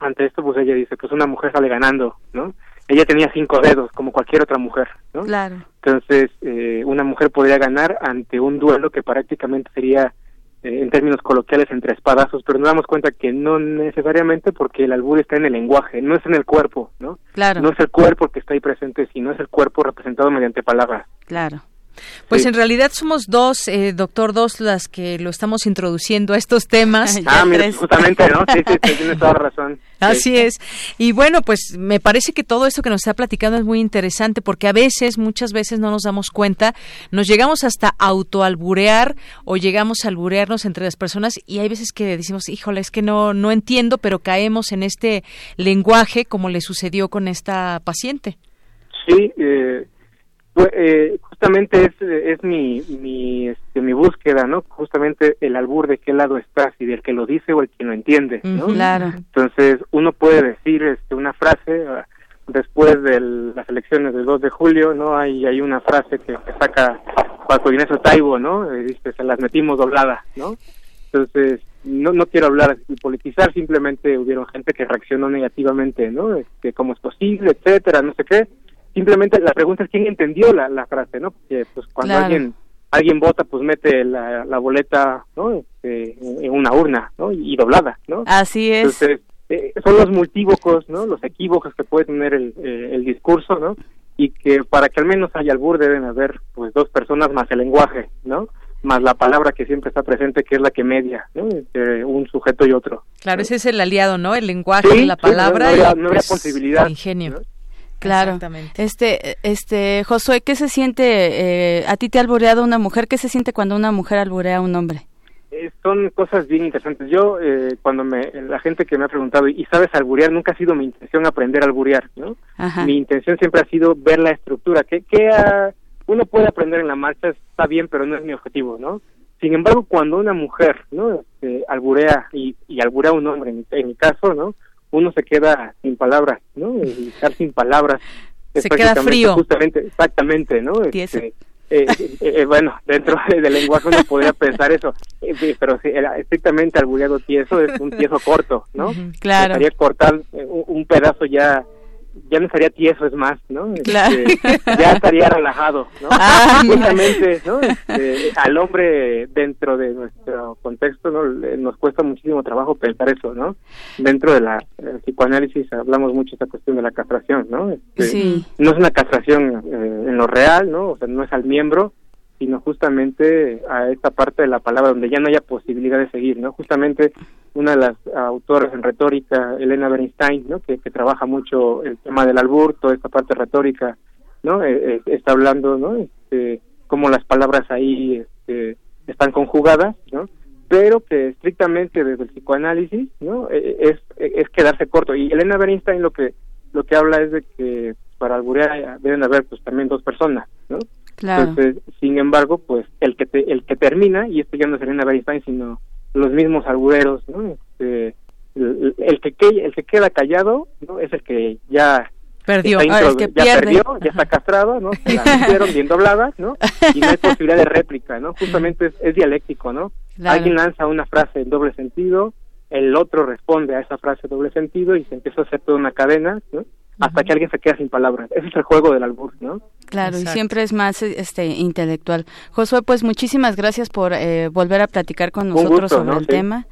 ante esto, pues ella dice, pues una mujer sale ganando, ¿no? Ella tenía cinco dedos, como cualquier otra mujer, ¿no? Claro. Entonces, eh, una mujer podría ganar ante un duelo que prácticamente sería en términos coloquiales entre espadazos, pero nos damos cuenta que no necesariamente porque el albur está en el lenguaje, no es en el cuerpo, ¿no? Claro. No es el cuerpo que está ahí presente, sino es el cuerpo representado mediante palabras. Claro. Pues en realidad somos dos, eh, doctor, dos las que lo estamos introduciendo a estos temas. ah, mira, justamente, ¿no? Sí, sí, tienes toda razón. Así es. Y bueno, pues me parece que todo esto que nos está platicando es muy interesante porque a veces, muchas veces no nos damos cuenta, nos llegamos hasta autoalburear o llegamos a alburearnos entre las personas y hay veces que decimos, híjole, es que no, no entiendo, pero caemos en este lenguaje como le sucedió con esta paciente. Sí, eh, eh, justamente es, es mi, mi, este, mi búsqueda, ¿no? Justamente el albur de qué lado estás, y del que lo dice o el que lo entiende, ¿no? Claro. Entonces, uno puede decir este, una frase ah, después de las elecciones del 2 de julio, ¿no? Hay, hay una frase que, saca Paco Ignacio Taibo, ¿no? Eh, dice, se las metimos dobladas, ¿no? Entonces, no, no quiero hablar y politizar, simplemente hubieron gente que reaccionó negativamente, ¿no? Este, cómo es posible, etcétera, no sé qué simplemente la pregunta es quién entendió la, la frase, ¿no? Porque pues cuando alguien alguien vota, pues mete la, la boleta, ¿no? Este, en una urna, ¿no? Y, doblada, ¿no? Así es. Entonces, eh, son los multívocos, ¿no? Los equívocos que puede tener el, eh, el discurso, ¿no? Y que para que al menos haya albur deben haber, pues, dos personas más el lenguaje, ¿no? más la palabra que siempre está presente, que es la que media, ¿no? Entre un sujeto y otro. Claro, ese es el aliado, ¿no? El lenguaje, la palabra. no, habría, pues, posibilidad. ingenio. Claro. Este, este, Josué, ¿qué se siente? Eh, ¿A ti te ha albureado una mujer? ¿Qué se siente cuando una mujer alburea a un hombre? Eh, son cosas bien interesantes. Yo, eh, cuando me, la gente que me ha preguntado, ¿y sabes alburear? Nunca ha sido mi intención aprender a alburear, ¿no? Mi intención siempre ha sido ver la estructura. que, que uno puede aprender en la marcha, está bien, pero no es mi objetivo, ¿no? Sin embargo, cuando una mujer, ¿no? Este, alburea y, y alburea a un hombre, en, en mi caso, ¿no? Uno se queda sin palabras, ¿no? estar sin palabras. se queda frío. Justamente, exactamente, ¿no? Este, Eh, eh, eh, bueno, dentro del lenguaje uno podría pensar eso, pero si estrictamente albureado tieso es un tieso corto, ¿no? Claro. Sería cortar un pedazo ya ya no estaría tieso, es más, ¿no? Este, ya estaría relajado, ¿no? Ah, Justamente, ¿no? Este, al hombre dentro de nuestro contexto, ¿no? Nos cuesta muchísimo trabajo pensar eso, ¿no? Dentro de la psicoanálisis hablamos mucho de esta cuestión de la castración, ¿no? Este, sí. No es una castración eh, en lo real, ¿no? O sea, no es al miembro, sino justamente a esta parte de la palabra donde ya no haya posibilidad de seguir, ¿no? Justamente una de las autoras en retórica, Elena Bernstein, ¿no? Que, trabaja mucho el tema del albur, toda esta parte retórica, ¿no? Eh, eh, está hablando, ¿no? Este, cómo las palabras ahí este, están conjugadas, ¿no? Pero que estrictamente desde el psicoanálisis, ¿no? Eh, es, es quedarse corto. Y Elena Bernstein lo que lo que habla es de que para alburear deben haber pues también dos personas, ¿no? Entonces, sin embargo, pues el que el que termina, y esto ya no es Elena Bernstein, sino los mismos albureros, ¿no? Este, el, que, el que queda callado, ¿no? Es el que ya perdió, ah, ya perdió, ya está castrado, ¿no? Se la hicieron bien dobladas, ¿no? Y no hay posibilidad de réplica, ¿no? Justamente es, dialéctico, ¿no? Alguien lanza una frase en doble sentido, el otro responde a esa frase en doble sentido y se empieza a hacer toda una cadena, ¿no? Hasta que alguien se queda sin palabras. Ese es el juego del albur, ¿no? Claro, y siempre es más este intelectual. Josué, pues muchísimas gracias por eh, volver a platicar con nosotros sobre el tema.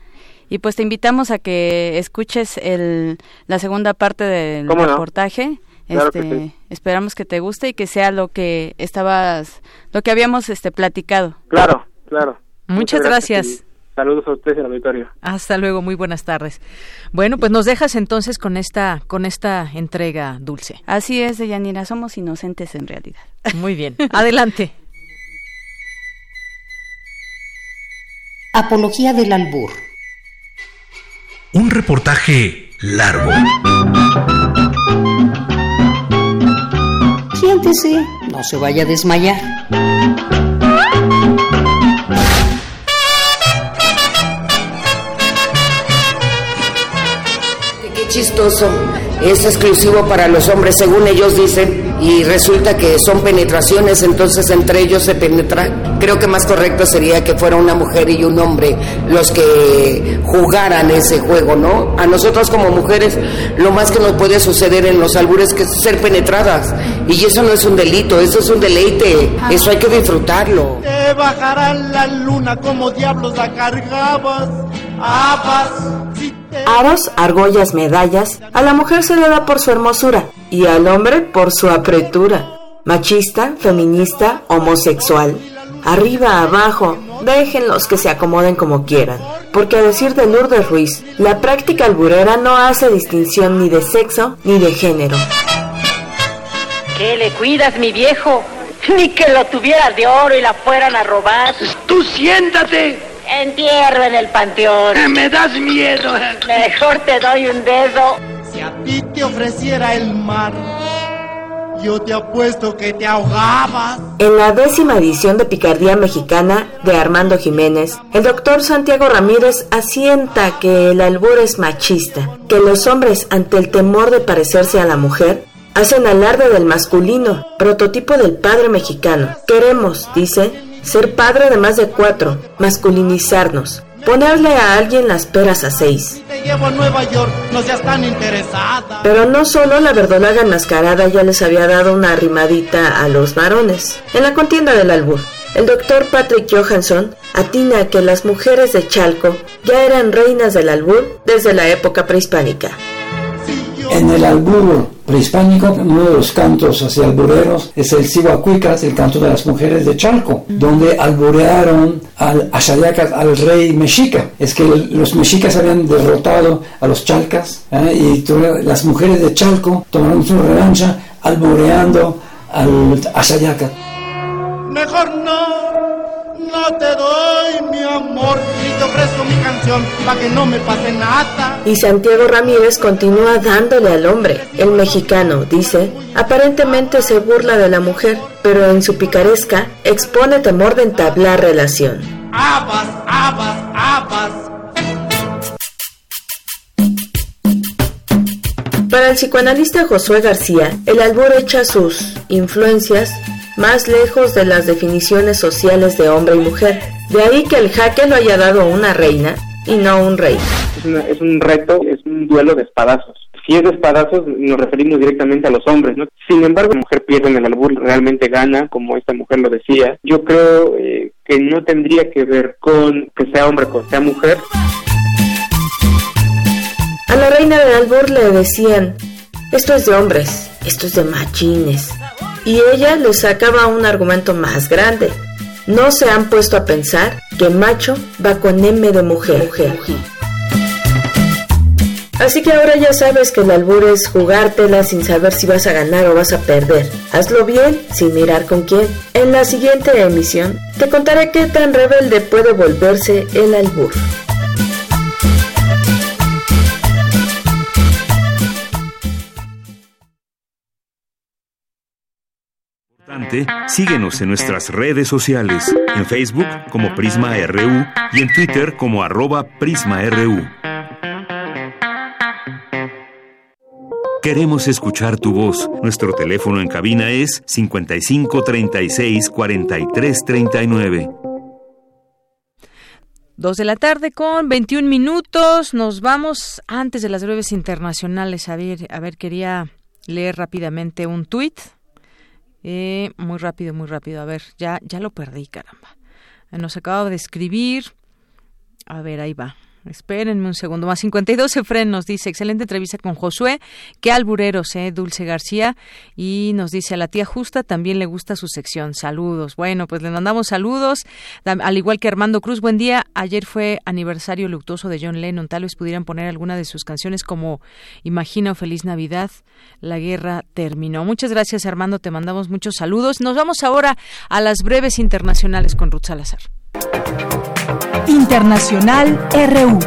Y pues te invitamos a que escuches el, la segunda parte del reportaje. este, Esperamos que te guste y que sea lo que estabas, lo que habíamos este platicado. Claro, claro. Muchas, gracias. Saludos a ustedes en el auditorio. Hasta luego, muy buenas tardes. Bueno, pues nos dejas entonces con esta con esta entrega dulce. Así es, Deyanira, somos inocentes en realidad. Muy bien. Adelante. Apología del albur. Un reportaje largo. Siéntese, no se vaya a desmayar. Es exclusivo para los hombres, según ellos dicen, y resulta que son penetraciones, entonces entre ellos se penetra. Creo que más correcto sería que fuera una mujer y un hombre los que jugaran ese juego, ¿no? A nosotros como mujeres, lo más que nos puede suceder en los albures es ser penetradas. Y eso no es un delito, eso es un deleite, eso hay que disfrutarlo. Te bajará la luna como diablos la cargabas, Aros, argollas, medallas, a la mujer se le da por su hermosura y al hombre por su apretura. Machista, feminista, homosexual. Arriba, abajo, déjenlos que se acomoden como quieran. Porque a decir de Lourdes Ruiz, la práctica alburera no hace distinción ni de sexo ni de género. ¿Qué le cuidas, mi viejo? Ni que lo tuvieras de oro y la fueran a robar. Tú siéntate. Entierro en el panteón. Me das miedo. Mejor te doy un dedo. Si a ti te ofreciera el mar, yo te apuesto que te ahogabas. En la décima edición de Picardía Mexicana de Armando Jiménez, el doctor Santiago Ramírez asienta que el albur es machista, que los hombres, ante el temor de parecerse a la mujer, hacen alarde del masculino, prototipo del padre mexicano. Queremos, dice, ser padre de más de cuatro, masculinizarnos, ponerle a alguien las peras a seis. Pero no solo la verdolaga enmascarada ya les había dado una arrimadita a los varones. En la contienda del albur, el doctor Patrick Johansson atina que las mujeres de Chalco ya eran reinas del albur desde la época prehispánica. En el albur prehispánico, uno de los cantos hacia albureros es el Sihuacuicas, el canto de las mujeres de Chalco, donde alburearon al Ashayacas, al rey mexica. Es que los mexicas habían derrotado a los chalcas ¿eh? y las mujeres de Chalco tomaron su revancha albureando al Ashayacas. Mejor no no te doy mi amor, ni te ofrezco mi canción para que no me pase nada. Y Santiago Ramírez continúa dándole al hombre. El mexicano, dice, aparentemente se burla de la mujer, pero en su picaresca expone temor de entablar relación. Abas, abas, abas. Para el psicoanalista Josué García, el albur echa sus influencias más lejos de las definiciones sociales de hombre y mujer. De ahí que el jaque lo haya dado una reina y no un rey. Es, un reto, es un duelo de espadazos. Si es de espadazos, nos referimos directamente a los hombres, ¿no? Sin embargo, la mujer pierde en el albur, realmente gana, como esta mujer lo decía. Yo creo eh, que no tendría que ver con que sea hombre, con que sea mujer. A la reina del albur le decían, esto es de hombres, esto es de machines. Y ella le sacaba un argumento más grande. No se han puesto a pensar que macho va con M de mujer. Así que ahora ya sabes que el albur es jugártela sin saber si vas a ganar o vas a perder. Hazlo bien, sin mirar con quién. En la siguiente emisión te contaré qué tan rebelde puede volverse el albur. Síguenos en nuestras redes sociales, en Facebook como Prisma RU y en Twitter como arroba PrismaRU. Queremos escuchar tu voz. Nuestro teléfono en cabina es 55 36 43 39. Dos de la tarde con 21 minutos. Nos vamos antes de las breves internacionales. A ver, a ver quería leer rápidamente un tuit eh, muy rápido, muy rápido. A ver, ya, ya lo perdí, caramba. Nos acaba de escribir. A ver, ahí va. Espérenme un segundo más. 52 Efren nos dice, excelente entrevista con Josué. Qué albureros, eh, Dulce García. Y nos dice, a la tía Justa también le gusta su sección. Saludos. Bueno, pues le mandamos saludos. Al igual que Armando Cruz, buen día. Ayer fue aniversario luctuoso de John Lennon. Tal vez pudieran poner alguna de sus canciones como Imagina o Feliz Navidad. La guerra terminó. Muchas gracias, Armando. Te mandamos muchos saludos. Nos vamos ahora a las breves internacionales con Ruth Salazar. Internacional RU.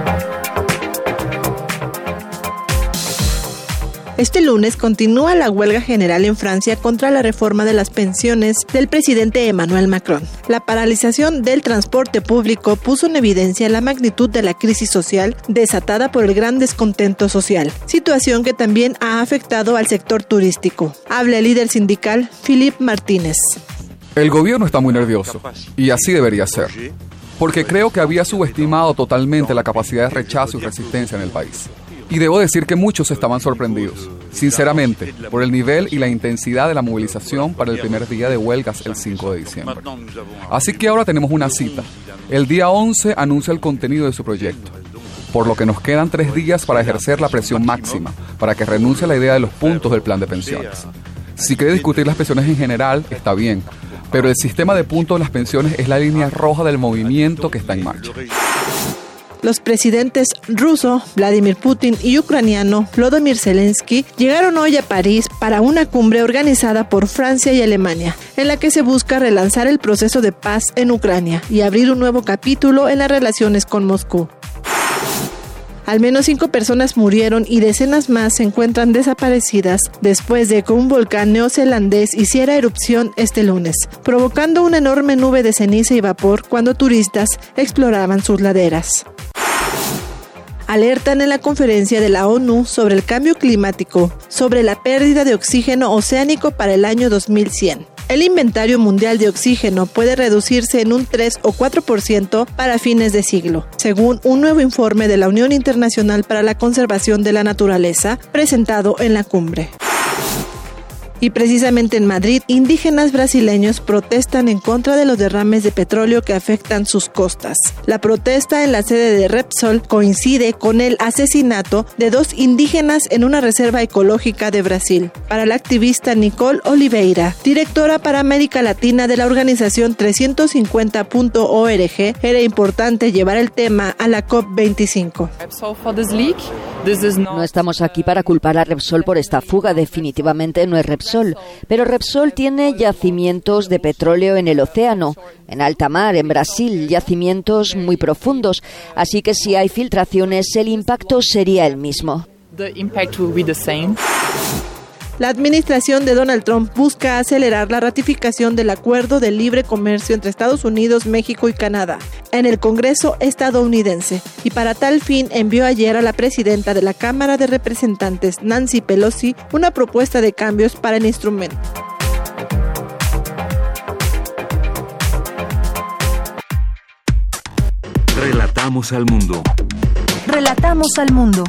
Este lunes continúa la huelga general en Francia contra la reforma de las pensiones del presidente Emmanuel Macron. La paralización del transporte público puso en evidencia la magnitud de la crisis social desatada por el gran descontento social, situación que también ha afectado al sector turístico. Habla el líder sindical Philippe Martínez. El gobierno está muy nervioso y así debería ser porque creo que había subestimado totalmente la capacidad de rechazo y resistencia en el país. Y debo decir que muchos estaban sorprendidos, sinceramente, por el nivel y la intensidad de la movilización para el primer día de huelgas el 5 de diciembre. Así que ahora tenemos una cita. El día 11 anuncia el contenido de su proyecto, por lo que nos quedan tres días para ejercer la presión máxima, para que renuncie a la idea de los puntos del plan de pensiones. Si quiere discutir las pensiones en general, está bien, pero el sistema de puntos de las pensiones es la línea roja del movimiento que está en marcha. Los presidentes ruso, Vladimir Putin, y ucraniano, Vladimir Zelensky, llegaron hoy a París para una cumbre organizada por Francia y Alemania, en la que se busca relanzar el proceso de paz en Ucrania y abrir un nuevo capítulo en las relaciones con Moscú. Al menos cinco personas murieron y decenas más se encuentran desaparecidas después de que un volcán neozelandés hiciera erupción este lunes, provocando una enorme nube de ceniza y vapor cuando turistas exploraban sus laderas alertan en la conferencia de la ONU sobre el cambio climático, sobre la pérdida de oxígeno oceánico para el año 2100. El inventario mundial de oxígeno puede reducirse en un 3 o 4% para fines de siglo, según un nuevo informe de la Unión Internacional para la Conservación de la Naturaleza presentado en la cumbre. Y precisamente en Madrid, indígenas brasileños protestan en contra de los derrames de petróleo que afectan sus costas. La protesta en la sede de Repsol coincide con el asesinato de dos indígenas en una reserva ecológica de Brasil. Para la activista Nicole Oliveira, directora para América Latina de la organización 350.org, era importante llevar el tema a la COP25. No estamos aquí para culpar a Repsol por esta fuga, definitivamente no es Repsol pero Repsol tiene yacimientos de petróleo en el océano, en alta mar, en Brasil, yacimientos muy profundos, así que si hay filtraciones el impacto sería el mismo. La administración de Donald Trump busca acelerar la ratificación del acuerdo de libre comercio entre Estados Unidos, México y Canadá en el Congreso estadounidense y para tal fin envió ayer a la presidenta de la Cámara de Representantes, Nancy Pelosi, una propuesta de cambios para el instrumento. Relatamos al mundo. Relatamos al mundo.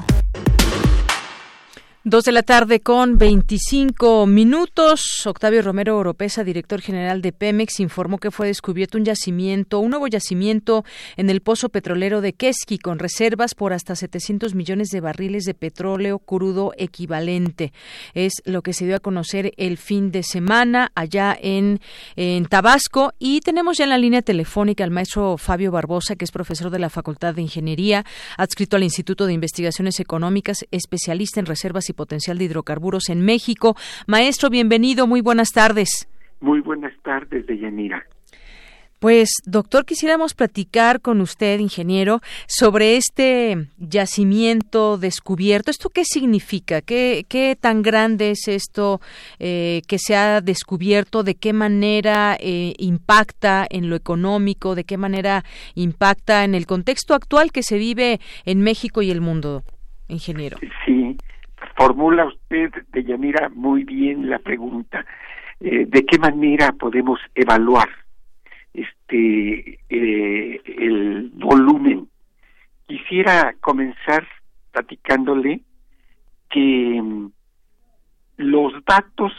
Dos de la tarde con 25 minutos. Octavio Romero Oropesa, director general de Pemex, informó que fue descubierto un yacimiento, un nuevo yacimiento en el pozo petrolero de Keski con reservas por hasta 700 millones de barriles de petróleo crudo equivalente. Es lo que se dio a conocer el fin de semana allá en, en Tabasco. Y tenemos ya en la línea telefónica al maestro Fabio Barbosa, que es profesor de la Facultad de Ingeniería, adscrito al Instituto de Investigaciones Económicas, especialista en reservas y potencial de hidrocarburos en México. Maestro, bienvenido, muy buenas tardes. Muy buenas tardes, Deyanira. Pues, doctor, quisiéramos platicar con usted, ingeniero, sobre este yacimiento descubierto. ¿Esto qué significa? ¿Qué, qué tan grande es esto eh, que se ha descubierto? ¿De qué manera eh, impacta en lo económico? ¿De qué manera impacta en el contexto actual que se vive en México y el mundo, ingeniero? Sí, formula usted, Deyanira, muy bien la pregunta. Eh, ¿De qué manera podemos evaluar este eh, el volumen? Quisiera comenzar platicándole que mm, los datos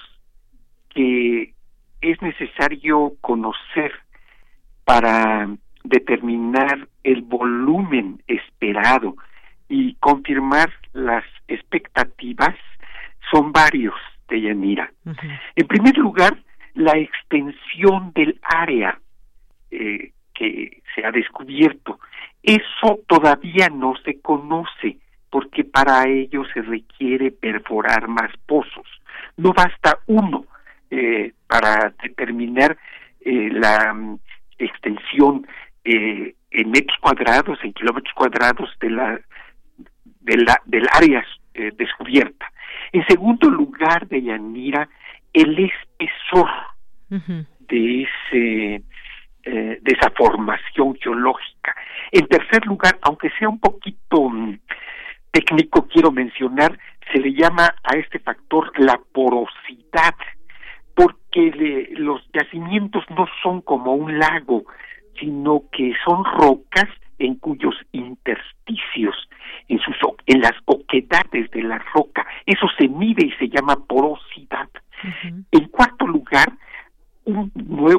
que es necesario conocer para determinar el volumen esperado y confirmar las expectativas son varios de Yanira. En primer lugar, la extensión del área eh, que se ha descubierto. Eso todavía no se conoce porque para ello se requiere perforar más pozos. No basta uno eh, para determinar eh, la mm, extensión en metros cuadrados, en kilómetros cuadrados de la de la, del área eh, descubierta. En segundo lugar, de Yanira, el espesor de ese eh, de esa formación geológica. En tercer lugar, aunque sea un poquito mm, técnico, quiero mencionar, se le llama a este factor la porosidad, porque los yacimientos no son como un lago, sino que son rocas en cuyos intersticios, en, sus, en las oquedades de la roca, eso se mide y se llama porosidad. En cuarto lugar, un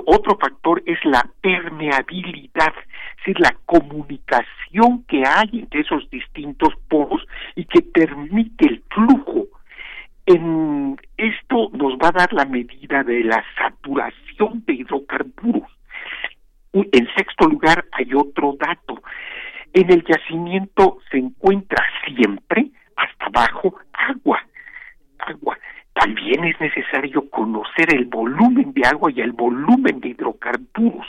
otro factor es la permeabilidad, es decir, la comunicación que hay entre esos distintos poros y que permite el flujo. En esto nos va a dar la medida de la saturación de hidrocarburos. En sexto lugar, hay otro dato. En el yacimiento se encuentra siempre hasta abajo agua. Agua. También es necesario conocer el volumen de agua y el volumen de hidrocarburos.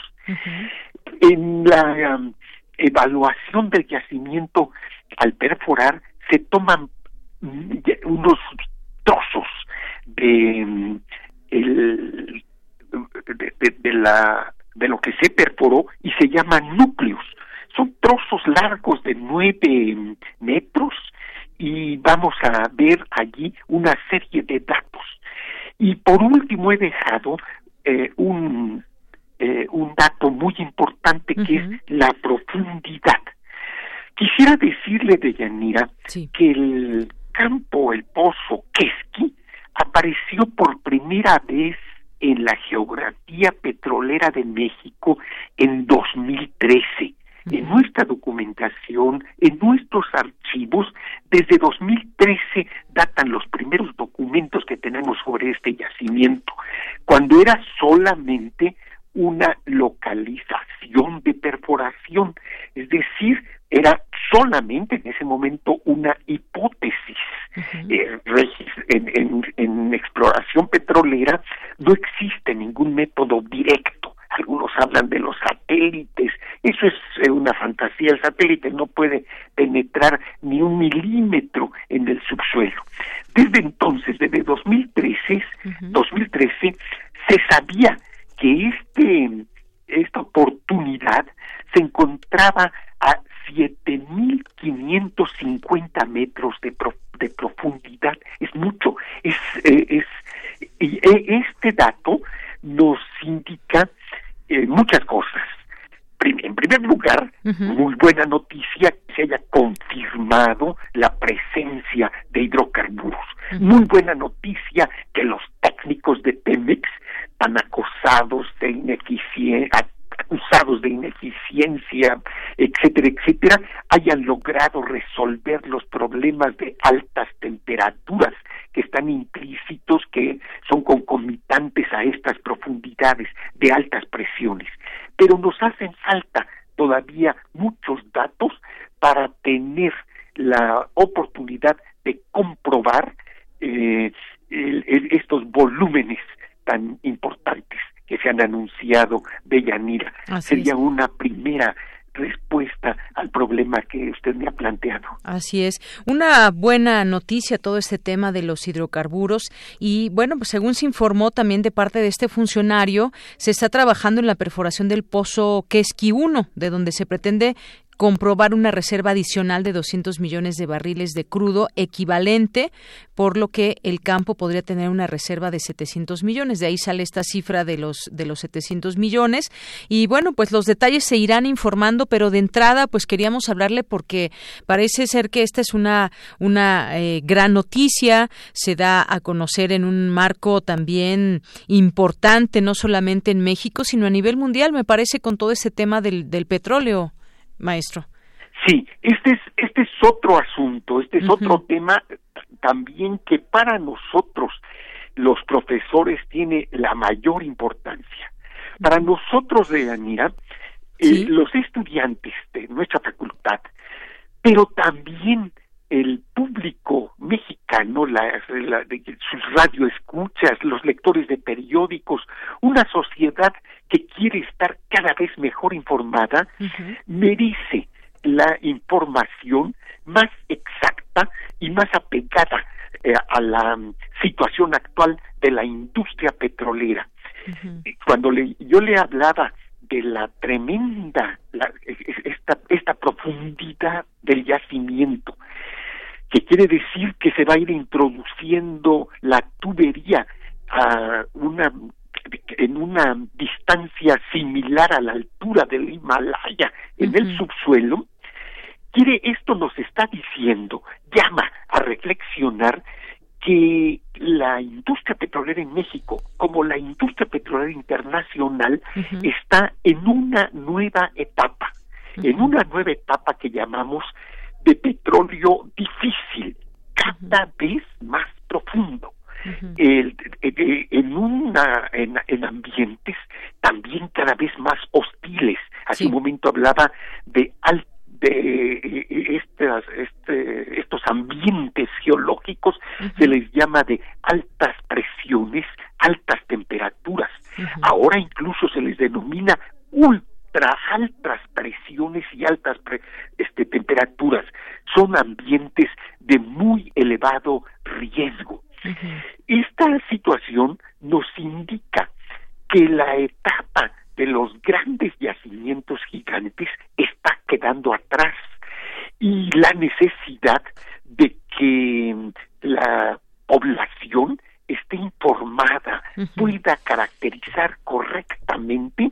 En la um, evaluación del yacimiento, al perforar, se toman mm, unos trozos de, mm, el, de la de lo que se perforó y se llaman núcleos. Son trozos largos de nueve metros y vamos a ver allí una serie de datos. Y por último he dejado eh, un, eh, un dato muy importante que es la profundidad. Quisiera decirle, de Yanira, que el campo, el pozo Keski, apareció por primera vez en la geografía petrolera de México en 2013. En nuestra documentación, en nuestros archivos, desde 2013 datan los primeros documentos que tenemos sobre este yacimiento, cuando era solamente una localización de perforación, es decir, era solamente en ese momento una hipótesis. Eh, en, en, exploración petrolera no existe ningún método directo. Algunos hablan de los satélites. Eso es eh, una fantasía. El satélite no puede penetrar ni un milímetro en el subsuelo. Desde entonces, desde 2013, 2013 se sabía que este esta oportunidad se encontraba a 7.550 metros de, de profundidad. Es mucho. Es, eh, es, y e, este dato nos indica eh, muchas cosas. En primer lugar, muy buena noticia. confirmado la presencia de hidrocarburos. Muy buena noticia que los técnicos de Pemex, tan acosados de ineficiencia, acusados de ineficiencia, etcétera, etcétera, hayan logrado resolver los problemas de altas temperaturas que están implícitos, que son concomitantes a estas profundidades de altas presiones. Pero nos hacen falta todavía muchos datos para tener la oportunidad de comprobar eh, estos volúmenes tan importantes que se han anunciado de Yanira. Sería una primera respuesta al problema que usted me ha planteado. Así es. Una buena noticia todo este tema de los hidrocarburos y bueno, pues según se informó también de parte de este funcionario, se está trabajando en la perforación del pozo Keski 1, de donde se pretende comprobar una reserva adicional de 200 millones de barriles de crudo equivalente, por lo que el campo podría tener una reserva de 700 millones. De ahí sale esta cifra de los de los 700 millones. Y bueno, pues los detalles se irán informando, pero de entrada pues queríamos hablarle porque parece ser que esta es una una eh, gran noticia, se da a conocer en un marco también importante no solamente en México, sino a nivel mundial, me parece con todo ese tema del, del petróleo maestro. Sí, este es, este es otro asunto, este es otro tema también que para nosotros los profesores tiene la mayor importancia. Para nosotros de ANIRA, eh, los estudiantes de nuestra facultad, pero también el público mexicano, la, sus radioescuchas, los lectores de periódicos, una sociedad que quiere estar cada vez mejor informada, merece la información más exacta y más apegada eh, a la mm, situación actual de la industria petrolera. Cuando le, yo le hablaba de la tremenda, esta, esta profundidad del yacimiento, que quiere decir que se va a ir introduciendo la tubería a una en una distancia similar a la altura del Himalaya en el subsuelo, quiere esto nos está diciendo, llama a reflexionar que la industria petrolera en México, como la industria petrolera internacional, está en una nueva etapa, en una nueva etapa que llamamos de petróleo difícil, cada vez más profundo. El, en una en, ambientes también cada vez más hostiles hace un momento hablaba de de estas, este, estos ambientes geológicos se les llama de altas presiones, altas temperaturas. Ahora incluso se les denomina ultra altas presiones y altas este, temperaturas. Son ambientes de muy elevado riesgo. Esta situación nos indica que la etapa de los grandes yacimientos gigantes está quedando atrás y la necesidad de que la población esté informada, pueda caracterizar correctamente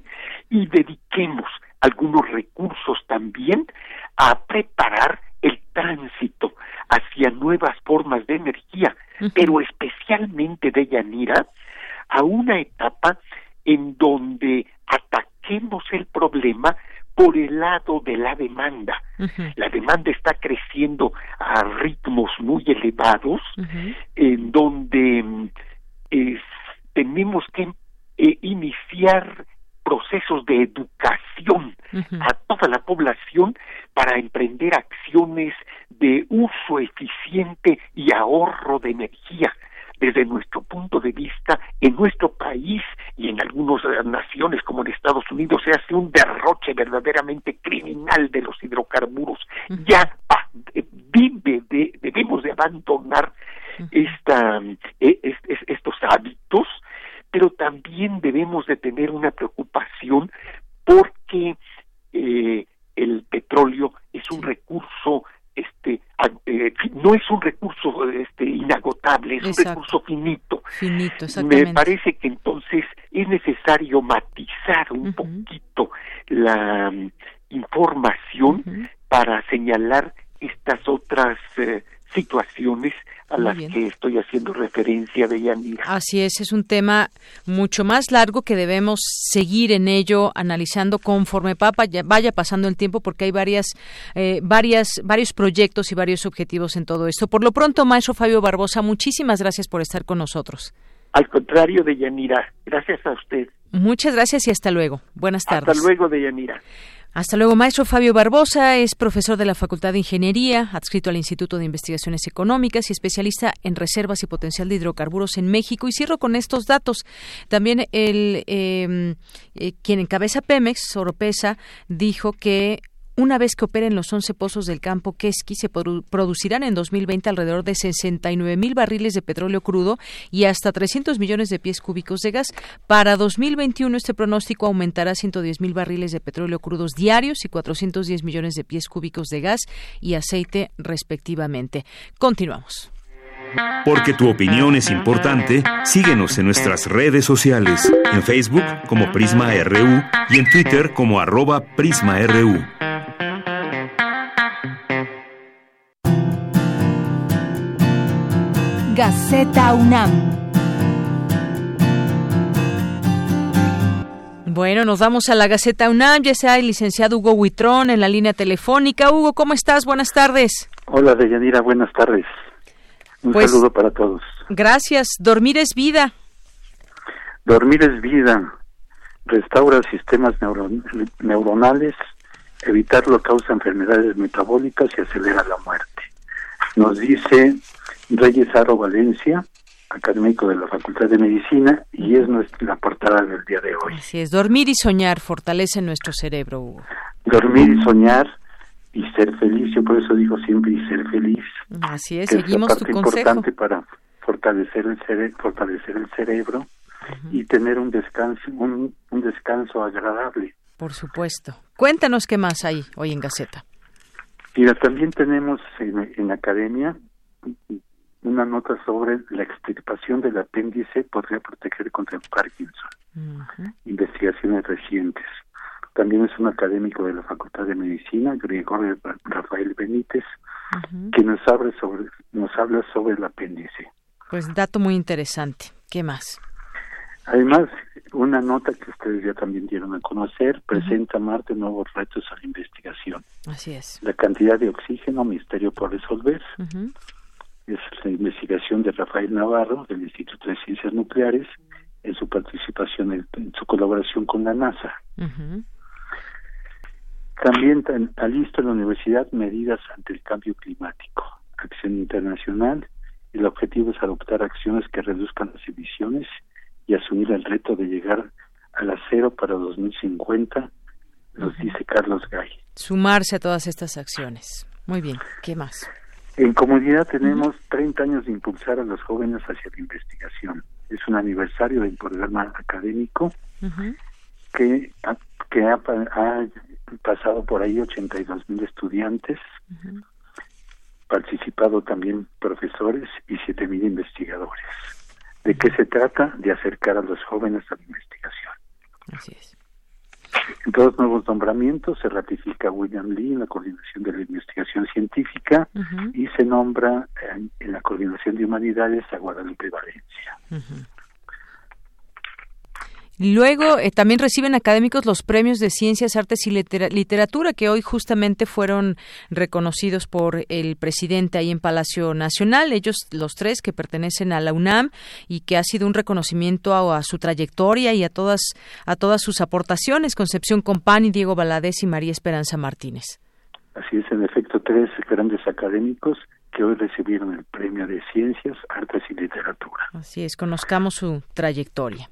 y dediquemos algunos recursos también a preparar el tránsito hacia nuevas formas de energía, pero especialmente de Yanira, a una etapa en donde ataquemos el problema por el lado de la demanda. La demanda está creciendo a ritmos muy elevados, en donde mm, tenemos que eh, iniciar procesos de educación a toda la población para emprender acciones de uso eficiente y ahorro de energía desde nuestro punto de vista, en nuestro país y en algunas naciones como en Estados Unidos. Se hace un derroche verdaderamente criminal de los hidrocarburos. Ya eh, vive debemos de abandonar esta, eh, estos hábitos, pero también debemos de tener una preocupación porque eh, el petróleo es un recurso este eh, no es un recurso este inagotable es un recurso finito. Finito me parece que entonces es necesario matizar un poquito la mm, información para señalar estas otras eh, situaciones a las que estoy haciendo referencia de Yanira. Así es, es un tema mucho más largo que debemos seguir en ello, analizando conforme papa vaya pasando el tiempo, porque hay varias, eh, varias, varios proyectos y varios objetivos en todo esto. Por lo pronto, maestro Fabio Barbosa, muchísimas gracias por estar con nosotros. Al contrario de Yanira, gracias a usted. Muchas gracias y hasta luego. Buenas tardes. Hasta luego de Yanira. Hasta luego, maestro Fabio Barbosa es profesor de la Facultad de Ingeniería, adscrito al Instituto de Investigaciones Económicas y especialista en reservas y potencial de hidrocarburos en México. Y cierro con estos datos. También el em, eh, quien encabeza Pemex, Oropesa, dijo que una vez que operen los 11 pozos del campo Keski, se producirán en 2020 alrededor de 69 mil barriles de petróleo crudo y hasta 300 millones de pies cúbicos de gas. Para 2021 este pronóstico aumentará a 110 mil barriles de petróleo crudos diarios y 410 millones de pies cúbicos de gas y aceite respectivamente. Continuamos. Porque tu opinión es importante, síguenos en nuestras redes sociales, en Facebook como Prisma RU y en Twitter como arroba PrismaRU. Gaceta UNAM. Bueno, nos vamos a la Gaceta UNAM. Ya está el licenciado Hugo Huitrón en la línea telefónica. Hugo, ¿cómo estás? Buenas tardes. Hola, Deyanira. Buenas tardes. Un pues, saludo para todos. Gracias. Dormir es vida. Dormir es vida. Restaura sistemas neuronales. Evitarlo causa enfermedades metabólicas y acelera la muerte. Nos dice Reyes Aro Valencia, académico de la Facultad de Medicina, y es nuestra portada del día de hoy. Así es, dormir y soñar fortalece nuestro cerebro, Hugo. Dormir y soñar y ser feliz, yo por eso digo siempre y ser feliz. Así es, seguimos es tu importante para fortalecer el, cere fortalecer el cerebro y tener un descanso, un, un descanso agradable. Por supuesto. Cuéntanos qué más hay hoy en Gaceta. Mira, también tenemos en, en academia una nota sobre la extirpación del apéndice podría proteger contra el Parkinson. Investigaciones recientes. También es un académico de la Facultad de Medicina, Gregorio Rafael Benítez, que nos habla sobre nos habla sobre el apéndice. Pues dato muy interesante. ¿Qué más? Además, una nota que ustedes ya también dieron a conocer presenta Marte nuevos retos a la investigación. Así es. La cantidad de oxígeno, misterio por resolver es la investigación de Rafael Navarro del Instituto de Ciencias Nucleares en su participación en, su colaboración con la NASA. También alista la universidad medidas ante el cambio climático, acción internacional. El objetivo es adoptar acciones que reduzcan las emisiones y asumir el reto de llegar a la cero para 2050, nos dice Carlos Gay. Sumarse a todas estas acciones. Muy bien, ¿qué más? En comunidad tenemos 30 años de impulsar a los jóvenes hacia la investigación. Es un aniversario del programa académico que, ha, que ha, pasado por ahí 82 mil estudiantes, participado también profesores y 7 mil investigadores. ¿De qué se trata? De acercar a los jóvenes a la investigación. Así es. En dos nuevos nombramientos se ratifica William Lee en la coordinación de la investigación científica y se nombra en, la coordinación de humanidades a Guadalupe Valencia. Luego eh, también reciben académicos los premios de Ciencias, Artes y Literatura que hoy justamente fueron reconocidos por el presidente ahí en Palacio Nacional. Ellos, los tres que pertenecen a la UNAM y que ha sido un reconocimiento a, su trayectoria y a todas a todas sus aportaciones. Concepción Compani, Diego Valadez y María Esperanza Martínez. Así es, en efecto, tres grandes académicos que hoy recibieron el premio de Ciencias, Artes y Literatura. Así es, conozcamos su trayectoria.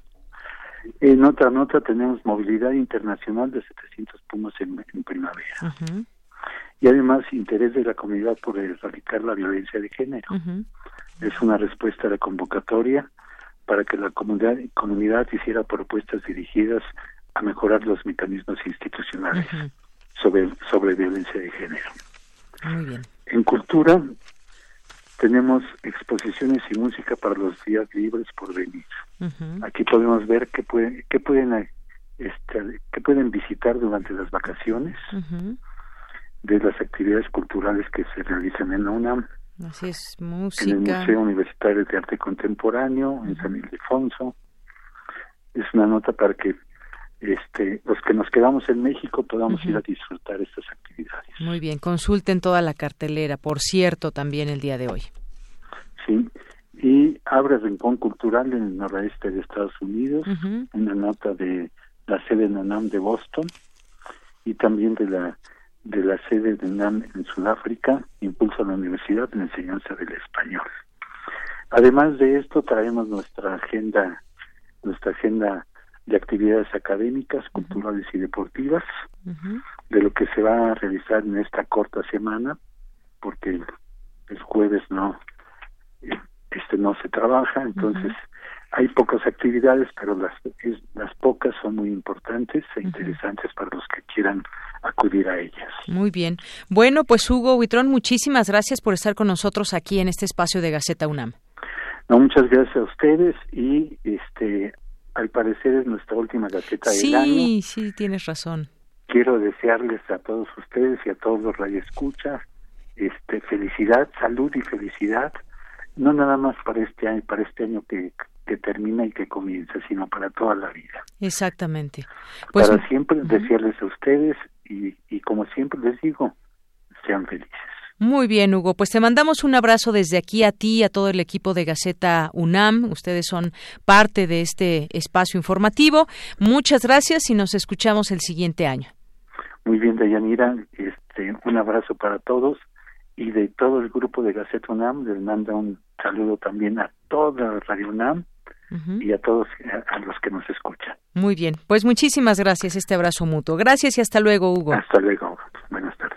En otra nota tenemos movilidad internacional de 700 pumas en, primavera. Y además interés de la comunidad por erradicar la violencia de género. Es una respuesta a la convocatoria para que la comunidad, comunidad hiciera propuestas dirigidas a mejorar los mecanismos institucionales sobre, sobre violencia de género. Muy bien. En cultura, tenemos exposiciones y música para los días libres por venir. Aquí podemos ver qué, pueden pueden este, qué pueden visitar durante las vacaciones. de las actividades culturales que se realizan en la UNAM. Así es, música. En el Museo Universitario de Arte Contemporáneo, en San Ildefonso. Es una nota para que este, los que nos quedamos en México podamos ir a disfrutar estas actividades. Muy bien, consulten toda la cartelera, por cierto, también el día de hoy. Sí, y abre Rincón Cultural en el noroeste de Estados Unidos, una nota de la sede de UNAM de Boston y también de la de la sede de UNAM en Sudáfrica, impulsa la universidad en enseñanza del español. Además de esto, traemos nuestra agenda, nuestra agenda de actividades académicas, culturales y deportivas, de lo que se va a realizar en esta corta semana, porque el jueves no, este no se trabaja, entonces hay pocas actividades, pero las, las pocas son muy importantes e interesantes para los que quieran acudir a ellas. Muy bien. Bueno, pues Hugo Huitrón, muchísimas gracias por estar con nosotros aquí en este espacio de Gaceta UNAM. No, muchas gracias a ustedes y este al parecer es nuestra última Gaceta del año. Sí, sí, tienes razón. Quiero desearles a todos ustedes y a todos los radioescuchas este felicidad, salud y felicidad, no nada más para este año, para este año que que termina y que comienza, sino para toda la vida. Exactamente. Pues, para siempre desearles a ustedes y, y como siempre les digo, sean felices. Muy bien, Hugo. Pues te mandamos un abrazo desde aquí a ti y a todo el equipo de Gaceta UNAM. Ustedes son parte de este espacio informativo. Muchas gracias y nos escuchamos el siguiente año. Muy bien, Dayanira. Este, un abrazo para todos y de todo el grupo de Gaceta UNAM les manda un saludo también a toda Radio UNAM y a todos a, los que nos escuchan. Muy bien, pues muchísimas gracias, este abrazo mutuo. Gracias y hasta luego, Hugo. Hasta luego, buenas tardes.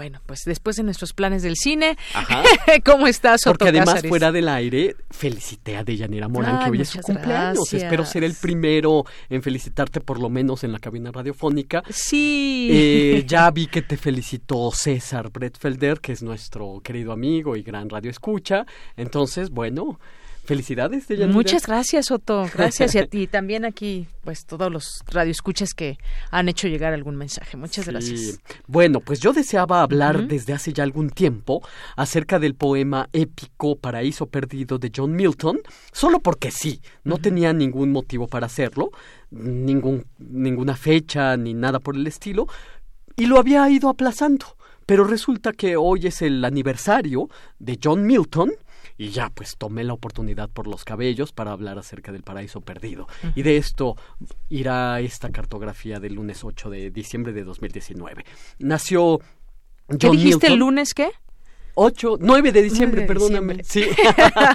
Bueno, pues después de nuestros planes del cine, ¿cómo estás, Otto Porque además, fuera del aire, felicité a Deyanira Morán, que hoy es su cumpleaños. Espero ser el primero en felicitarte, por lo menos en la cabina radiofónica. Sí. Eh, ya vi que te felicitó César Bretfelder, que es nuestro querido amigo y gran radio escucha. Entonces, bueno, Felicidades, Deyanira. Muchas gracias, Otto. Gracias. y a ti también aquí, pues todos los radioescuchas que han hecho llegar algún mensaje. Muchas gracias. Bueno, pues yo deseaba hablar desde hace ya algún tiempo acerca del poema épico Paraíso Perdido de John Milton, solo porque sí, no tenía ningún motivo para hacerlo, ningún, ninguna fecha ni nada por el estilo, y lo había ido aplazando. Pero resulta que hoy es el aniversario de John Milton, y ya pues tomé la oportunidad por los cabellos para hablar acerca del paraíso perdido. Y de esto irá esta cartografía del lunes 8 de diciembre de 2019. Nació John ¿Qué dijiste el lunes qué? 8, 9 de diciembre, perdóname. Sí.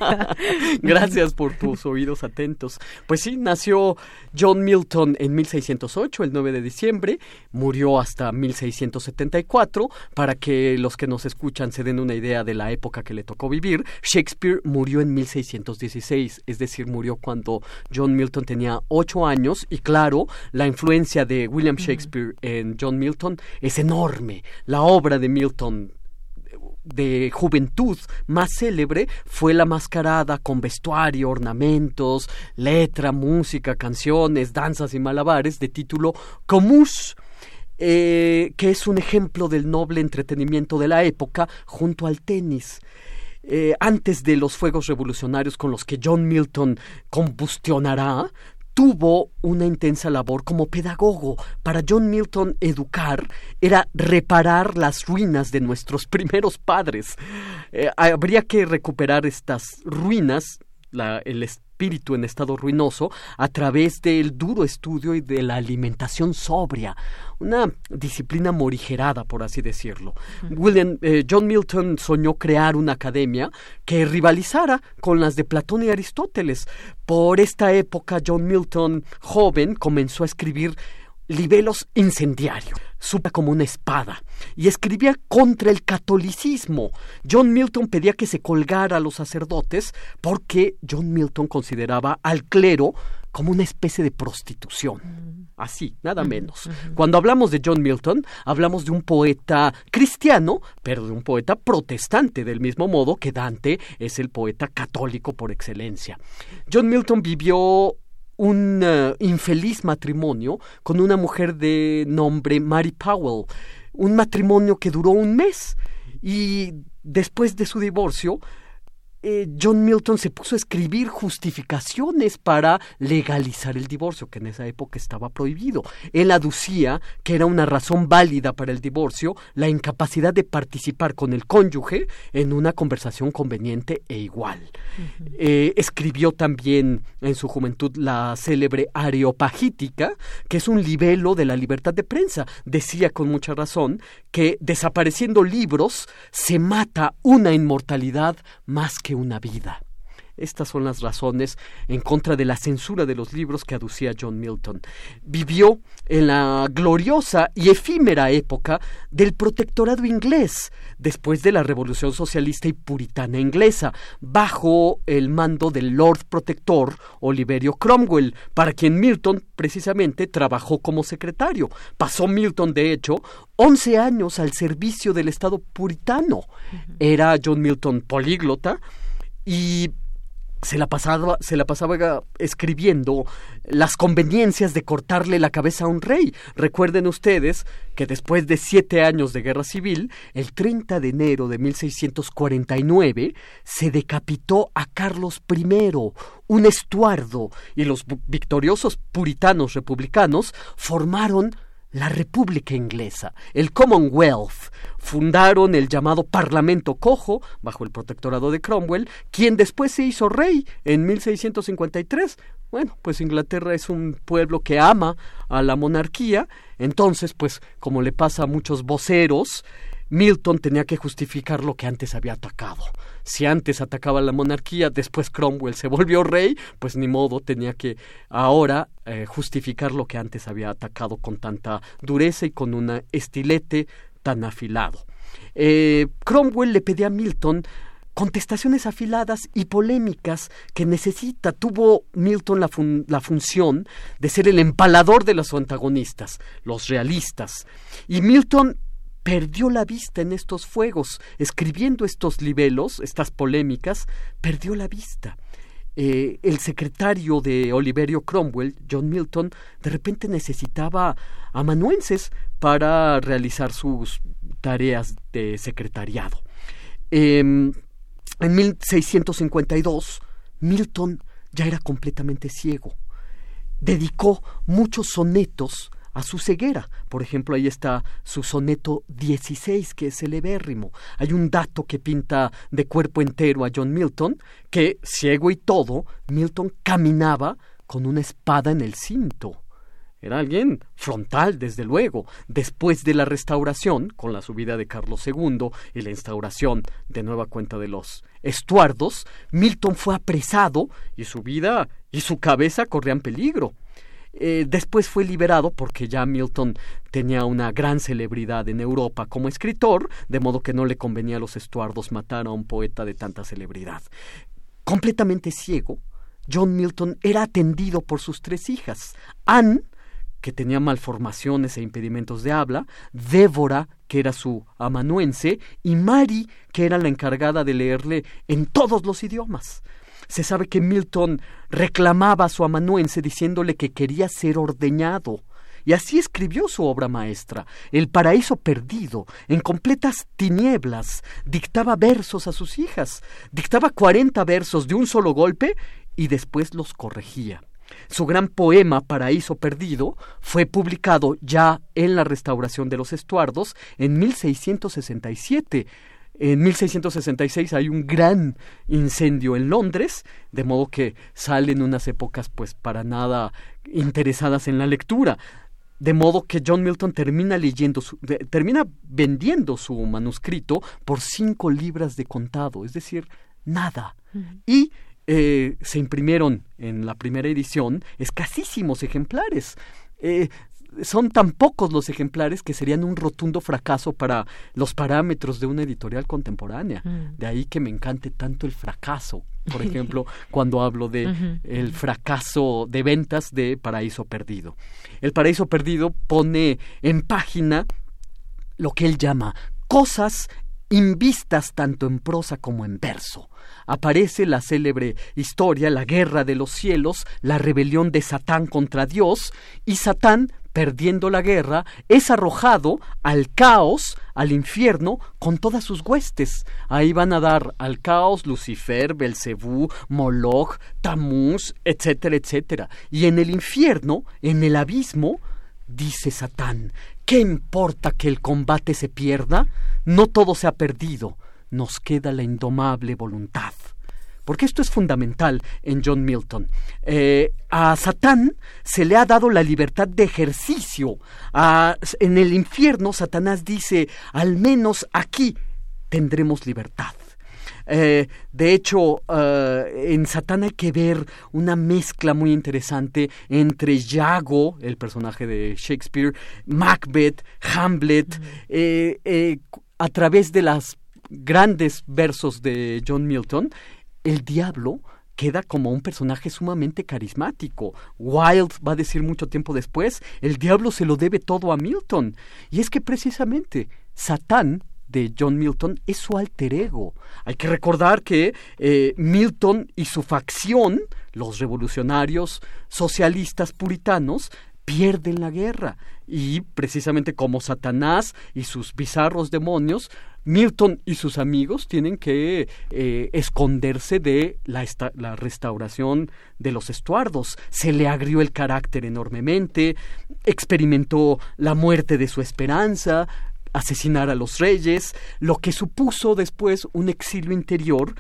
Gracias por tus oídos atentos. Pues sí, nació John Milton en 1608, el 9 de diciembre, murió hasta 1674. Para que los que nos escuchan se den una idea de la época que le tocó vivir, Shakespeare murió en 1616, es decir, murió cuando John Milton tenía 8 años y claro, la influencia de William Shakespeare en John Milton es enorme. La obra de Milton de juventud más célebre fue la mascarada con vestuario, ornamentos, letra, música, canciones, danzas y malabares de título Comus. Eh, que es un ejemplo del noble entretenimiento de la época junto al tenis. Eh, antes de los fuegos revolucionarios con los que John Milton combustionará, tuvo una intensa labor como pedagogo. Para John Milton, educar era reparar las ruinas de nuestros primeros padres. Eh, habría que recuperar estas ruinas, la, espíritu en estado ruinoso a través del duro estudio y de la alimentación sobria, una disciplina morigerada, por así decirlo. William, eh, John Milton soñó crear una academia que rivalizara con las de Platón y Aristóteles. Por esta época, John Milton, joven, comenzó a escribir libelos incendiarios, supa como una espada, y escribía contra el catolicismo. John Milton pedía que se colgara a los sacerdotes porque John Milton consideraba al clero como una especie de prostitución. Mm. Así, nada menos. Cuando hablamos de John Milton, hablamos de un poeta cristiano, pero de un poeta protestante, del mismo modo que Dante es el poeta católico por excelencia. John Milton vivió un eh, infeliz matrimonio con una mujer de nombre Mary Powell, un matrimonio que duró un mes y después de su divorcio eh, John Milton se puso a escribir justificaciones para legalizar el divorcio, que en esa época estaba prohibido. Él aducía que era una razón válida para el divorcio la incapacidad de participar con el cónyuge en una conversación conveniente e igual. Eh, escribió también en su juventud la célebre Areopagítica, que es un libelo de la libertad de prensa. Decía con mucha razón que desapareciendo libros se mata una inmortalidad más que una vida. Estas son las razones en contra de la censura de los libros que aducía John Milton. Vivió en la gloriosa y efímera época del protectorado inglés, después de la Revolución Socialista y Puritana inglesa, bajo el mando del Lord Protector Oliverio Cromwell, para quien Milton precisamente trabajó como secretario. Pasó Milton, de hecho, 11 años al servicio del Estado puritano. Era John Milton políglota y se la pasaba, se la pasaba escribiendo las conveniencias de cortarle la cabeza a un rey. Recuerden ustedes que después de siete años de guerra civil, el 30 de enero de 1649, se decapitó a Carlos I, un estuardo, y los victoriosos puritanos republicanos formaron la República Inglesa, el Commonwealth, fundaron el llamado Parlamento Cojo bajo el protectorado de Cromwell, quien después se hizo rey en 1653. Bueno, pues Inglaterra es un pueblo que ama a la monarquía, entonces, pues como le pasa a muchos voceros, Milton tenía que justificar lo que antes había atacado. Si antes atacaba la monarquía, después Cromwell se volvió rey, pues ni modo, tenía que ahora eh, justificar lo que antes había atacado con tanta dureza y con un estilete tan afilado. Eh, Cromwell le pedía a Milton contestaciones afiladas y polémicas que necesita. Tuvo Milton la, la, función de ser el empalador de los antagonistas, los realistas. Y Milton perdió la vista en estos fuegos, escribiendo estos libelos, estas polémicas, perdió la vista. Eh, el secretario de Oliverio Cromwell, John Milton, de repente necesitaba amanuenses para realizar sus tareas de secretariado. Em, en 1652, Milton ya era completamente ciego. Dedicó muchos sonetos a su ceguera. Por ejemplo, ahí está su soneto 16, que es celebérrimo. Hay un dato que pinta de cuerpo entero a John Milton, que, ciego y todo, Milton caminaba con una espada en el cinto. Era alguien frontal, desde luego. Después de la restauración, con la subida de Carlos II y la instauración de nueva cuenta de los estuardos, Milton fue apresado y su vida y su cabeza corrían peligro. Eh, después fue liberado porque ya Milton tenía una gran celebridad en Europa como escritor, de modo que no le convenía a los estuardos matar a un poeta de tanta celebridad. Completamente ciego, John Milton era atendido por sus tres hijas, Anne, que tenía malformaciones e impedimentos de habla, Débora, que era su amanuense, y Mary, que era la encargada de leerle en todos los idiomas. Se sabe que Milton reclamaba a su amanuense diciéndole que quería ser ordeñado. Y así escribió su obra maestra, El paraíso perdido, en completas tinieblas. Dictaba versos a sus hijas, dictaba cuarenta versos de un solo golpe y después los corregía. Su gran poema Paraíso Perdido fue publicado ya en la restauración de los estuardos en 1667 en 1666 hay un gran incendio en Londres, de modo que salen unas épocas pues para nada interesadas en la lectura. De modo que John Milton termina leyendo, termina vendiendo su manuscrito por cinco libras de contado, es decir, nada. Y eh, se imprimieron en la primera edición escasísimos ejemplares. Eh, son tan pocos los ejemplares que serían un rotundo fracaso para los parámetros de una editorial contemporánea. Mm. De ahí que me encante tanto el fracaso. Por ejemplo, cuando hablo de el fracaso de ventas de Paraíso Perdido. El Paraíso Perdido pone en página lo que él llama cosas invistas tanto en prosa como en verso. Aparece la célebre historia, la guerra de los cielos, la rebelión de Satán contra Dios, y Satán, perdiendo la guerra, es arrojado al caos, al infierno, con todas sus huestes. Ahí van a dar al caos Lucifer, Belcebú, Moloch, Tamuz, etcétera, etcétera. Y en el infierno, en el abismo, dice Satán, ¿qué importa que el combate se pierda? No todo se ha perdido, nos queda la indomable voluntad. Porque esto es fundamental en John Milton. Eh, a Satán se le ha dado la libertad de ejercicio. en el infierno, Satanás dice, al menos aquí tendremos libertad. Eh, de hecho, eh, en Satán hay que ver una mezcla muy interesante entre Yago, el personaje de Shakespeare, Macbeth, Hamlet, a través de los grandes versos de John Milton, el diablo queda como un personaje sumamente carismático. Wilde va a decir mucho tiempo después, el diablo se lo debe todo a Milton. Y es que precisamente Satán de John Milton es su alter ego. Hay que recordar que eh, Milton y su facción, los revolucionarios socialistas puritanos, pierden la guerra. Y precisamente como Satanás y sus bizarros demonios, Milton y sus amigos tienen que eh, esconderse de la, la, restauración de los estuardos. Se le agrió el carácter enormemente, experimentó la muerte de su esperanza, asesinar a los reyes, lo que supuso después un exilio interior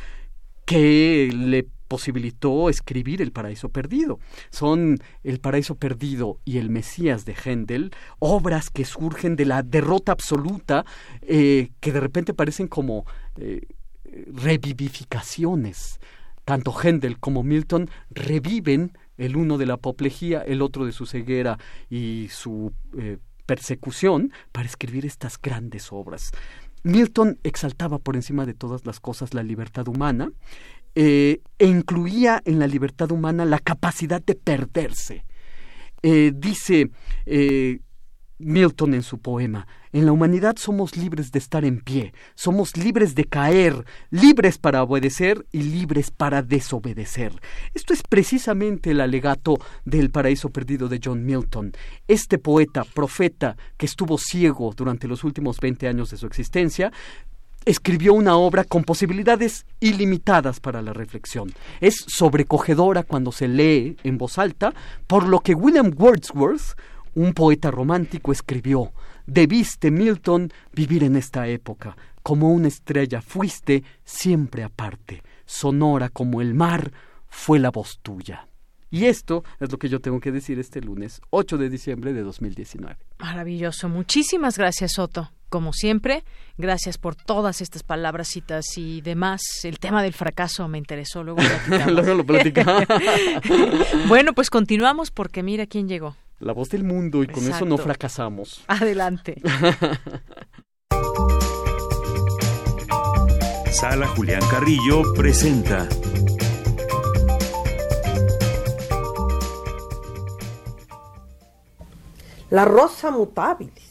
que le posibilitó escribir El Paraíso Perdido. Son El Paraíso Perdido y El Mesías de Händel, obras que surgen de la derrota absoluta, eh, que de repente parecen como eh, revivificaciones. Tanto Händel como Milton reviven el uno de la apoplejía, el otro de su ceguera y su eh, persecución para escribir estas grandes obras. Milton exaltaba por encima de todas las cosas la libertad humana eh, e incluía en la libertad humana la capacidad de perderse. Eh, dice eh, Milton en su poema, en la humanidad somos libres de estar en pie, somos libres de caer, libres para obedecer y libres para desobedecer. Esto es precisamente el alegato del paraíso perdido de John Milton. Este poeta, profeta, que estuvo ciego durante los últimos 20 años de su existencia, escribió una obra con posibilidades ilimitadas para la reflexión. Es sobrecogedora cuando se lee en voz alta, por lo que William Wordsworth, un poeta romántico, escribió, Debiste, Milton, vivir en esta época. Como una estrella fuiste siempre aparte. Sonora como el mar fue la voz tuya. Y esto es lo que yo tengo que decir este lunes 8 de diciembre de 2019. Maravilloso. Muchísimas gracias, Soto como siempre. Gracias por todas estas palabras, citas y demás. El tema del fracaso me interesó, luego lo platicamos. bueno, pues continuamos porque mira quién llegó. La voz del mundo y con eso no fracasamos. Adelante. Sala Julián Carrillo presenta. La rosa mutabilis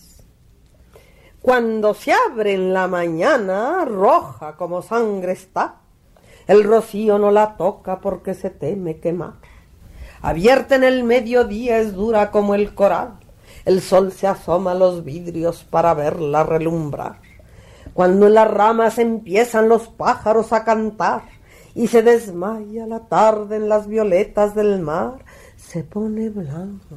cuando se abre en la mañana, roja como sangre está. El rocío no la toca porque se teme quemar. Abierta en el mediodía es dura como el coral. El sol se asoma a los vidrios para verla relumbrar. Cuando en las ramas empiezan los pájaros a cantar y se desmaya la tarde en las violetas del mar, se pone blanca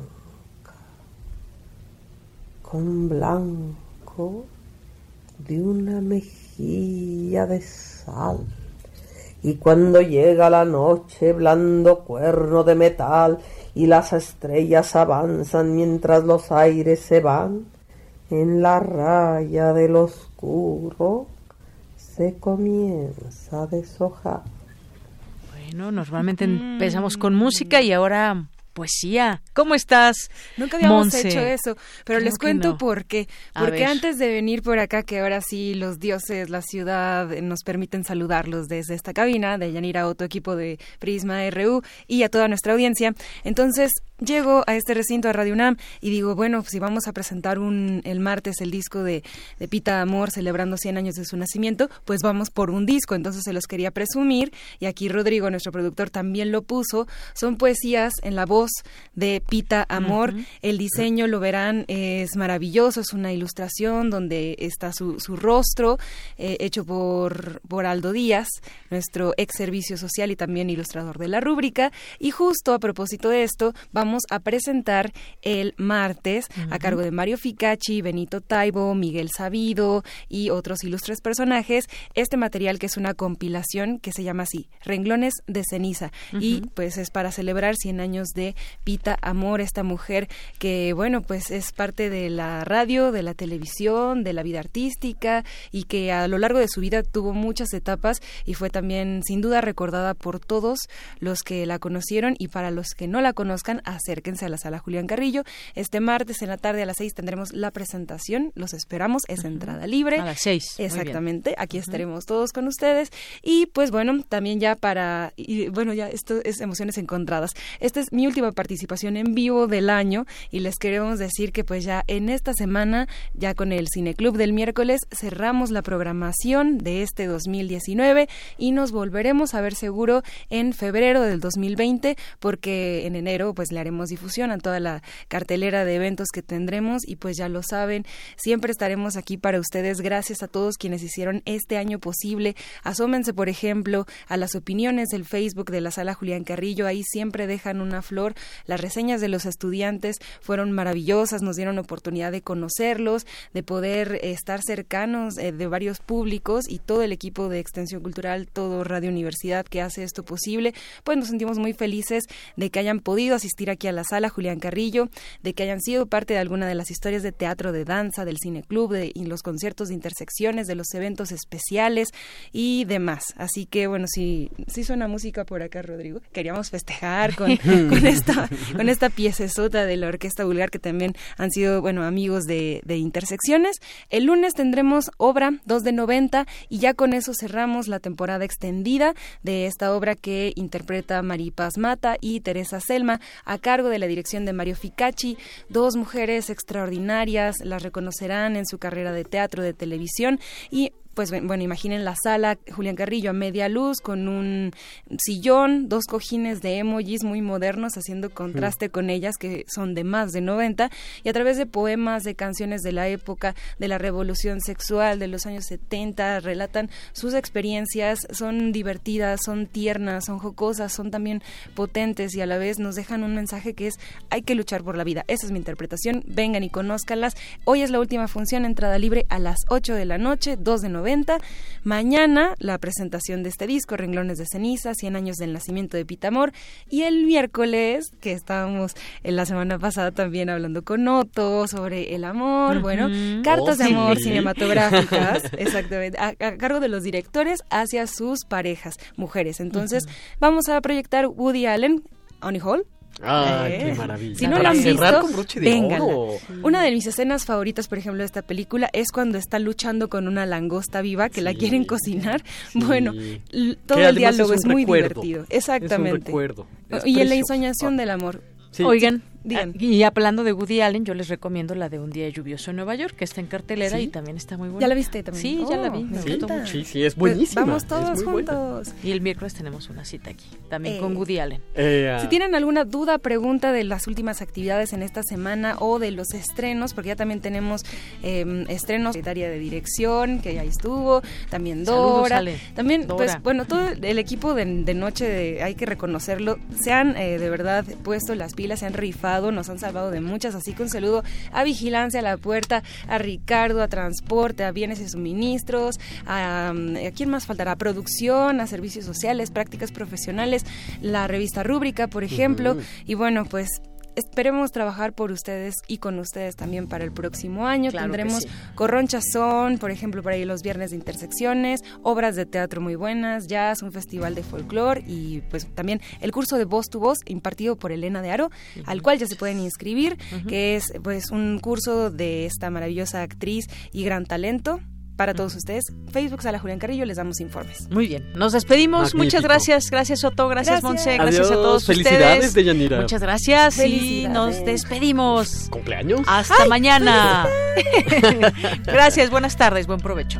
con blanco de una mejilla de sal. Y cuando llega la noche, blando cuerno de metal, y las estrellas avanzan mientras los aires se van, en la raya del oscuro se comienza a deshojar. Bueno, normalmente empezamos con música y ahora poesía. ¿Cómo estás? Nunca habíamos hecho eso, pero ¿Cómo les cuento no? por qué. Porque antes de venir por acá, que ahora sí los dioses, la ciudad, eh, nos permiten saludarlos desde esta cabina, de Yanira Otto, equipo de Prisma RU y a toda nuestra audiencia. Entonces, llego a este recinto de Radio UNAM y digo, bueno, si vamos a presentar un, el martes el disco de, de Pita Amor celebrando 100 años de su nacimiento, pues vamos por un disco. Entonces se los quería presumir y aquí Rodrigo, nuestro productor, también lo puso. Son poesías en la voz de Pita Amor. El diseño, lo verán, es maravilloso, es una ilustración donde está su, su rostro, eh, hecho por, por Aldo Díaz, nuestro ex servicio social y también ilustrador de la rúbrica. Y justo a propósito de esto, vamos a presentar el martes a cargo de Mario Ficacci, Benito Taibo, Miguel Sabido y otros ilustres personajes. Este material que es una compilación que se llama así, Renglones de Ceniza. Y pues es para celebrar 100 años de Pita Amor, esta mujer que, bueno, pues es parte de la radio, de la televisión, de la vida artística y que a lo largo de su vida tuvo muchas etapas y fue también sin duda recordada por todos los que la conocieron y para los que no la conozcan, acérquense a la sala Julián Carrillo. Este martes en la tarde a las 6 tendremos la presentación, los esperamos, es entrada libre. A las seis, muy bien. Exactamente, aquí estaremos todos con ustedes y pues bueno, también ya para, y bueno, ya esto es emociones encontradas. Esta es mi última participación en vivo del año y les queremos decir que pues ya en esta semana, ya con el Cineclub del miércoles, cerramos la programación de este 2019 y nos volveremos a ver seguro en febrero del 2020 porque en enero pues le haremos difusión a toda la cartelera de eventos que tendremos y pues ya lo saben, siempre estaremos aquí para ustedes. Gracias a todos quienes hicieron este año posible. Asómense, por ejemplo, a las opiniones del Facebook de la sala Julián Carrillo. Ahí siempre dejan una flor. Las reseñas de los estudiantes fueron maravillosas, nos dieron oportunidad de conocerlos, de poder estar cercanos eh, de varios públicos y todo el equipo de Extensión Cultural, todo Radio Universidad que hace esto posible. Pues nos sentimos muy felices de que hayan podido asistir aquí a la sala Julián Carrillo, de que hayan sido parte de alguna de las historias de teatro, de danza, del cine club, de y los conciertos de intersecciones, de los eventos especiales y demás. Así que bueno, si si suena música por acá, Rodrigo, queríamos festejar con, con esta con esta piecesota de la Orquesta Vulgar que también han sido bueno amigos de, de intersecciones. El lunes tendremos obra 2 de 90 y ya con eso cerramos la temporada extendida de esta obra que interpreta Maripaz Mata y Teresa Selma a cargo de la dirección de Mario Ficacci, dos mujeres extraordinarias, las reconocerán en su carrera de teatro, de televisión. Y pues bueno, imaginen la sala Julián Carrillo a media luz con un sillón, dos cojines de emojis muy modernos haciendo contraste con ellas que son de más de 90 y a través de poemas, de canciones de la época, de la revolución sexual de los años 70, relatan sus experiencias, son divertidas, son tiernas, son jocosas, son también potentes y a la vez nos dejan un mensaje que es hay que luchar por la vida. Esa es mi interpretación. Vengan y conózcanlas. Hoy es la última función, entrada libre a las 8 de la noche, 2 de 90. Mañana la presentación de este disco, Renglones de Ceniza, 100 años del nacimiento de Pitamor. Y el miércoles, que estábamos en la semana pasada también hablando con Otto sobre el amor, bueno, cartas de Oh, amor sí. cinematográficas, exactamente, a, a cargo de los directores hacia sus parejas, mujeres. Entonces, vamos a proyectar Woody Allen, Honey Hall. Ay, Eh, qué maravilla. Si no lo han cerrar visto, con broche de vénganla. oro. Una de mis escenas favoritas, por ejemplo, de esta película es cuando está luchando con una langosta viva que la quieren cocinar. Bueno, todo Que el diálogo es es, un muy recuerdo. divertido. Es un Exactamente. recuerdo. Es y en la ensoñación del amor. Sí. Oigan, Digan. ah, y hablando de Woody Allen, yo les recomiendo la de Un día lluvioso en Nueva York, que está en cartelera ¿Sí? y también está muy buena. ¿Ya la viste también? Sí, ya la Oh, vi. me encanta. gustó mucho. Sí, sí, es Pues buenísima. vamos todos buena. juntos. Y el miércoles tenemos una cita aquí, también Eh. con Woody Allen. Eh, ah, Si tienen alguna duda, pregunta de las últimas actividades en esta semana o de los estrenos, porque ya también tenemos eh, estrenos de área de dirección, que ya estuvo, también Saludos, Dora, Ale. también, Dora. pues bueno, todo el equipo de, de noche, de- hay que reconocerlo, se han eh, de verdad puesto las pilas, se han rifado, nos han salvado de muchas, así que un saludo a Vigilancia, a la puerta, a Ricardo, a Transporte, a Bienes y Suministros, a, ¿a quién más faltará? A producción, a servicios sociales, prácticas profesionales, la revista Rúbrica, por ejemplo, y bueno, pues esperemos trabajar por ustedes y con ustedes también para el próximo año. Claro Tendremos sí. Corronchazón, por ejemplo, por ahí los viernes de intersecciones, obras de teatro muy buenas, jazz, un festival de folclore y pues también el curso de voz tu voz impartido por Elena de Aro, al cual ya se pueden inscribir, que es pues un curso de esta maravillosa actriz y gran talento. Para todos ustedes, Facebook Sala Julián Carrillo, les damos informes. Muy bien, nos despedimos. Magnífico. Muchas gracias, gracias Otto, gracias, Gracias. Monse, gracias a todos felicidades, ustedes. Deyanira. Muchas gracias y nos despedimos. ¿Cumpleaños? Hasta mañana. gracias, buenas tardes, buen provecho.